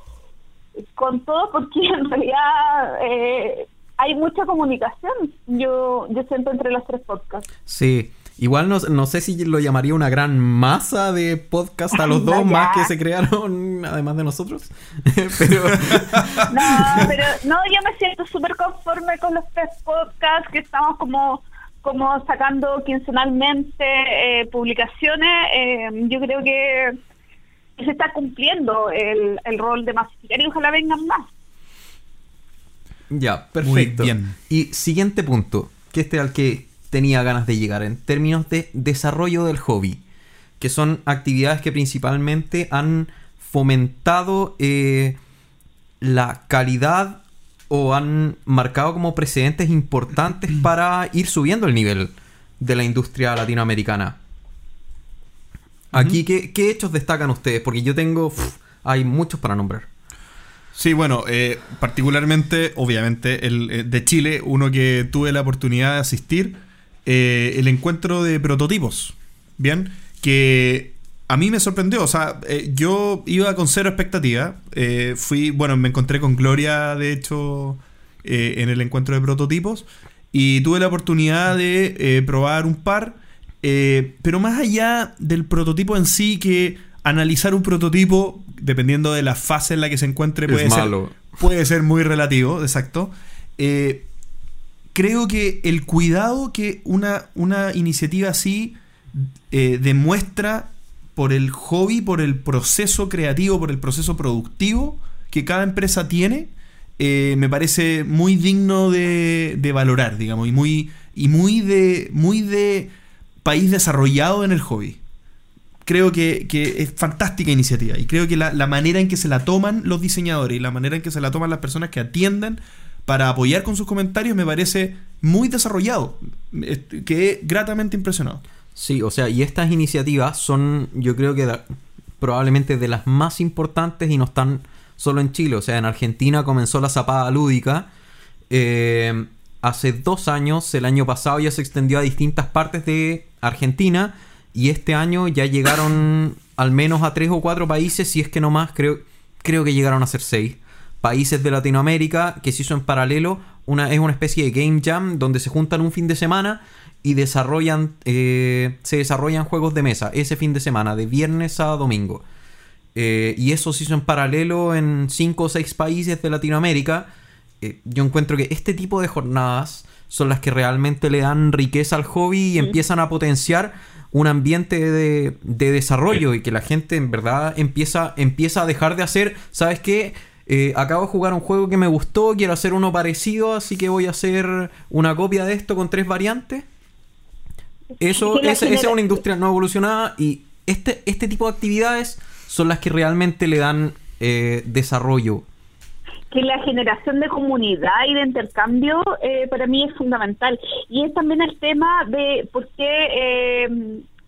[SPEAKER 3] con todo, porque (laughs) en realidad eh, hay mucha comunicación, yo, yo siento entre los tres podcasts.
[SPEAKER 4] Sí. Igual no, no sé si lo llamaría una gran masa de podcast a los dos más que se crearon, (laughs) además de nosotros. (laughs) Pero
[SPEAKER 3] No, pero no, yo me siento súper conforme con los tres podcasts que estamos como como sacando quincenalmente eh, publicaciones. eh, yo creo que se está cumpliendo el, el rol de masificar y ojalá vengan más.
[SPEAKER 4] ya, perfecto.
[SPEAKER 2] Muy bien.
[SPEAKER 4] Y siguiente punto, que este al que tenía ganas de llegar en términos de desarrollo del hobby, que son actividades que principalmente han fomentado eh, la calidad o han marcado como precedentes importantes (clears throat) para ir subiendo el nivel de la industria latinoamericana. Aquí, ¿qué, qué hechos destacan ustedes? Porque yo tengo... hay muchos para nombrar.
[SPEAKER 2] Sí, bueno, eh, particularmente, obviamente, el eh, de Chile, uno que tuve la oportunidad de asistir, eh, el encuentro de prototipos, ¿bien? Que a mí me sorprendió. O sea, eh, yo iba con cero expectativa. Eh, fui, bueno, me encontré con Gloria, de hecho, en el encuentro de prototipos. Y tuve la oportunidad de probar un par. pero más allá del prototipo en sí, que analizar un prototipo, dependiendo de la fase en la que se encuentre,
[SPEAKER 4] Es
[SPEAKER 2] puede ser, puede ser muy relativo, exacto. Eh, creo que el cuidado que una, una iniciativa así eh, demuestra por el hobby, por el proceso creativo, por el proceso productivo que cada empresa tiene, eh, me parece muy digno de, de valorar, digamos, y muy, y muy de. muy de país desarrollado en el hobby. Creo que, que es fantástica iniciativa. Y creo que la, la manera en que se la toman los diseñadores y la manera en que se la toman las personas que atienden para apoyar con sus comentarios me parece muy desarrollado. Est- Quedé gratamente impresionado.
[SPEAKER 4] Sí, o sea, y estas iniciativas son, yo creo que probablemente de las más importantes y no están solo en Chile. O sea, en Argentina comenzó la zapada lúdica. eh, hace dos años, el año pasado ya se extendió a distintas partes de Argentina. Y este año ya llegaron al menos a tres o cuatro países, si es que no más, creo, creo que llegaron a ser seis. Países de Latinoamérica que se hizo en paralelo. Una, es una especie de game jam donde se juntan un fin de semana y desarrollan eh, se desarrollan juegos de mesa ese fin de semana, de viernes a domingo. Eh, y eso se hizo en paralelo en cinco o seis países de Latinoamérica. Eh, yo encuentro que este tipo de jornadas son las que realmente le dan riqueza al hobby y empiezan a potenciar un ambiente de, de desarrollo y que la gente en verdad empieza, empieza a dejar de hacer, ¿sabes qué? Eh, acabo de jugar un juego que me gustó, quiero hacer uno parecido, así que voy a hacer una copia de esto con tres variantes. Eso, esa, esa es una industria no evolucionada y este, este tipo de actividades son las que realmente le dan eh, desarrollo.
[SPEAKER 3] que la generación de comunidad y de intercambio eh, para mí es fundamental. Y es también el tema de por qué, eh,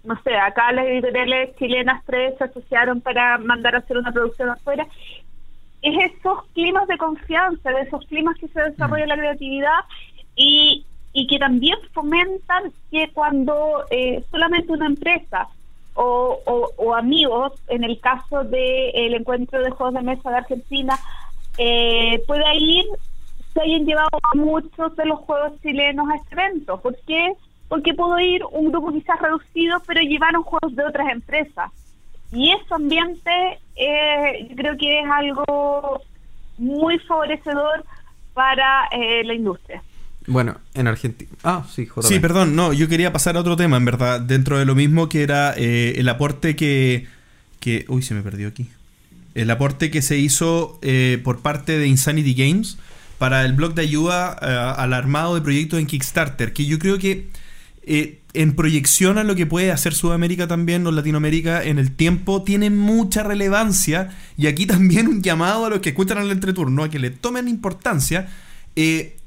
[SPEAKER 3] no sé, acá las editoriales chilenas tres se asociaron para mandar a hacer una producción afuera. Es esos climas de confianza, de esos climas que se desarrolla la creatividad y, y que también fomentan que cuando eh, solamente una empresa o, o- o amigos, en el caso del encuentro de juegos de mesa de Argentina, eh, pueda ir, se hayan llevado a muchos de los juegos chilenos a este evento. ¿Por qué? Porque pudo ir un grupo quizás reducido, pero llevaron juegos de otras empresas. Y ese ambiente eh, yo creo que es algo muy favorecedor para eh, la industria.
[SPEAKER 4] Bueno, en Argentina... Ah, sí, JP.
[SPEAKER 2] Sí, perdón, no, yo quería pasar a otro tema, en verdad, dentro de lo mismo que era eh, el aporte que, que... Uy, se me perdió aquí. El aporte que se hizo eh, por parte de Insanity Games para el blog de ayuda eh, al armado de proyectos en Kickstarter, que yo creo que eh, en proyección a lo que puede hacer Sudamérica también o Latinoamérica en el tiempo tiene mucha relevancia y aquí también un llamado a los que escuchan el entreturno a que le tomen importancia. Eh,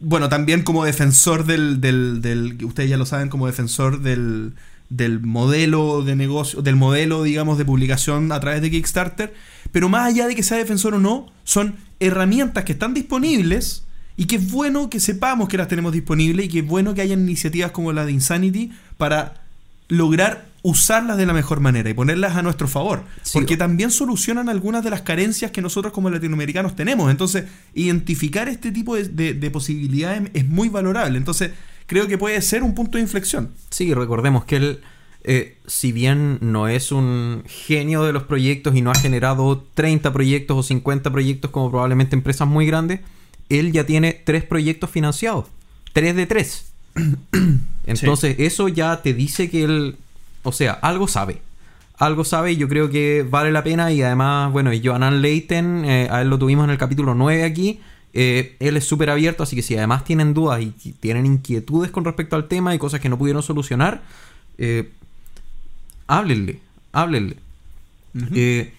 [SPEAKER 2] bueno, también como defensor del, del, del- ustedes ya lo saben, como defensor del, del modelo de negocio, del modelo, digamos, de publicación a través de Kickstarter, pero más allá de que sea defensor o no, son herramientas que están disponibles y que es bueno que sepamos que las tenemos disponibles y que es bueno que haya iniciativas como la de Insanity para lograr usarlas de la mejor manera y ponerlas a nuestro favor.
[SPEAKER 4] Sí.
[SPEAKER 2] Porque también solucionan algunas de las carencias que nosotros como latinoamericanos tenemos. Entonces, identificar este tipo de, de- de posibilidades es muy valorable. Entonces, creo que puede ser un punto de inflexión.
[SPEAKER 4] Sí, recordemos que él, eh, si bien no es un genio de los proyectos y no ha generado 30 proyectos o 50 proyectos como probablemente empresas muy grandes, él ya tiene tres proyectos financiados. Tres de tres. (clears throat) Entonces, eso ya te dice que él, o sea, algo sabe. Algo sabe y yo creo que vale la pena. Y además, bueno, y Johanan Leiten, eh, a él lo tuvimos en el capítulo 9 aquí. eh, él es súper abierto, así que si además tienen dudas y tienen inquietudes con respecto al tema y cosas que no pudieron solucionar, eh, háblenle, háblenle. Eh,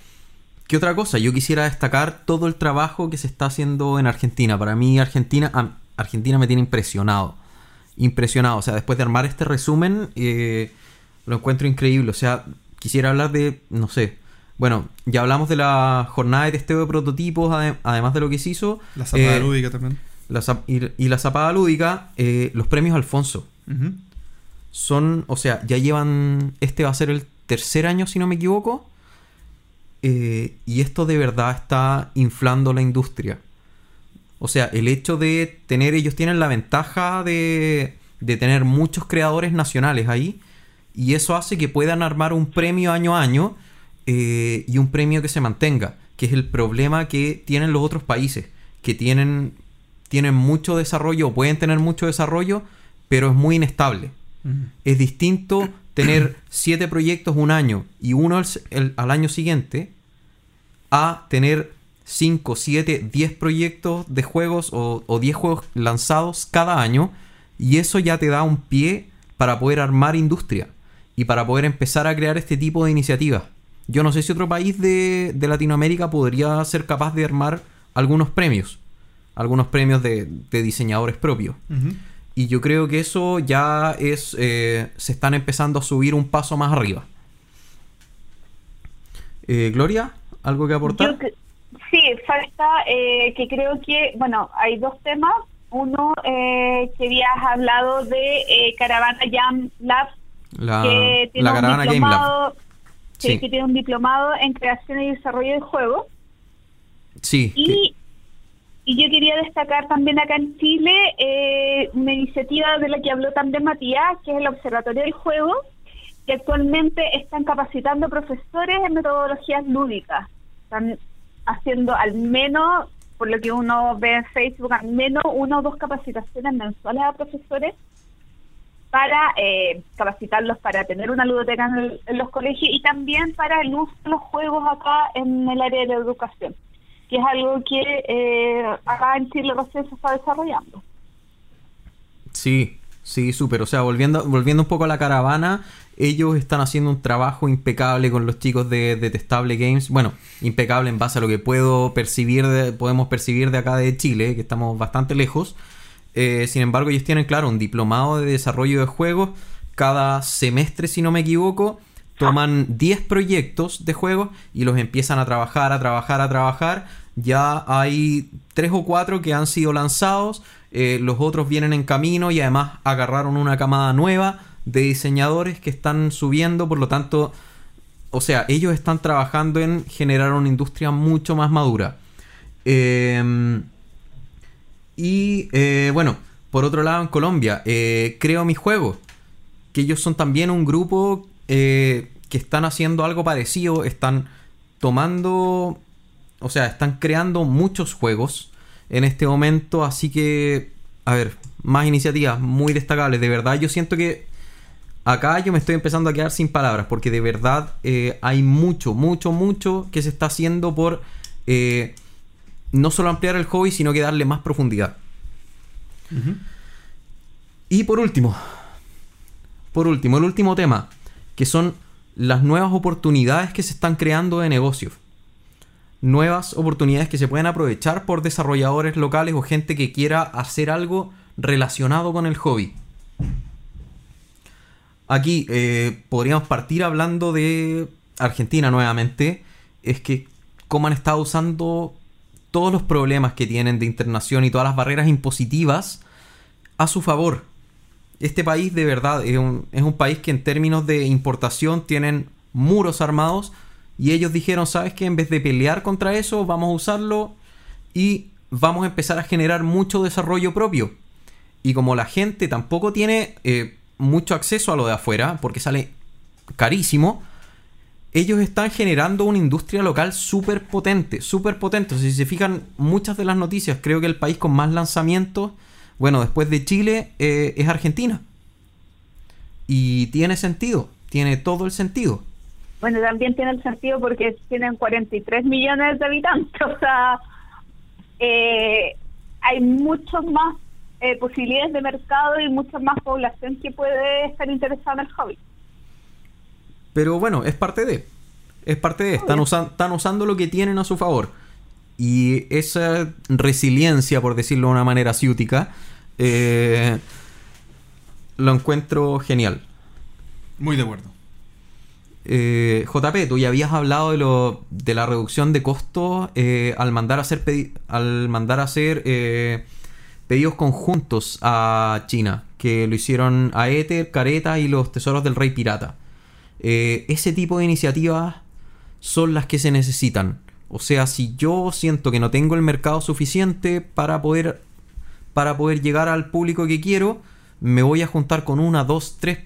[SPEAKER 4] ¿Qué otra cosa? Yo quisiera destacar todo el trabajo que se está haciendo en Argentina. Para mí, Argentina, Argentina me tiene impresionado. Impresionado. O sea, después de armar este resumen, eh, lo encuentro increíble. O sea, quisiera hablar de, no sé. Bueno, ya hablamos de la jornada de testeo de prototipos, ade- además de lo que se hizo.
[SPEAKER 2] La zapada
[SPEAKER 4] Eh,
[SPEAKER 2] lúdica también.
[SPEAKER 4] la zap- y, y la zapada lúdica, eh, los premios Alfonso son, o sea, ya llevan, este va a ser el tercer año, si no me equivoco. Eh, y esto de verdad está inflando la industria. O sea, el hecho de tener, ellos tienen la ventaja de, de tener muchos creadores nacionales ahí. Y eso hace que puedan armar un premio año a año eh, y un premio que se mantenga. Que es el problema que tienen los otros países. Que tienen, tienen mucho desarrollo o pueden tener mucho desarrollo, pero es muy inestable. Es distinto tener siete proyectos un año y uno al, al año siguiente a tener 5, 7, 10 proyectos de juegos o, o 10 juegos lanzados cada año y eso ya te da un pie para poder armar industria y para poder empezar a crear este tipo de iniciativas. Yo no sé si otro país de, de Latinoamérica podría ser capaz de armar algunos premios, algunos premios de, de diseñadores propios. Y yo creo que eso ya es. eh, se están empezando a subir un paso más arriba. Eh, Gloria, ¿algo que aportar?
[SPEAKER 3] Yo sí, falta eh, que creo que, bueno, hay dos temas. Uno, eh, que habías hablado de eh, Caravana Jam Lab,
[SPEAKER 4] La,
[SPEAKER 3] que tiene
[SPEAKER 4] la caravana Game Lab.
[SPEAKER 3] sí,
[SPEAKER 4] Sí.
[SPEAKER 3] que tiene un diplomado en creación y desarrollo de juegos.
[SPEAKER 4] Sí, que-
[SPEAKER 3] Y, y yo quería destacar también acá en Chile eh, una iniciativa de la que habló también Matías, que es el Observatorio del Juego, que actualmente están capacitando profesores en metodologías lúdicas. Están haciendo al menos, por lo que uno ve en Facebook, al menos una o dos capacitaciones mensuales a profesores para eh, capacitarlos para tener una ludoteca en, el- en los colegios y también para el uso de los juegos acá en el área de educación, que es algo que eh, acá en Chile recién se está desarrollando.
[SPEAKER 4] Sí, sí, súper. O sea, volviendo, volviendo un poco a la caravana, ellos están haciendo un trabajo impecable con los chicos de Detestable Games. Bueno, impecable en base a lo que puedo percibir de- podemos percibir de acá de Chile, que estamos bastante lejos. Eh, sin embargo, ellos tienen, claro, un diplomado de desarrollo de juegos. Cada semestre, si no me equivoco, toman 10 proyectos de juegos y los empiezan a trabajar, a trabajar, a trabajar. Ya hay 3 o 4 que han sido lanzados, eh, los otros vienen en camino y además agarraron una camada nueva de diseñadores que están subiendo, por lo tanto, o sea, ellos están trabajando en generar una industria mucho más madura. Eh, y eh, bueno, por otro lado, en Colombia, Creo Mi Juego, que ellos son también un grupo que están haciendo algo parecido, están tomando, o sea, están creando muchos juegos en este momento, así que, a ver, más iniciativas muy destacables, de verdad, yo siento que acá yo me estoy empezando a quedar sin palabras, porque de verdad eh, hay mucho, mucho, mucho que se está haciendo por eh, no solo ampliar el hobby, sino que darle más profundidad. Y por último, por último, el último tema, que son las nuevas oportunidades que se están creando de negocios. Nuevas oportunidades que se pueden aprovechar por desarrolladores locales o gente que quiera hacer algo relacionado con el hobby. Aquí eh, podríamos partir hablando de Argentina nuevamente. Es que cómo han estado usando todos los problemas que tienen de internación y todas las barreras impositivas a su favor. Este país de verdad es un, es un país que en términos de importación tienen muros armados y ellos dijeron, ¿sabes qué? En vez de pelear contra eso, vamos a usarlo y vamos a empezar a generar mucho desarrollo propio. Y como la gente tampoco tiene eh, mucho acceso a lo de afuera, porque sale carísimo, ellos están generando una industria local súper potente, súper potente. Si se fijan, muchas de las noticias, creo que el país con más lanzamientos, bueno, después de Chile, eh, es Argentina. Y tiene sentido, tiene todo el sentido.
[SPEAKER 3] Bueno, también tiene el sentido porque tienen 43 millones de habitantes, (laughs) o sea, eh, hay muchas más eh, posibilidades de mercado y mucha más población que puede estar interesada en el hobby.
[SPEAKER 4] Pero bueno, es parte de. Es parte de. Están, usan- están usando lo que tienen a su favor. Y esa resiliencia, por decirlo de una manera ciútica, eh, lo encuentro genial.
[SPEAKER 2] Muy de acuerdo.
[SPEAKER 4] Eh, JP, tú ya habías hablado de, la reducción de costos eh, al mandar a hacer, pedi- al mandar a hacer eh, pedidos conjuntos a China, que lo hicieron a Ether, Careta y los Tesoros del Rey Pirata. Eh, ese tipo de iniciativas son las que se necesitan. O sea, si yo siento que no tengo el mercado suficiente para poder llegar al público que quiero, me voy a juntar con una, dos, tres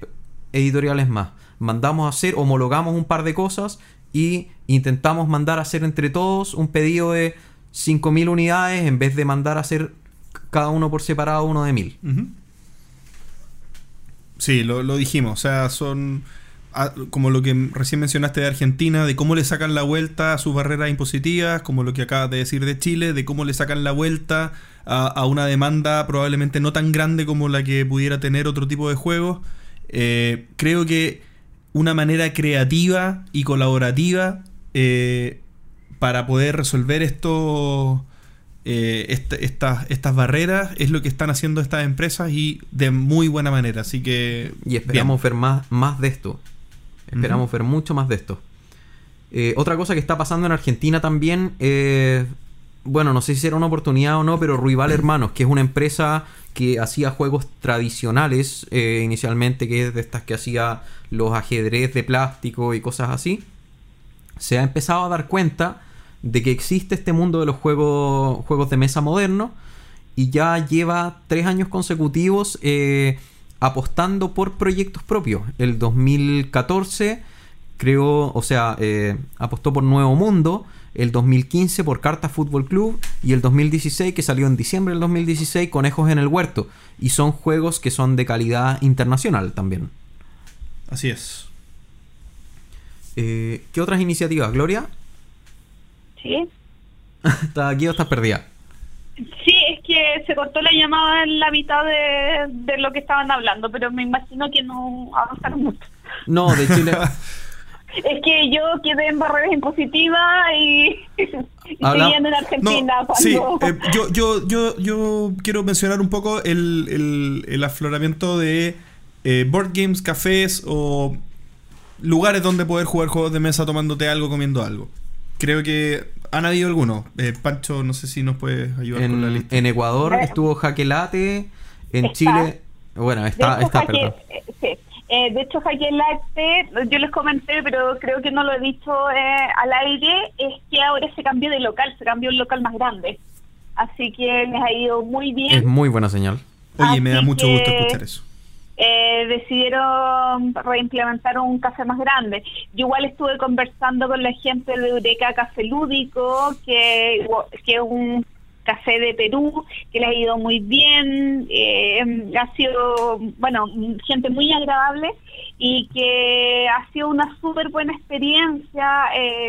[SPEAKER 4] editoriales más. Mandamos a hacer, homologamos un par de cosas y intentamos mandar a hacer entre todos un pedido de 5.000 unidades en vez de mandar a hacer cada uno por separado uno de 1.000.
[SPEAKER 2] Ujú. Sí, lo, lo dijimos. O sea, son como lo que recién mencionaste de Argentina, de cómo le sacan la vuelta a sus barreras impositivas, como lo que acabas de decir de Chile, de cómo le sacan la vuelta a, a una demanda probablemente no tan grande como la que pudiera tener otro tipo de juegos. Eh, creo que una manera creativa y colaborativa eh, para poder resolver esto, eh, est- estas, estas barreras es lo que están haciendo estas empresas y de muy buena manera. Así que.
[SPEAKER 4] Y esperamos
[SPEAKER 2] bien.
[SPEAKER 4] ver más, más de esto. Esperamos ver mucho más de esto. Eh, otra cosa que está pasando en Argentina también, eh, bueno, no sé si será una oportunidad o no, pero Ruibal Hermanos, que es una empresa que hacía juegos tradicionales eh, inicialmente, que es de estas que hacía los ajedrez de plástico y cosas así, se ha empezado a dar cuenta de que existe este mundo de los juegos, juegos de mesa modernos y ya lleva tres años consecutivos eh, apostando por proyectos propios. El 2014 creó, o sea, eh, apostó por Nuevo Mundo, el 2015 por Carta Fútbol Club y el 2016 que salió en diciembre del 2016 Conejos en el Huerto. Y son juegos que son de calidad internacional también.
[SPEAKER 2] Así es.
[SPEAKER 4] Eh, ¿Qué otras iniciativas, Gloria?
[SPEAKER 3] Sí. (laughs)
[SPEAKER 4] ¿Estás aquí o estás perdida?
[SPEAKER 3] Sí, es que se cortó la llamada en la mitad de, de lo que estaban hablando, pero me imagino que no avanzaron mucho.
[SPEAKER 4] No, de Chile. (laughs)
[SPEAKER 3] Es que yo quedé en barreras impositivas y, (laughs) y siguiendo en Argentina
[SPEAKER 2] No, sí,
[SPEAKER 3] cuando...
[SPEAKER 2] eh, yo, yo, yo, yo quiero mencionar un poco el, el- el afloramiento de eh, board games, cafés o lugares donde poder jugar juegos de mesa tomándote algo, comiendo algo. Creo que han habido algunos. Eh, Pancho, no sé si nos puedes ayudar con la
[SPEAKER 4] En,
[SPEAKER 2] lista.
[SPEAKER 4] en Ecuador estuvo Jaquelate. En
[SPEAKER 3] está.
[SPEAKER 4] Chile. Bueno, está,
[SPEAKER 3] hecho,
[SPEAKER 4] está,
[SPEAKER 3] Jaque-
[SPEAKER 4] perdón.
[SPEAKER 3] eh, sí. Eh, de hecho, Jaque Lacte, yo les comenté, pero creo que no lo he dicho eh, al aire, es que ahora se cambió de local, se cambió a un local más grande. Así que les ha ido muy bien.
[SPEAKER 4] Es muy buena señal.
[SPEAKER 2] Oye, me da mucho
[SPEAKER 3] que-
[SPEAKER 2] gusto escuchar eso.
[SPEAKER 3] eh, decidieron reimplementar un café más grande. Yo igual estuve conversando con la gente de Eureka Café Lúdico, que, que es un café de Perú, que les ha ido muy bien, eh, ha sido, bueno, gente muy agradable y que ha sido una súper buena experiencia eh,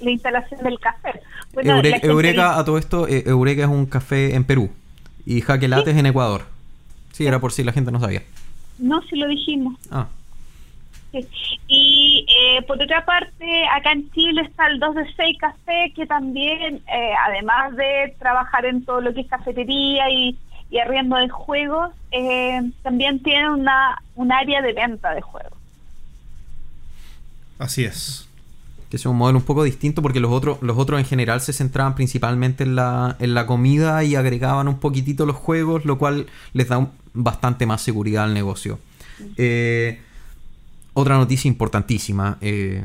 [SPEAKER 3] la instalación del café. Bueno, gente
[SPEAKER 4] Eureka, a todo esto, eh, Eureka es un café en Perú. Y Jaquelate es en Ecuador. Sí, era por si la gente no sabía.
[SPEAKER 3] No, si lo dijimos.
[SPEAKER 4] Ah,
[SPEAKER 3] Sí. Y eh, por otra parte, acá en Chile está el 2 de 6 Café, que también, eh, además de trabajar en todo lo que es cafetería y, y arriendo de juegos, eh, también tiene una, un área de venta de juegos.
[SPEAKER 2] Así es.
[SPEAKER 4] que es un modelo un poco distinto porque los otros, los otros en general se centraban principalmente en la, en la comida y agregaban un poquitito los juegos, lo cual les da un- bastante más seguridad al negocio. Eh, otra noticia importantísima. eh,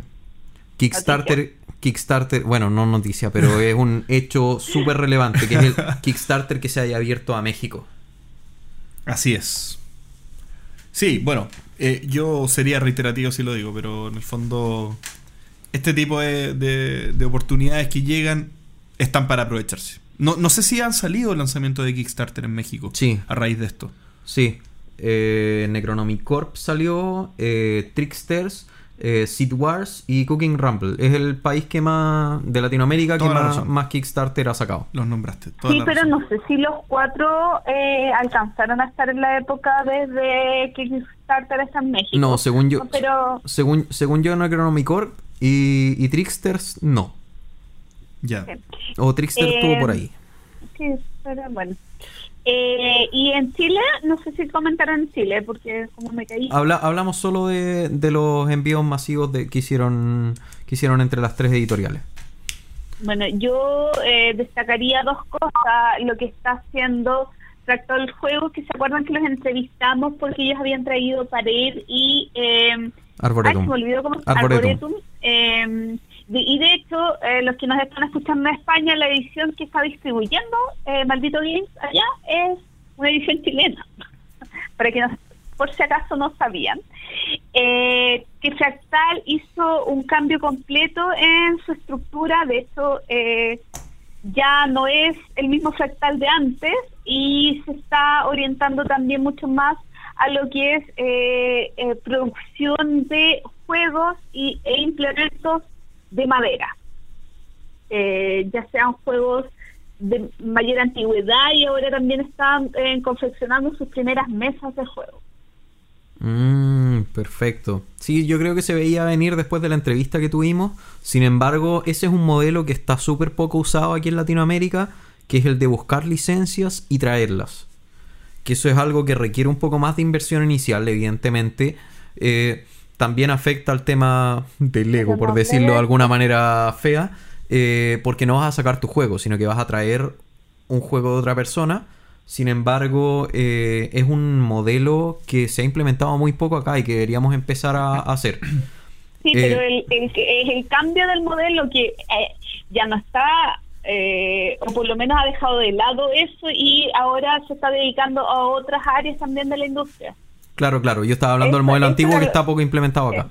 [SPEAKER 4] Kickstarter, Kickstarter, bueno, no noticia, pero (laughs) es un hecho súper relevante, que es el Kickstarter que se haya abierto a México.
[SPEAKER 2] Así es. Sí, bueno, eh, yo sería reiterativo si lo digo, pero en el fondo este tipo de, de- de oportunidades que llegan están para aprovecharse. No, no sé si han salido lanzamientos de Kickstarter en México
[SPEAKER 4] Sí.
[SPEAKER 2] a raíz de esto.
[SPEAKER 4] Sí. Eh, Necronomicorp salió, eh, Tricksters, eh, Seed Wars y Cooking Rumble. Es el país que más de Latinoamérica que
[SPEAKER 2] la
[SPEAKER 4] más, Kickstarter ha sacado.
[SPEAKER 2] Los nombraste. toda
[SPEAKER 3] Sí,
[SPEAKER 2] la
[SPEAKER 3] pero
[SPEAKER 2] razón.
[SPEAKER 3] no sé si los cuatro eh, alcanzaron a estar en la época desde que Kickstarter está en México.
[SPEAKER 4] No, según yo,
[SPEAKER 3] Pero
[SPEAKER 4] según, según yo, Necronomicorp y, y Tricksters no.
[SPEAKER 2] Ya.
[SPEAKER 4] O Trickster
[SPEAKER 3] Eh,
[SPEAKER 4] estuvo por ahí.
[SPEAKER 3] Sí, pero bueno. Eh, y en Chile, no sé si comentaron en Chile, porque como me caí.
[SPEAKER 4] Habla- hablamos solo de, de los envíos masivos de, que, hicieron, que hicieron entre las tres editoriales.
[SPEAKER 3] Bueno, yo eh, destacaría dos cosas. Lo que está haciendo Fractal Juegos, que se acuerdan que los entrevistamos porque ellos habían traído Pared y eh,
[SPEAKER 4] Arboretum.
[SPEAKER 3] Ay, se me olvidó cómo
[SPEAKER 4] Arboretum.
[SPEAKER 3] Arboretum. Y de hecho, eh, los que nos están escuchando en España, la edición que está distribuyendo eh, Maldito Games allá es una edición chilena. (laughs) Para que por si acaso no sabían. Eh, que Fractal hizo un cambio completo en su estructura. De hecho, eh, ya no es el mismo fractal de antes y se está orientando también mucho más a lo que es producción de juegos y, e implementos de madera. Eh, ya sean juegos de mayor antigüedad y ahora también están eh, confeccionando sus primeras mesas de juego.
[SPEAKER 4] Mm, perfecto. Sí, yo creo que se veía venir después de la entrevista que tuvimos. Sin embargo, ese es un modelo que está súper poco usado aquí en Latinoamérica, que es el de buscar licencias y traerlas. Que eso es algo que requiere un poco más de inversión inicial, evidentemente. Eh, también afecta al tema del Lego, por decirlo de alguna manera fea, eh, porque no vas a sacar tu juego, sino que vas a traer un juego de otra persona. Sin embargo, eh, es un modelo que se ha implementado muy poco acá y que deberíamos empezar a, a hacer. (clears throat)
[SPEAKER 3] Sí,
[SPEAKER 4] Eh,
[SPEAKER 3] pero el, el, es el cambio del modelo que eh, ya no está, eh, o por lo menos ha dejado de lado eso y ahora se está dedicando a otras áreas también de la industria.
[SPEAKER 4] Claro, claro. Yo estaba hablando del modelo antiguo que está poco implementado acá.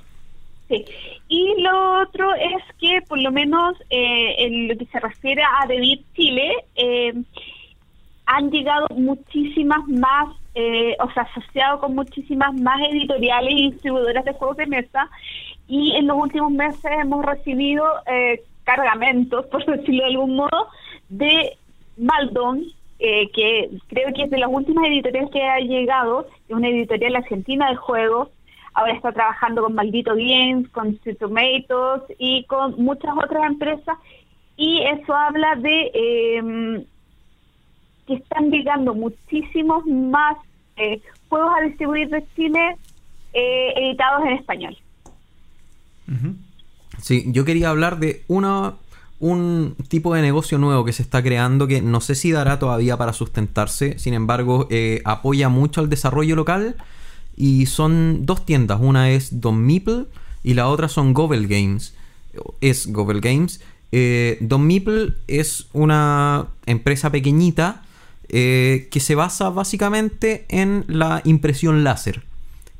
[SPEAKER 3] Sí. Y lo otro es que, por lo menos eh, en lo que se refiere a David Chile, eh, han llegado muchísimas más, eh, o sea, asociado con muchísimas más editoriales y distribuidoras de juegos de mesa. Y en los últimos meses hemos recibido eh, cargamentos, (laughs) por decirlo de algún modo, de Maldon, eh, que creo que es de las últimas editoriales que ha llegado, es una editorial argentina de juegos. Ahora está trabajando con Maldito Games, con Sweet Tomatoes y con muchas otras empresas. Y eso habla de eh, que están llegando muchísimos más eh, juegos a distribuir de Chile eh, editados en español.
[SPEAKER 2] Ujú.
[SPEAKER 4] Sí, yo quería hablar de una, un tipo de negocio nuevo que se está creando que no sé si dará todavía para sustentarse, sin embargo eh, apoya mucho al desarrollo local y son dos tiendas, una es Don Meeple y la otra son Gobel Games, es Gobel Games. Eh, Don Meeple es una empresa pequeñita eh, que se basa básicamente en la impresión láser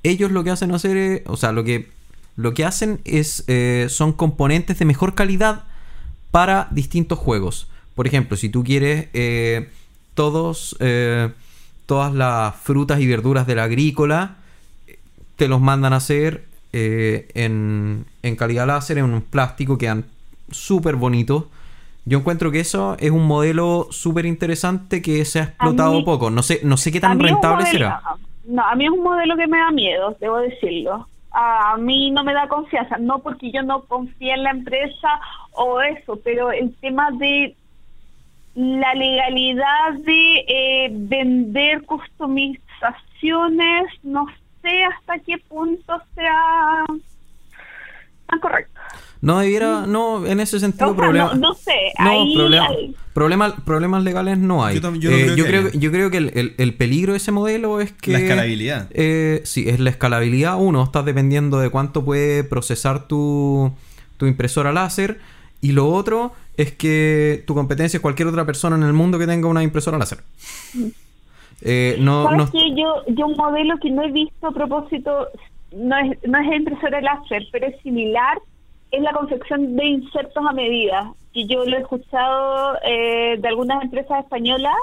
[SPEAKER 4] ellos lo que hacen hacer o sea, lo que lo que hacen es eh, son componentes de mejor calidad para distintos juegos. Por ejemplo, si tú quieres eh, todos eh, todas las frutas y verduras de la agrícola, te los mandan a hacer eh, en, en calidad láser, en un plástico, quedan súper bonitos. Yo encuentro que eso es un modelo súper interesante que se ha explotado
[SPEAKER 3] mí-
[SPEAKER 4] poco. No sé, no sé qué tan rentable
[SPEAKER 3] modelo-
[SPEAKER 4] será.
[SPEAKER 3] No, a mí es un modelo que me da miedo, debo decirlo. A mí no me da confianza, no porque yo no confíe en la empresa o eso, pero el tema de la legalidad de eh, vender customizaciones, no sé hasta qué punto sea tan correcto.
[SPEAKER 4] No debiera, no, en ese sentido,
[SPEAKER 3] O sea,
[SPEAKER 4] problema.
[SPEAKER 3] no, no sé,
[SPEAKER 4] No,
[SPEAKER 3] ahí
[SPEAKER 4] problema-
[SPEAKER 3] hay-
[SPEAKER 4] problema- problemas legales no hay.
[SPEAKER 2] Yo yo no
[SPEAKER 4] Eh,
[SPEAKER 2] creo
[SPEAKER 4] yo,
[SPEAKER 2] que
[SPEAKER 4] creo,
[SPEAKER 2] haya.
[SPEAKER 4] yo creo que el, el- el peligro de ese modelo es que.
[SPEAKER 2] La escalabilidad.
[SPEAKER 4] Eh, sí, es la escalabilidad. Uno, estás dependiendo de cuánto puede procesar tu, tu impresora láser. Y lo otro es que tu competencia es cualquier otra persona en el mundo que tenga una impresora láser. Eh, no,
[SPEAKER 3] ¿Sabes
[SPEAKER 4] no-
[SPEAKER 3] qué? Yo, yo un modelo que no he visto a propósito, no es, no es impresora láser, pero es similar, es la confección de insertos a medida, que yo lo he escuchado eh, de algunas empresas españolas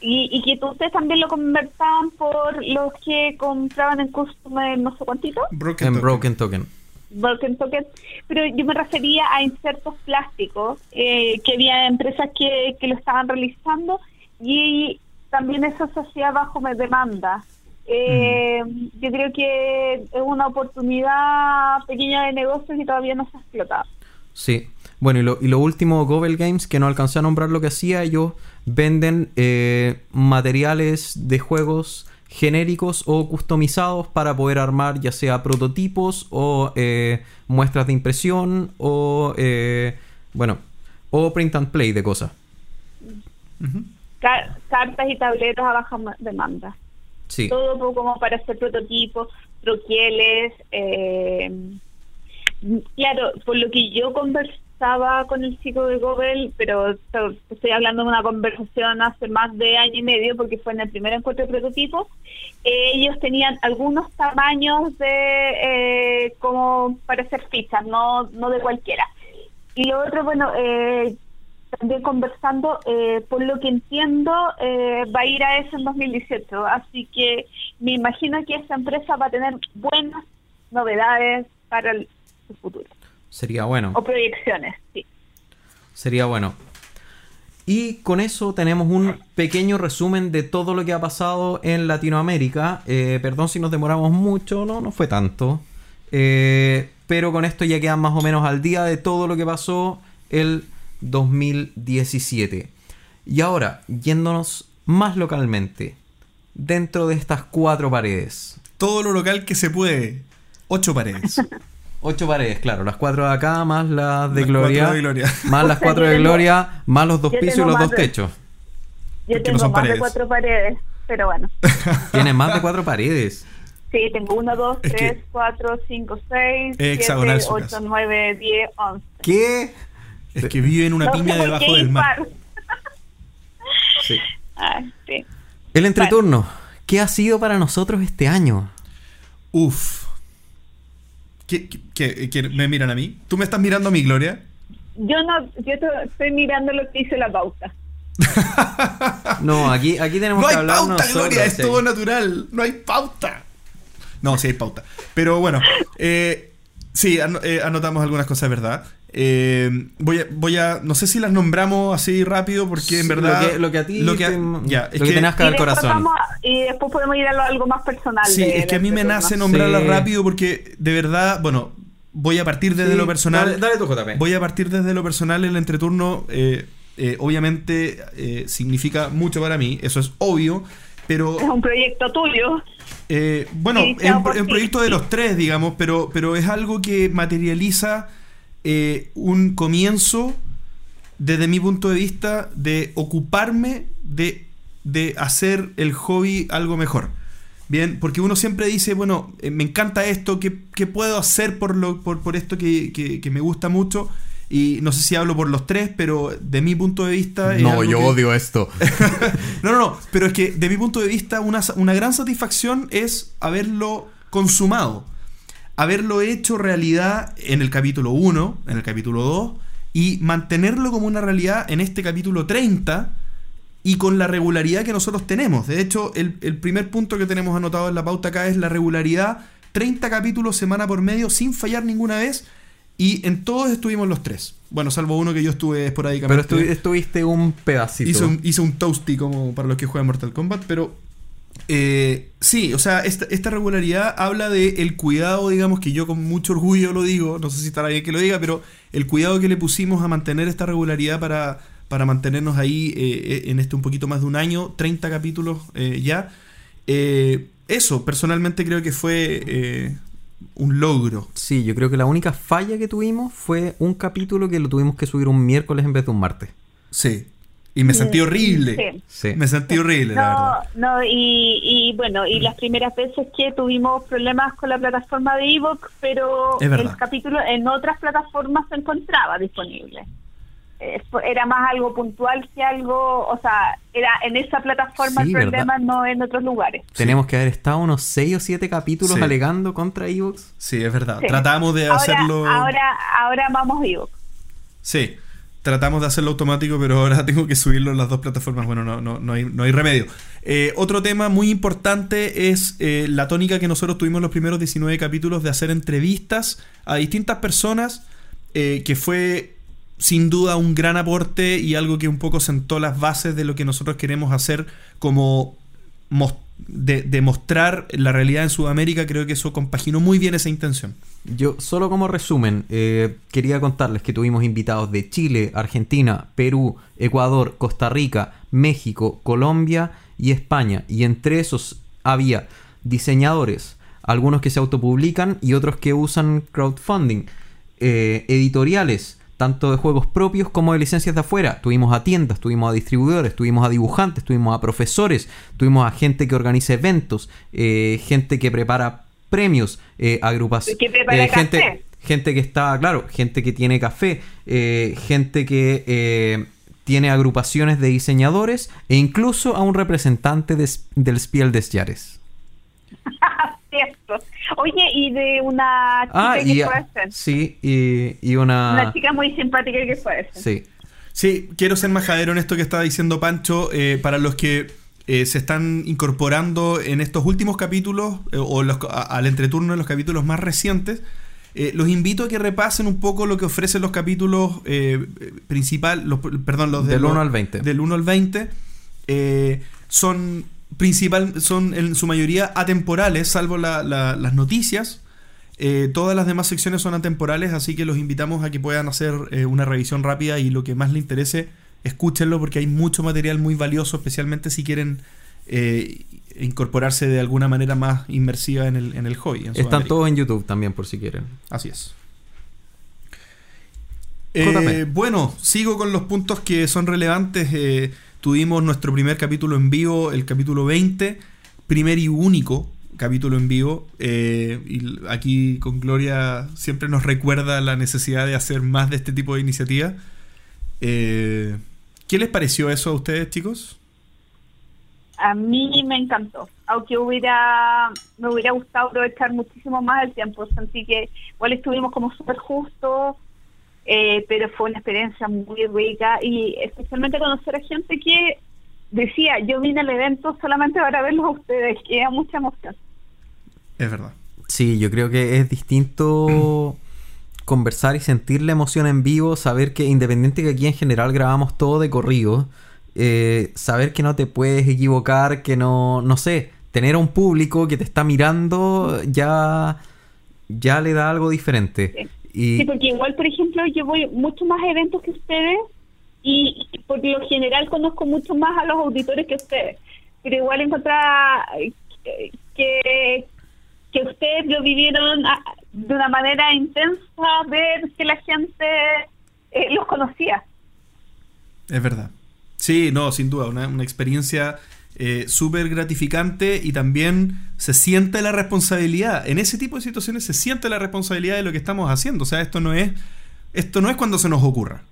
[SPEAKER 3] y, y que ustedes también lo conversaban por los que compraban en Customer no sé cuántito,
[SPEAKER 2] Broken
[SPEAKER 4] en
[SPEAKER 2] Token.
[SPEAKER 4] Broken Token.
[SPEAKER 3] Broken Token, pero yo me refería a insertos plásticos, eh, que había empresas que, que lo estaban realizando y también eso se hacía bajo me- demanda. Eh, Yo creo que es una oportunidad pequeña de negocio que todavía no se ha explotado.
[SPEAKER 4] Sí. Bueno, y lo, y lo último, Gobel Games, que no alcancé a nombrar lo que hacía, ellos venden eh, materiales de juegos genéricos o customizados para poder armar ya sea prototipos o eh, muestras de impresión o, eh, bueno, o print and play de cosas.
[SPEAKER 3] Cartas y tabletas a baja ma- demanda. Todo como para hacer prototipos, troquieles. Eh, claro, por lo que yo conversaba con el chico de Gobel, pero esto- estoy hablando de una conversación hace más de año y medio, porque fue en el primer encuentro de prototipos, ellos tenían algunos tamaños de eh, como para hacer fichas, no, no de cualquiera. Y lo otro, bueno, eh, también conversando, eh, por lo que entiendo, eh, va a ir a eso en 2018. Así que me imagino que esta empresa va a tener buenas novedades para el su futuro.
[SPEAKER 4] Sería bueno.
[SPEAKER 3] O proyecciones, sí.
[SPEAKER 4] Sería bueno. Y con eso tenemos un pequeño resumen de todo lo que ha pasado en Latinoamérica. Eh, perdón si nos demoramos mucho, no, no fue tanto. Eh, pero con esto ya quedan más o menos al día de todo lo que pasó el 2017. Y ahora, yéndonos más localmente, dentro de estas cuatro paredes.
[SPEAKER 2] Todo lo local que se puede. Ocho paredes. (laughs)
[SPEAKER 4] Ocho paredes, claro, las cuatro de acá, más las de
[SPEAKER 2] Las
[SPEAKER 4] Gloria.
[SPEAKER 2] cuatro de Gloria. (laughs)
[SPEAKER 4] Más las cuatro de
[SPEAKER 3] tengo-
[SPEAKER 4] Gloria, más los dos pisos y
[SPEAKER 3] tengo
[SPEAKER 4] los dos
[SPEAKER 3] de-
[SPEAKER 4] techos.
[SPEAKER 3] Yo
[SPEAKER 2] Porque no
[SPEAKER 3] tengo
[SPEAKER 2] son
[SPEAKER 3] más
[SPEAKER 2] paredes.
[SPEAKER 3] de cuatro paredes, pero bueno. (laughs)
[SPEAKER 4] Tienes más de cuatro paredes.
[SPEAKER 3] Sí, tengo uno, dos,
[SPEAKER 2] Es
[SPEAKER 3] tres,
[SPEAKER 2] que-
[SPEAKER 3] cuatro, cinco, seis,
[SPEAKER 2] Es hexagonal
[SPEAKER 3] siete,
[SPEAKER 2] su
[SPEAKER 3] ocho,
[SPEAKER 2] casa.
[SPEAKER 3] nueve, diez, once.
[SPEAKER 4] ¿Qué?
[SPEAKER 2] Es que vive en una
[SPEAKER 3] No
[SPEAKER 2] piña debajo del mar. (laughs)
[SPEAKER 4] Sí.
[SPEAKER 3] Ay, sí.
[SPEAKER 4] El entreturno. ¿Qué ha sido para nosotros este año?
[SPEAKER 2] Uf. ¿Qué, qué- qué- qué- me miran a mí? ¿Tú me estás mirando a mí, Gloria?
[SPEAKER 3] Yo no, yo to- estoy mirando lo que hizo la pauta. (laughs)
[SPEAKER 4] No, aquí, aquí tenemos
[SPEAKER 2] No
[SPEAKER 4] que
[SPEAKER 2] hay
[SPEAKER 4] hablar
[SPEAKER 2] pauta,
[SPEAKER 4] nosotros,
[SPEAKER 2] Gloria, es
[SPEAKER 4] sí.
[SPEAKER 2] todo natural. No hay pauta. No, sí hay pauta. Pero bueno, eh, sí, eh, anotamos algunas cosas, ¿verdad? Eh, voy, a, voy a. No sé si las nombramos así rápido, porque en verdad.
[SPEAKER 4] Lo que, lo que a ti
[SPEAKER 2] lo que
[SPEAKER 4] te-
[SPEAKER 2] ya, es
[SPEAKER 4] lo que
[SPEAKER 2] que-
[SPEAKER 4] del
[SPEAKER 3] después,
[SPEAKER 4] corazón.
[SPEAKER 3] vamos a- y después podemos ir a lo- algo más personal.
[SPEAKER 2] Sí,
[SPEAKER 3] de-
[SPEAKER 2] es que a mí me nace
[SPEAKER 3] turno.
[SPEAKER 2] nombrarla
[SPEAKER 4] Sí.
[SPEAKER 2] rápido porque de verdad, bueno, voy a partir desde
[SPEAKER 4] Sí,
[SPEAKER 2] lo personal.
[SPEAKER 4] Dale, dale tu JP.
[SPEAKER 2] Voy a partir desde lo personal. El entreturno, eh, eh, obviamente, eh, significa mucho para mí, eso es obvio, pero
[SPEAKER 3] Es un proyecto tuyo.
[SPEAKER 2] eh, bueno, es un, proyecto de los tres, digamos, pero, pero es algo que materializa eh, un comienzo, desde mi punto de vista, de ocuparme de, de hacer el hobby algo mejor. Bien, porque uno siempre dice, bueno, eh, me encanta esto, ¿qué, qué puedo hacer por, lo, por, por esto que, que- que me gusta mucho? Y no sé si hablo por los tres, pero de mi punto de vista... es algo que-
[SPEAKER 4] esto. (laughs)
[SPEAKER 2] no, no, no, pero es que de mi punto de vista una, una gran satisfacción es haberlo consumado, haberlo hecho realidad en el capítulo 1, en el capítulo 2 y mantenerlo como una realidad en este capítulo 30 y con la regularidad que nosotros tenemos. De hecho, el, el primer punto que tenemos anotado en la pauta acá es la regularidad, 30 capítulos semana por medio sin fallar ninguna vez y en todos estuvimos los tres. Bueno, salvo uno que yo estuve
[SPEAKER 4] Pero
[SPEAKER 2] esporádicamente.
[SPEAKER 4] estu- estuviste un pedacito.
[SPEAKER 2] Hice un, hice un toasty como para los que juegan Mortal Kombat, pero eh, sí, o sea, esta, esta regularidad habla de el cuidado, digamos, que yo con mucho orgullo lo digo, no sé si estará bien que lo diga, pero el cuidado que le pusimos a mantener esta regularidad para, para mantenernos ahí eh, en este un poquito más de un año, 30 capítulos eh, ya. Eh, eso, personalmente creo que fue eh, un logro.
[SPEAKER 4] Sí, yo creo que la única falla que tuvimos fue un capítulo que lo tuvimos que subir un miércoles en vez de un martes.
[SPEAKER 2] Sí. Y me sentí horrible.
[SPEAKER 3] Sí.
[SPEAKER 4] Sí.
[SPEAKER 2] Me sentí horrible, la verdad.
[SPEAKER 3] No, no, y, y bueno, y las primeras veces que tuvimos problemas con la plataforma de Evox, pero el capítulo en otras plataformas se encontraba disponible. Era más algo puntual que algo, o sea, era en esa plataforma
[SPEAKER 4] Sí,
[SPEAKER 3] el
[SPEAKER 4] ¿verdad?
[SPEAKER 3] problema, no en otros lugares.
[SPEAKER 4] Tenemos que haber estado unos 6 o 7 capítulos
[SPEAKER 2] Sí.
[SPEAKER 4] alegando contra Evox.
[SPEAKER 2] Sí, es verdad.
[SPEAKER 3] Sí.
[SPEAKER 2] Tratamos de
[SPEAKER 3] Ahora,
[SPEAKER 2] hacerlo.
[SPEAKER 3] ahora, ahora vamos Evox.
[SPEAKER 2] Sí, tratamos de hacerlo automático, pero ahora (laughs) tengo que subirlo en las dos plataformas. Bueno, no, no, no, hay, no hay remedio. Eh, otro tema muy importante es eh, la tónica que nosotros tuvimos los primeros 19 capítulos de hacer entrevistas a distintas personas, eh, que fue sin duda un gran aporte y algo que un poco sentó las bases de lo que nosotros queremos hacer como de mostrar la realidad en Sudamérica. Creo que eso compaginó muy bien esa intención.
[SPEAKER 4] Yo, solo como resumen, eh, quería contarles que tuvimos invitados de Chile, Argentina, Perú, Ecuador, Costa Rica, México, Colombia y España. Y entre esos había diseñadores, algunos que se autopublican y otros que usan crowdfunding, eh, editoriales, tanto de juegos propios como de licencias de afuera. Tuvimos a tiendas, tuvimos a distribuidores, tuvimos a dibujantes, tuvimos a profesores, tuvimos a gente que organiza eventos, eh, gente que prepara premios, eh, agrupaciones,
[SPEAKER 3] Que prepara
[SPEAKER 4] gente,
[SPEAKER 3] café.
[SPEAKER 4] gente que está, claro, gente que tiene café, eh, gente que eh, tiene agrupaciones de diseñadores e incluso a un representante de- del Spiel des Jahres. (laughs)
[SPEAKER 3] Cierto. Oye, y de una chica
[SPEAKER 4] Ah,
[SPEAKER 3] que
[SPEAKER 4] y,
[SPEAKER 3] fue ser.
[SPEAKER 4] sí, y, y una...
[SPEAKER 3] Una chica muy simpática que fue ser.
[SPEAKER 4] Sí.
[SPEAKER 2] Sí, quiero ser majadero en esto que está diciendo Pancho. eh, para los que eh, se están incorporando en estos últimos capítulos eh, o los- a- al entreturno de los capítulos más recientes, eh, los invito a que repasen un poco lo que ofrecen los capítulos principal, los, perdón, los de
[SPEAKER 4] Del
[SPEAKER 2] los-
[SPEAKER 4] 1 al 20.
[SPEAKER 2] Del 1 al 20. eh, son principal, son en su mayoría atemporales, salvo la- la- las noticias. Todas las demás secciones son atemporales, así que los invitamos a que puedan hacer una revisión rápida y lo que más les interese, escúchenlo porque hay mucho material muy valioso, especialmente si quieren eh, incorporarse de alguna manera más inmersiva en el, en el hobby. en
[SPEAKER 4] Están
[SPEAKER 2] Sudamérica.
[SPEAKER 4] todos en YouTube también, por si quieren.
[SPEAKER 2] Así es. Eh, bueno, sigo con los puntos que son relevantes. Eh, tuvimos nuestro primer capítulo en vivo, el capítulo 20, primer y único capítulo en vivo. Eh, y aquí con Gloria siempre nos recuerda la necesidad de hacer más de este tipo de iniciativas. ¿Qué les pareció eso a ustedes, chicos?
[SPEAKER 3] A mí me encantó, aunque hubiera me hubiera gustado aprovechar muchísimo más el tiempo. Sentí que igual estuvimos como súper justos, eh, pero fue una experiencia muy rica y especialmente conocer a gente que decía, yo vine al evento solamente para verlos a ustedes, que era mucha emoción.
[SPEAKER 2] Es verdad.
[SPEAKER 4] Sí, yo creo que es distinto (clears throat) conversar y sentir la emoción en vivo, saber que independiente que aquí en general grabamos todo de corrido, eh, saber que no te puedes equivocar, que no, no sé, tener a un público que te está mirando ya, ya le da algo diferente. Y,
[SPEAKER 3] Sí, porque igual, por ejemplo, yo voy mucho más a eventos que ustedes y y por lo general conozco mucho más a los auditores que ustedes. Pero igual encontrar que, que ustedes lo vivieron de una manera intensa, ver que la gente eh, los conocía.
[SPEAKER 2] Es verdad. Sí, no, sin duda, una, una experiencia eh, súper gratificante y también se siente la responsabilidad. En ese tipo de situaciones se siente la responsabilidad de lo que estamos haciendo. O sea, esto no es, esto no es cuando se nos ocurra.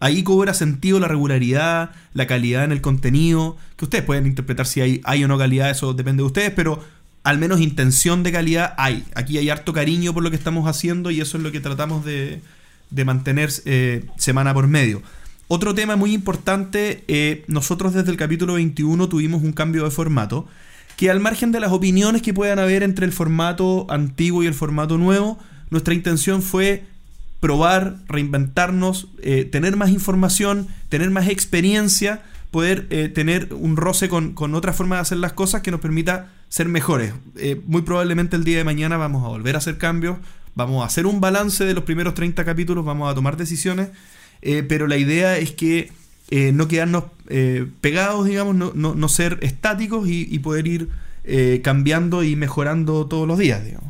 [SPEAKER 2] Ahí cobra sentido la regularidad, la calidad en el contenido, que ustedes pueden interpretar si hay, hay o no calidad, eso depende de ustedes, pero al menos intención de calidad hay. Aquí hay harto cariño por lo que estamos haciendo y eso es lo que tratamos de, mantener eh, semana por medio. Otro tema muy importante, eh, nosotros desde el capítulo 21 tuvimos un cambio de formato, que al margen de las opiniones que puedan haber entre el formato antiguo y el formato nuevo, nuestra intención fue probar, reinventarnos, eh, tener más información, tener más experiencia, poder eh, tener un roce con, con otra forma de hacer las cosas que nos permita ser mejores. Eh, muy probablemente el día de mañana vamos a volver a hacer cambios, vamos a hacer un balance de los primeros 30 capítulos, vamos a tomar decisiones, eh, pero la idea es que eh, no quedarnos eh, pegados, digamos, no, no, no ser estáticos y, y poder ir eh, cambiando y mejorando todos los días, digamos.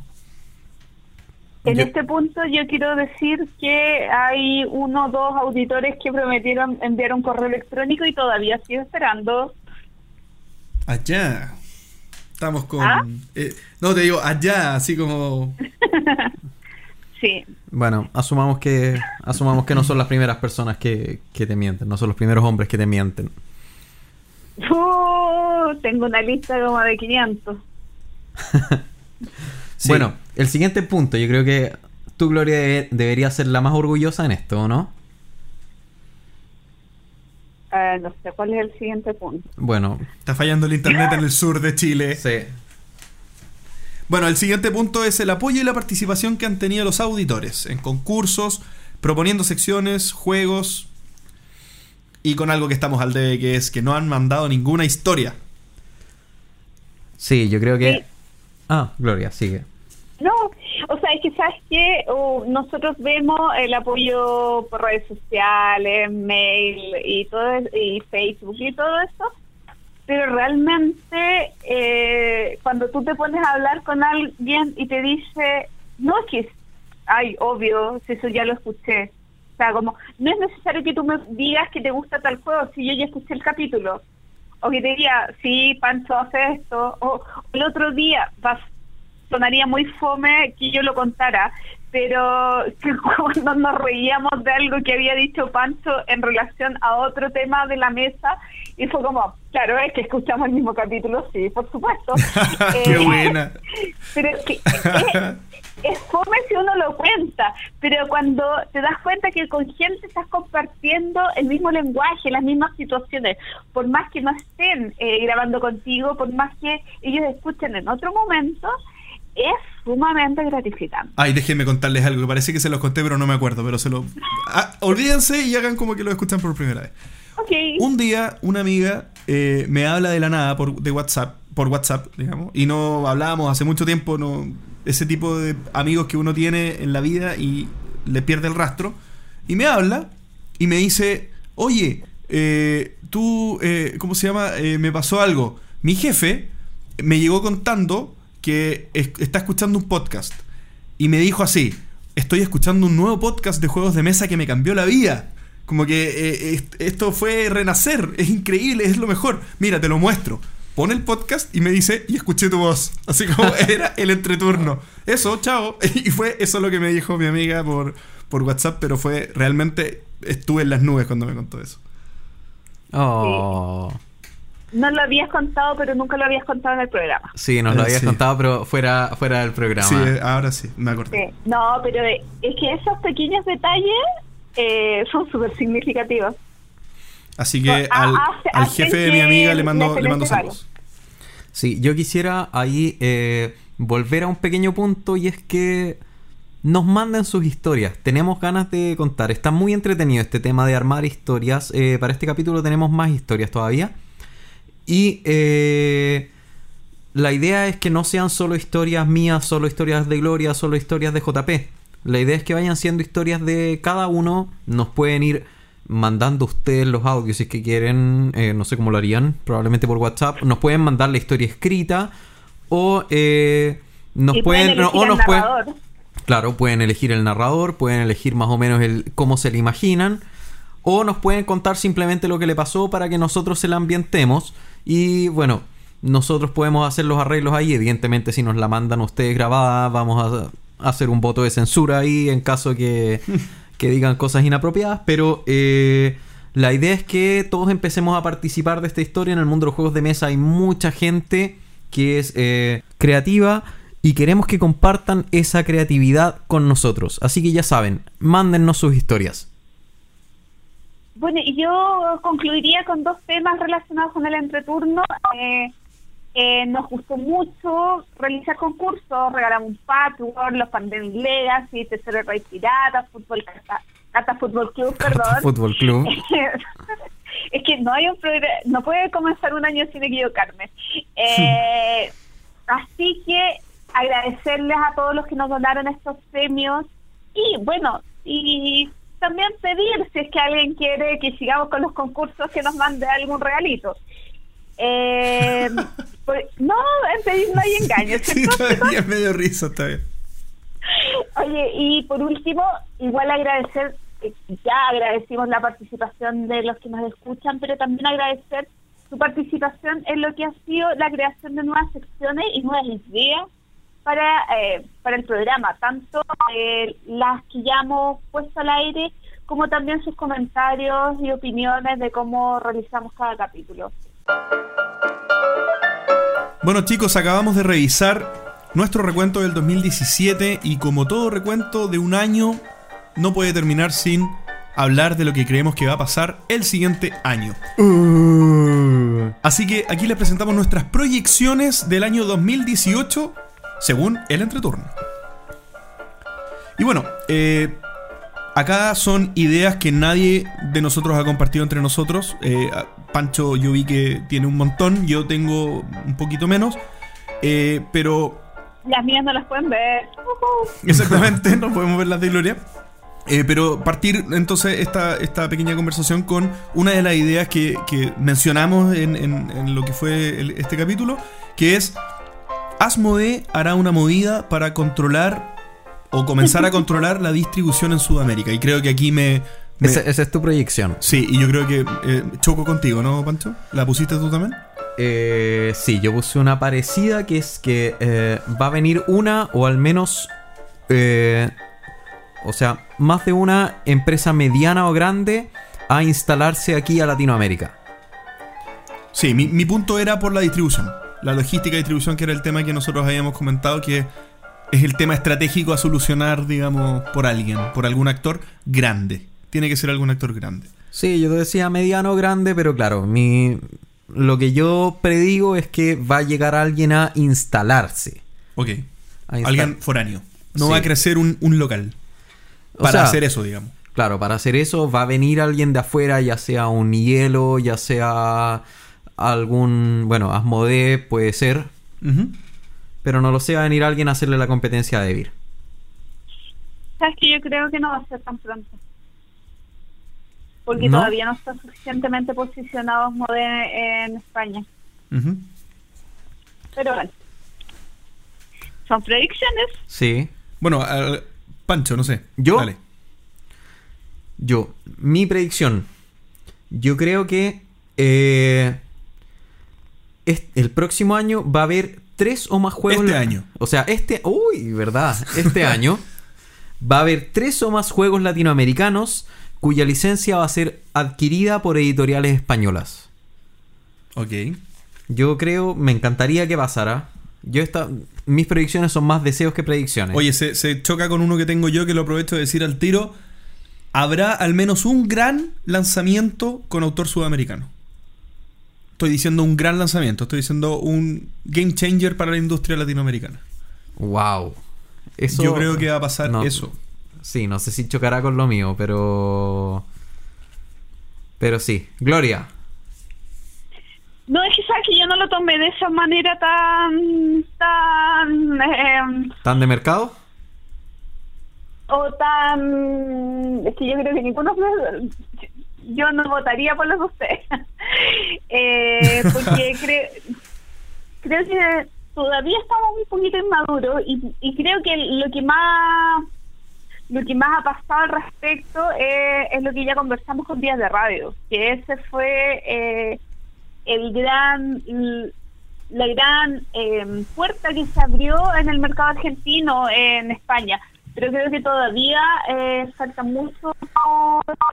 [SPEAKER 3] En
[SPEAKER 4] Yo-
[SPEAKER 3] este punto yo quiero decir que hay uno o dos auditores que prometieron enviar un correo electrónico y todavía sigo esperando.
[SPEAKER 2] Allá. Estamos con...
[SPEAKER 3] ¿Ah?
[SPEAKER 2] eh, no, te digo, allá, así como... (laughs)
[SPEAKER 3] Sí,
[SPEAKER 4] bueno, asumamos que, asumamos que no son las primeras personas que, que te mienten, no son los primeros hombres que te mienten.
[SPEAKER 3] Uh, (laughs) tengo una lista como de 500.
[SPEAKER 2] Sí. (laughs)
[SPEAKER 4] Bueno, el siguiente punto, yo creo que tú, Gloria, debe- deberías ser la más orgullosa en esto, ¿o ¿no?
[SPEAKER 3] Eh, no sé cuál es el siguiente punto.
[SPEAKER 4] Bueno,
[SPEAKER 2] Está fallando el internet en el sur de Chile.
[SPEAKER 4] sí.
[SPEAKER 2] Bueno, el siguiente punto es el apoyo y la participación que han tenido los auditores en concursos, proponiendo secciones, juegos y con algo que estamos al debe, que es que no han mandado ninguna historia.
[SPEAKER 4] Sí, yo creo que...
[SPEAKER 3] Sí.
[SPEAKER 4] Ah, Gloria, sigue.
[SPEAKER 3] No, es que que nosotros vemos el apoyo por redes sociales, mail y todo y Facebook y todo eso, pero realmente eh, cuando tú te pones a hablar con alguien y te dice, no es que, ay, obvio, si eso ya lo escuché. O sea, como, no es necesario que tú me digas que te gusta tal juego si yo ya escuché el capítulo. O que te diga, sí, Pancho hace esto. O, el otro día sonaría muy fome que yo lo contara, pero (laughs) que cuando nos reíamos de algo que había dicho Pancho en relación a otro tema de la mesa, y fue como, claro, es que escuchamos el mismo capítulo, sí, por supuesto. (laughs)
[SPEAKER 2] Qué
[SPEAKER 3] Eh,
[SPEAKER 2] buena. (laughs)
[SPEAKER 3] Pero que, es, es fome si uno lo cuenta, pero cuando te das cuenta que con gente estás compartiendo el mismo lenguaje, las mismas situaciones, por más que no estén eh, grabando contigo, por más que ellos escuchen en otro momento, es sumamente gratificante.
[SPEAKER 2] Ay, déjenme contarles algo, que parece que se los conté, pero no me acuerdo, pero se lo... Ah, olvídense y hagan como que lo escuchan por primera vez.
[SPEAKER 3] Ok.
[SPEAKER 2] Un día una amiga eh, me habla de la nada por, de WhatsApp, por WhatsApp, digamos, y no hablábamos hace mucho tiempo, no ese tipo de amigos que uno tiene en la vida y le pierde el rastro, y me habla y me dice, oye, eh, tú, eh, ¿cómo se llama? Me pasó algo. Mi jefe me llegó contando que es- está escuchando un podcast y me dijo así, estoy escuchando un nuevo podcast de juegos de mesa que me cambió la vida. Como que eh, est- esto fue renacer, (laughs) es increíble, es lo mejor. Mira, te lo muestro. Pone el podcast y me dice, y escuché tu voz. (laughs) Así como (laughs) era el entreturno. Eso, chao. Y fue eso lo que me dijo mi amiga por, por WhatsApp, pero fue realmente, estuve en las nubes cuando me contó eso.
[SPEAKER 4] Oh.
[SPEAKER 3] No lo habías contado, pero nunca lo habías contado en el programa.
[SPEAKER 4] Sí, nos lo
[SPEAKER 2] Eh,
[SPEAKER 4] habías
[SPEAKER 2] sí.
[SPEAKER 4] contado, pero fuera, fuera del programa.
[SPEAKER 2] Sí, eh, ahora sí, me acordé.
[SPEAKER 3] Sí. No, pero eh, es que esos pequeños detalles eh, son súper significativos.
[SPEAKER 2] Así que al,
[SPEAKER 3] hace-
[SPEAKER 2] al
[SPEAKER 3] hacen
[SPEAKER 2] jefe de mi amiga le mando, le mando saludos.
[SPEAKER 4] Sí, yo quisiera ahí eh, volver a un pequeño punto y es que nos manden sus historias. Tenemos ganas de contar. Está muy entretenido este tema de armar historias. Eh, para este capítulo tenemos más historias todavía. Y eh, la idea es que no sean solo historias mías, solo historias de Gloria, solo historias de JP. La idea es que vayan siendo historias de cada uno. Nos pueden ir mandando ustedes los audios si es que quieren. eh, no sé cómo lo harían. Probablemente por WhatsApp. Nos pueden mandar la historia escrita. O eh, nos
[SPEAKER 3] Y
[SPEAKER 4] pueden.
[SPEAKER 3] elegir
[SPEAKER 4] o
[SPEAKER 3] el
[SPEAKER 4] nos pueden. Claro, pueden elegir el narrador, pueden elegir más o menos el cómo se le imaginan, o nos pueden contar simplemente lo que le pasó para que nosotros se la ambientemos. Y bueno, nosotros podemos hacer los arreglos ahí. Evidentemente, si nos la mandan ustedes grabada, vamos a hacer un voto de censura ahí en caso que, (laughs) que digan cosas inapropiadas. Pero eh, la idea es que todos empecemos a participar de esta historia. En el mundo de los juegos de mesa hay mucha gente que es eh, creativa y queremos que compartan esa creatividad con nosotros. Así que ya saben, mándennos sus historias.
[SPEAKER 3] Bueno, y yo concluiría con dos temas relacionados con el entreturno. Eh, eh, nos gustó mucho realizar concursos, regalamos un patchwork, los Pandemic Legacy, Tesoro Rey Pirata, Fútbol Cata, Cata Fútbol Club, perdón.
[SPEAKER 4] Fútbol Club. (laughs)
[SPEAKER 3] es que no hay un programa, no puede comenzar un año sin equivocarme. Eh, (laughs) así que agradecerles a todos los que nos donaron estos premios y bueno, y también pedir si es que alguien quiere que sigamos con los concursos que nos mande algún regalito. Eh, (laughs) pues, no, en pedir no hay engaño,
[SPEAKER 2] Sí, todavía me dio risa, está bien.
[SPEAKER 3] Oye, y por último, igual agradecer, eh, ya agradecimos la participación de los que nos escuchan, pero también agradecer su participación en lo que ha sido la creación de nuevas secciones y nuevas ideas para, eh, para el programa, tanto eh, las que ya hemos puesto al aire, como también sus comentarios y opiniones de cómo realizamos cada capítulo.
[SPEAKER 2] Bueno chicos, acabamos de revisar nuestro recuento del 2017 y como todo recuento de un año, no puede terminar sin hablar de lo que creemos que va a pasar el siguiente año. Así que aquí les presentamos nuestras proyecciones del año 2018 según el entreturno. Y bueno, eh, acá son ideas que nadie de nosotros ha compartido entre nosotros. Eh, Pancho yo vi que tiene un montón, yo tengo un poquito menos. Eh, pero
[SPEAKER 3] Las mías no las pueden ver. (laughs)
[SPEAKER 2] Exactamente, no podemos ver las de Gloria. Eh, pero partir entonces esta, esta pequeña conversación con una de las ideas que, que mencionamos en, en- en lo que fue el- este capítulo, que es Asmodee hará una movida para controlar o comenzar a controlar la distribución en Sudamérica. Y creo que aquí me... me-
[SPEAKER 4] Esa, esa es tu proyección.
[SPEAKER 2] Sí, y yo creo que eh, choco contigo, ¿no, Pancho? ¿La pusiste tú también?
[SPEAKER 4] Eh, sí, yo puse una parecida que es que eh, va a venir una o al menos, eh, o sea, más de una empresa mediana o grande a instalarse aquí a Latinoamérica.
[SPEAKER 2] Sí, mi, mi punto era por la distribución. La logística de distribución, que era el tema que nosotros habíamos comentado, que es el tema estratégico a solucionar, digamos, por alguien, por algún actor grande. Tiene que ser algún actor grande.
[SPEAKER 4] Sí, yo te decía mediano grande, pero claro, mi, lo que yo predigo es que va a llegar alguien a instalarse.
[SPEAKER 2] Ok.
[SPEAKER 4] A
[SPEAKER 2] Alguien foráneo. No
[SPEAKER 4] Sí.
[SPEAKER 2] va a crecer un, un local.
[SPEAKER 4] O
[SPEAKER 2] Para
[SPEAKER 4] sea,
[SPEAKER 2] hacer eso, digamos.
[SPEAKER 4] Claro, para hacer eso va a venir alguien de afuera, ya sea un hielo, ya sea algún, bueno, Asmodee puede ser, pero no lo sé, va a venir alguien a hacerle la competencia a Devir.
[SPEAKER 3] Sabes que yo creo que no va a ser tan pronto. Porque
[SPEAKER 4] ¿No?
[SPEAKER 3] todavía no está suficientemente posicionado Mode en España. Pero bueno. Son predicciones.
[SPEAKER 4] Sí.
[SPEAKER 2] Bueno, Pancho, no sé.
[SPEAKER 4] ¿Yo?
[SPEAKER 2] Dale.
[SPEAKER 4] Yo, mi predicción. Yo creo que eh, el próximo año va a haber tres o más juegos.
[SPEAKER 2] Este año.
[SPEAKER 4] O sea, este. Uy, verdad. Este (laughs) año va a haber tres o más juegos latinoamericanos cuya licencia va a ser adquirida por editoriales españolas.
[SPEAKER 2] Ok.
[SPEAKER 4] Yo creo, me encantaría que pasara. Yo esta, mis predicciones son más deseos que predicciones.
[SPEAKER 2] Oye, se, se choca con uno que tengo yo que lo aprovecho de decir al tiro. Habrá al menos un gran lanzamiento con autor sudamericano. Estoy diciendo un gran lanzamiento, estoy diciendo un game changer para la industria latinoamericana.
[SPEAKER 4] wow. Eso,
[SPEAKER 2] Yo creo que va a pasar
[SPEAKER 4] no,
[SPEAKER 2] eso.
[SPEAKER 4] Sí, no sé si chocará con lo mío, pero. Pero sí. Gloria.
[SPEAKER 3] No, es que sabes que yo no lo tomé de esa manera tan. tan. eh,
[SPEAKER 4] ¿Tan de mercado?
[SPEAKER 3] o tan. Es que yo creo que ninguno. Yo no votaría por los de ustedes. (laughs) eh, porque (laughs) creo. Creo que todavía estamos un poquito inmaduros y, y creo que lo que más. Lo que más ha pasado al respecto eh, es lo que ya conversamos con Días de Radio, que ese fue eh, el gran la gran eh, puerta que se abrió en el mercado argentino en España pero creo que todavía eh, falta mucho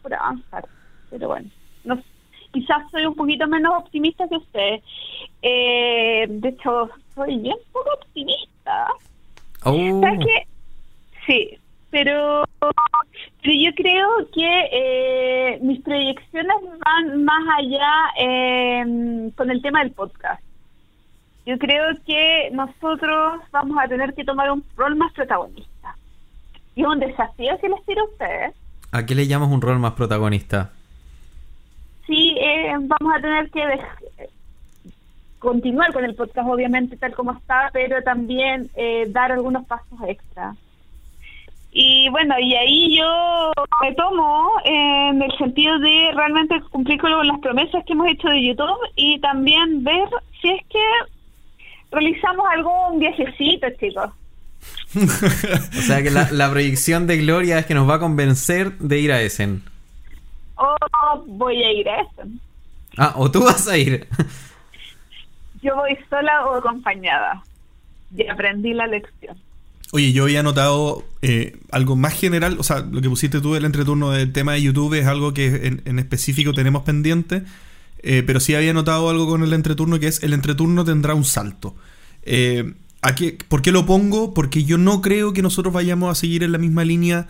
[SPEAKER 3] por avanzar pero bueno no, quizás soy un poquito menos optimista que ustedes eh, de hecho soy bien poco optimista
[SPEAKER 4] Oh,
[SPEAKER 3] ¿Sabes qué? Sí, pero, pero yo creo que eh, mis proyecciones van más allá eh, con el tema del podcast. Yo creo que nosotros vamos a tener que tomar un rol más protagonista. Y es un desafío que les tiro a ustedes.
[SPEAKER 4] ¿A qué le llamas un rol más protagonista?
[SPEAKER 3] Eh, vamos a tener que continuar con el podcast, obviamente, tal como está, pero también eh, dar algunos pasos extra. Y bueno, y ahí yo me tomo en el sentido de realmente cumplir con las promesas que hemos hecho de YouTube y también ver si es que realizamos algún viajecito, chicos. (laughs)
[SPEAKER 4] O sea que la, la proyección de Gloria es que nos va a convencer de ir a Essen.
[SPEAKER 3] O voy a ir a eso.
[SPEAKER 4] Ah, o tú vas a ir.
[SPEAKER 3] Yo voy sola o acompañada. Y aprendí la lección.
[SPEAKER 2] Oye, yo había notado eh, algo más general, o sea, lo que pusiste tú del entreturno del tema de YouTube es algo que en, en específico tenemos pendiente, eh, pero sí había notado algo con el entreturno que es el entreturno tendrá un salto. Eh, ¿a qué- ¿Por qué lo pongo? Porque yo no creo que nosotros vayamos a seguir en la misma línea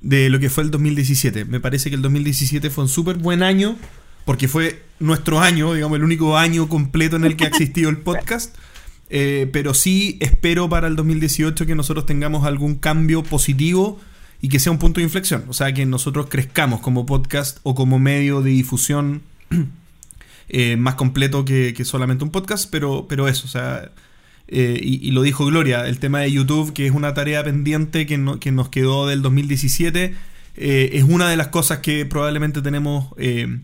[SPEAKER 2] de lo que fue el 2017. Me parece que el 2017 fue un súper buen año, porque fue nuestro año, digamos, el único año completo en el que ha existido el podcast. (laughs) Eh, pero sí espero para el 2018 que nosotros tengamos algún cambio positivo y que sea un punto de inflexión. O sea, que nosotros crezcamos como podcast o como medio de difusión (clears throat) eh, más completo que, que solamente un podcast, pero, pero eso, o sea, eh, y, lo dijo Gloria, el tema de YouTube, que es una tarea pendiente que, no- que nos quedó del 2017, eh, es una de las cosas que probablemente tenemos eh,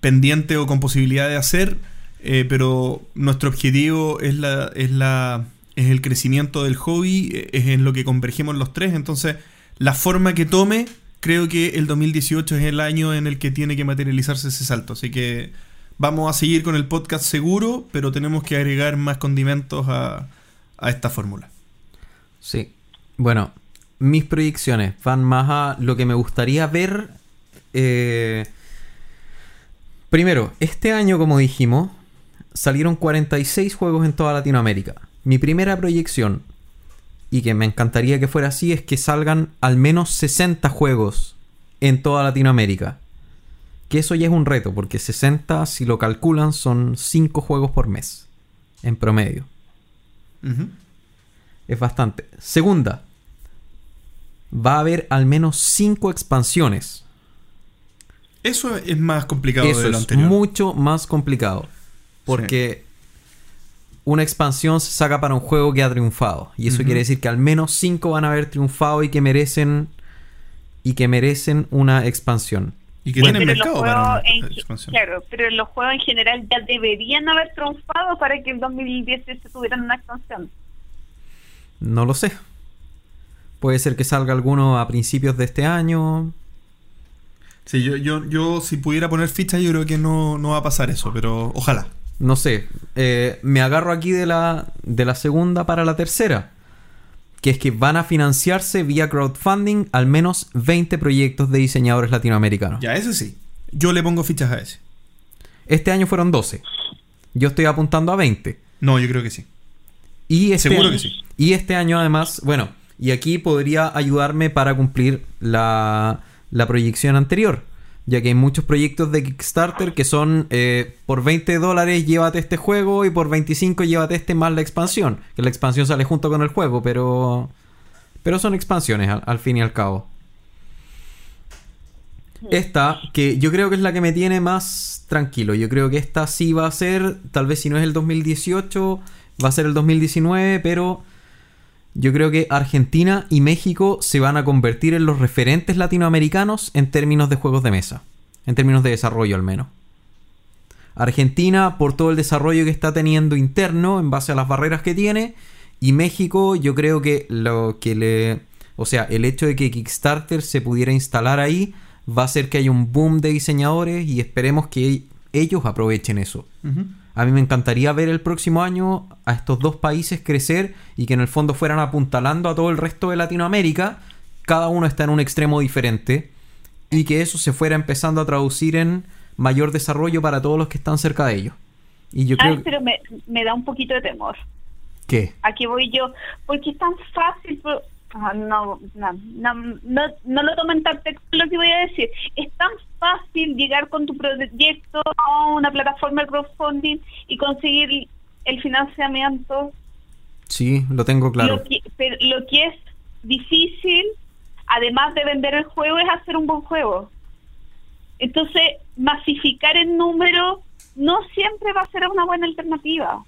[SPEAKER 2] pendiente o con posibilidad de hacer, eh, pero nuestro objetivo es, la, es, la, es el crecimiento del hobby, es en lo que convergemos los tres, entonces la forma que tome, creo que el 2018 es el año en el que tiene que materializarse ese salto, así que vamos a seguir con el podcast seguro, pero tenemos que agregar más condimentos a, a esta fórmula.
[SPEAKER 4] Sí. Bueno, mis proyecciones van más a lo que me gustaría ver. eh, Primero, este año, como dijimos, salieron 46 juegos en toda Latinoamérica. Mi primera proyección, y que me encantaría que fuera así, es que salgan al menos 60 juegos en toda Latinoamérica. Que eso ya es un reto, porque 60, si lo calculan, son 5 juegos por mes, en promedio. Es bastante. Segunda, va a haber al menos 5 expansiones.
[SPEAKER 2] Eso es más complicado
[SPEAKER 4] Eso
[SPEAKER 2] de lo
[SPEAKER 4] es
[SPEAKER 2] anterior.
[SPEAKER 4] mucho más complicado. Porque una expansión se saca para un juego que ha triunfado. Y eso quiere decir que al menos 5 van a haber triunfado y que merecen. Y que merecen una expansión.
[SPEAKER 2] Y que
[SPEAKER 4] Bueno,
[SPEAKER 2] tienen
[SPEAKER 3] pero los
[SPEAKER 2] mercado para
[SPEAKER 3] juegos
[SPEAKER 2] una
[SPEAKER 3] en,
[SPEAKER 2] expansión.
[SPEAKER 3] claro, pero los juegos en general ya deberían haber triunfado para que en 2018 tuvieran una expansión.
[SPEAKER 4] No lo sé. Puede ser que salga alguno a principios de este año.
[SPEAKER 2] Sí, yo, yo, yo si pudiera poner ficha, yo creo que no, no va a pasar eso, pero ojalá.
[SPEAKER 4] No sé. eh, me agarro aquí de la, de la segunda para la tercera. Que es que van a financiarse vía crowdfunding al menos 20 proyectos de diseñadores latinoamericanos.
[SPEAKER 2] Ya, ese sí. Yo le pongo fichas a ese.
[SPEAKER 4] Este año fueron 12. Yo estoy apuntando a 20.
[SPEAKER 2] No, yo creo que sí.
[SPEAKER 4] Y este
[SPEAKER 2] Seguro
[SPEAKER 4] año-
[SPEAKER 2] que sí.
[SPEAKER 4] Y este año además, bueno, y aquí podría ayudarme para cumplir la, la proyección anterior. Ya que hay muchos proyectos de Kickstarter que son eh, por 20 dólares llévate este juego y por 25 llévate este más la expansión. Que la expansión sale junto con el juego, pero... Pero son expansiones al, al fin y al cabo. Esta, que yo creo que es la que me tiene más tranquilo. Yo creo que esta sí va a ser, tal vez si no es el 2018, va a ser el 2019, pero yo creo que Argentina y México se van a convertir en los referentes latinoamericanos en términos de juegos de mesa. En términos de desarrollo al menos. Argentina por todo el desarrollo que está teniendo interno en base a las barreras que tiene. Y México yo creo que lo que le... O sea, el hecho de que Kickstarter se pudiera instalar ahí va a hacer que haya un boom de diseñadores y esperemos que ellos aprovechen eso.
[SPEAKER 2] Ujú.
[SPEAKER 4] A mí me encantaría ver el próximo año a estos dos países crecer y que en el fondo fueran apuntalando a todo el resto de Latinoamérica. Cada uno está en un extremo diferente y que eso se fuera empezando a traducir en mayor desarrollo para todos los que están cerca de ellos. Y yo
[SPEAKER 3] Ay,
[SPEAKER 4] creo
[SPEAKER 3] pero me, me da un poquito de temor.
[SPEAKER 4] que
[SPEAKER 3] Aquí voy yo, porque es tan fácil. No, no, no, no, no lo tomen tan texto lo que voy a decir. Es tan fácil llegar con tu proyecto a una plataforma de crowdfunding y conseguir el financiamiento.
[SPEAKER 4] sí, lo tengo claro.
[SPEAKER 3] Lo, que, pero lo que es difícil, además de vender el juego, es hacer un buen juego. Entonces, masificar el número no siempre va a ser una buena alternativa.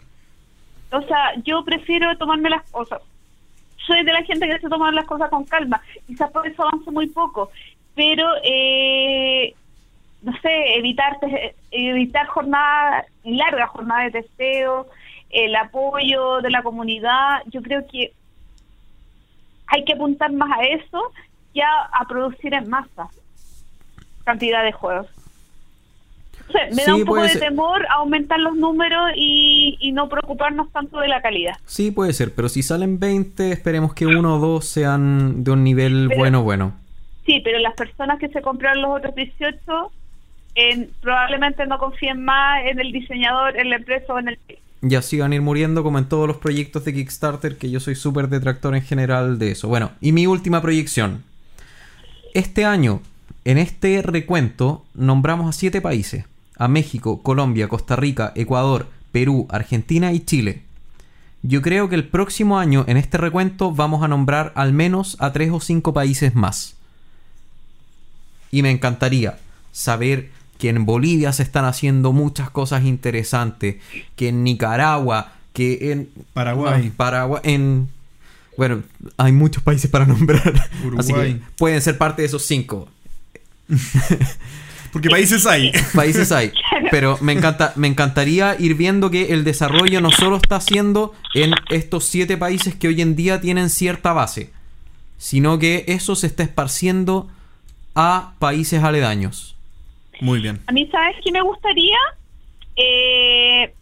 [SPEAKER 3] O sea, yo prefiero tomarme las cosas. Soy de la gente que se toma las cosas con calma. Quizás por eso avanzo muy poco. Pero, eh, no sé, evitar, evitar jornadas, largas jornadas de testeo, el apoyo de la comunidad, yo creo que hay que apuntar más a eso que a producir en masa cantidad de juegos. O sea, me
[SPEAKER 4] Sí,
[SPEAKER 3] da un poco de
[SPEAKER 4] ser.
[SPEAKER 3] temor aumentar los números y, y no preocuparnos tanto de la calidad.
[SPEAKER 4] Sí, puede ser, pero si salen 20, esperemos que uno o dos sean de un nivel
[SPEAKER 3] Pero-
[SPEAKER 4] bueno, bueno.
[SPEAKER 3] Sí, pero las personas que se compraron los otros 18 en- probablemente no confíen más en el diseñador, en la empresa o en el...
[SPEAKER 4] y así van a ir muriendo como en todos los proyectos de Kickstarter, que yo soy súper detractor en general de eso. Bueno, y mi última proyección. Este año, en este recuento, nombramos a siete países. A México, Colombia, Costa Rica, Ecuador, Perú, Argentina y Chile. Yo creo que el próximo año, en este recuento, vamos a nombrar al menos a tres o cinco países más. Y me encantaría saber que en Bolivia se están haciendo muchas cosas interesantes, que en Nicaragua, que en
[SPEAKER 2] Paraguay.
[SPEAKER 4] no, Paraguay, en bueno, hay muchos países para nombrar, (laughs) así que
[SPEAKER 2] Uruguay.
[SPEAKER 4] pueden ser parte de esos cinco (laughs)
[SPEAKER 2] Porque países hay.
[SPEAKER 4] países hay. (laughs) Pero me encanta, me encantaría ir viendo que el desarrollo no solo está haciendo en estos siete países que hoy en día tienen cierta base, sino que eso se está esparciendo a países aledaños.
[SPEAKER 2] Muy bien.
[SPEAKER 3] A mí, ¿sabes qué me gustaría? eh,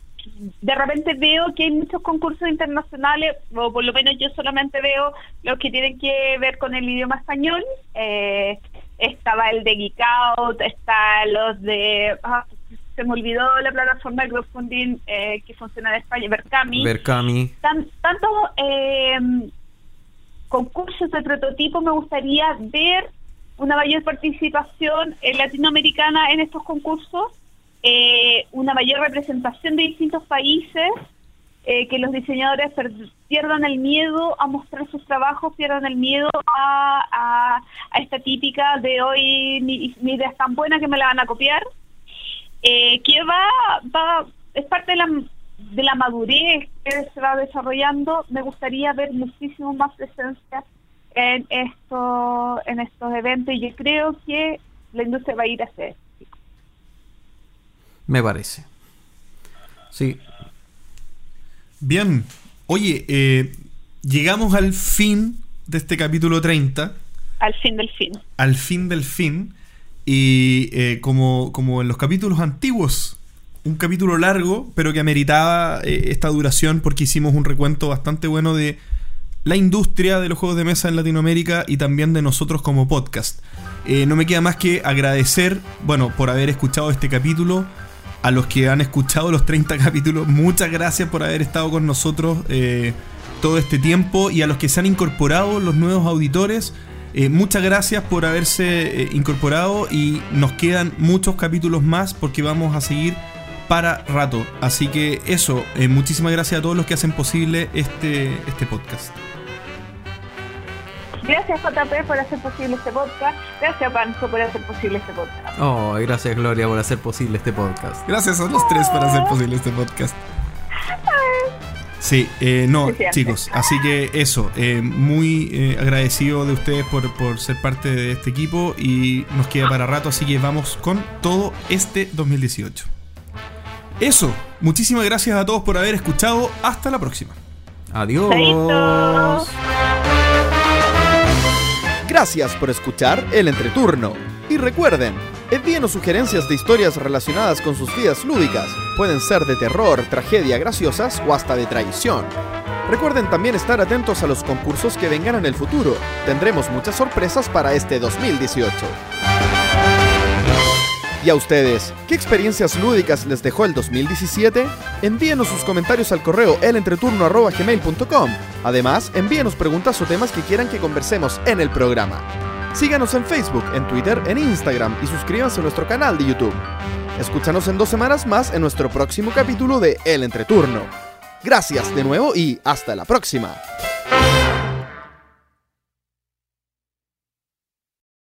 [SPEAKER 3] de repente veo que hay muchos concursos internacionales, o por lo menos yo solamente veo los que tienen que ver con el idioma español. Eh, estaba el de Geek Out, está los de... ah, se me olvidó la plataforma de crowdfunding eh, que funciona en España, Berkami.
[SPEAKER 4] Berkami.
[SPEAKER 3] Tan, tantos eh, concursos de prototipo me gustaría ver una mayor participación eh, latinoamericana en estos concursos, eh, una mayor representación de distintos países, eh, que los diseñadores pierdan el miedo a mostrar sus trabajos, pierdan el miedo a, a- a esta típica de hoy mi, mi idea es tan buena que me la van a copiar eh, que va, va, es parte de la, de la madurez que se va desarrollando. Me gustaría ver muchísimo más presencia en esto, en estos eventos y yo creo que la industria va a ir a hacer.
[SPEAKER 4] Me parece. Sí.
[SPEAKER 2] Bien. Oye, eh, llegamos al fin de este capítulo 30.
[SPEAKER 3] Al fin del fin.
[SPEAKER 2] Al fin del fin. Y eh, como, como en los capítulos antiguos, un capítulo largo, pero que ameritaba eh, esta duración porque hicimos un recuento bastante bueno de la industria de los juegos de mesa en Latinoamérica y también de nosotros como podcast. Eh, no me queda más que agradecer, bueno, por haber escuchado este capítulo. A los que han escuchado los 30 (laughs) capítulos, muchas gracias por haber estado con nosotros eh, todo este tiempo. Y a los que se han incorporado, los nuevos auditores, eh, muchas gracias por haberse eh, incorporado. Y nos quedan muchos capítulos más porque vamos a seguir para rato. Así que eso, muchísimas gracias a todos los que hacen posible este, este podcast.
[SPEAKER 3] Gracias JP por hacer posible este podcast. Gracias Pancho por hacer posible este podcast.
[SPEAKER 4] Oh, gracias Gloria por hacer posible este podcast.
[SPEAKER 2] Gracias a los tres por hacer posible este podcast. Sí, eh, no, chicos, así que eso, eh, muy eh, agradecido de ustedes por, por ser parte de este equipo y nos queda para rato, así que vamos con todo este 2018. Eso, muchísimas gracias a todos por haber escuchado, hasta la próxima.
[SPEAKER 4] Adiós.
[SPEAKER 1] Gracias por escuchar El Entreturno. Y recuerden, envíenos sugerencias de historias relacionadas con sus vidas lúdicas. Pueden ser de terror, tragedia, graciosas o hasta de traición. Recuerden también estar atentos a los concursos que vengan en el futuro. Tendremos muchas sorpresas para este 2018. ¿Y a ustedes? ¿Qué experiencias lúdicas les dejó el 2017? Envíenos sus comentarios al correo elentreturno.gmail.com. Además, envíenos preguntas o temas que quieran que conversemos en el programa. Síganos en Facebook, en Twitter, en Instagram y suscríbanse a nuestro canal de YouTube. Escúchanos en dos semanas más en nuestro próximo capítulo de El Entreturno. Gracias de nuevo y hasta la próxima.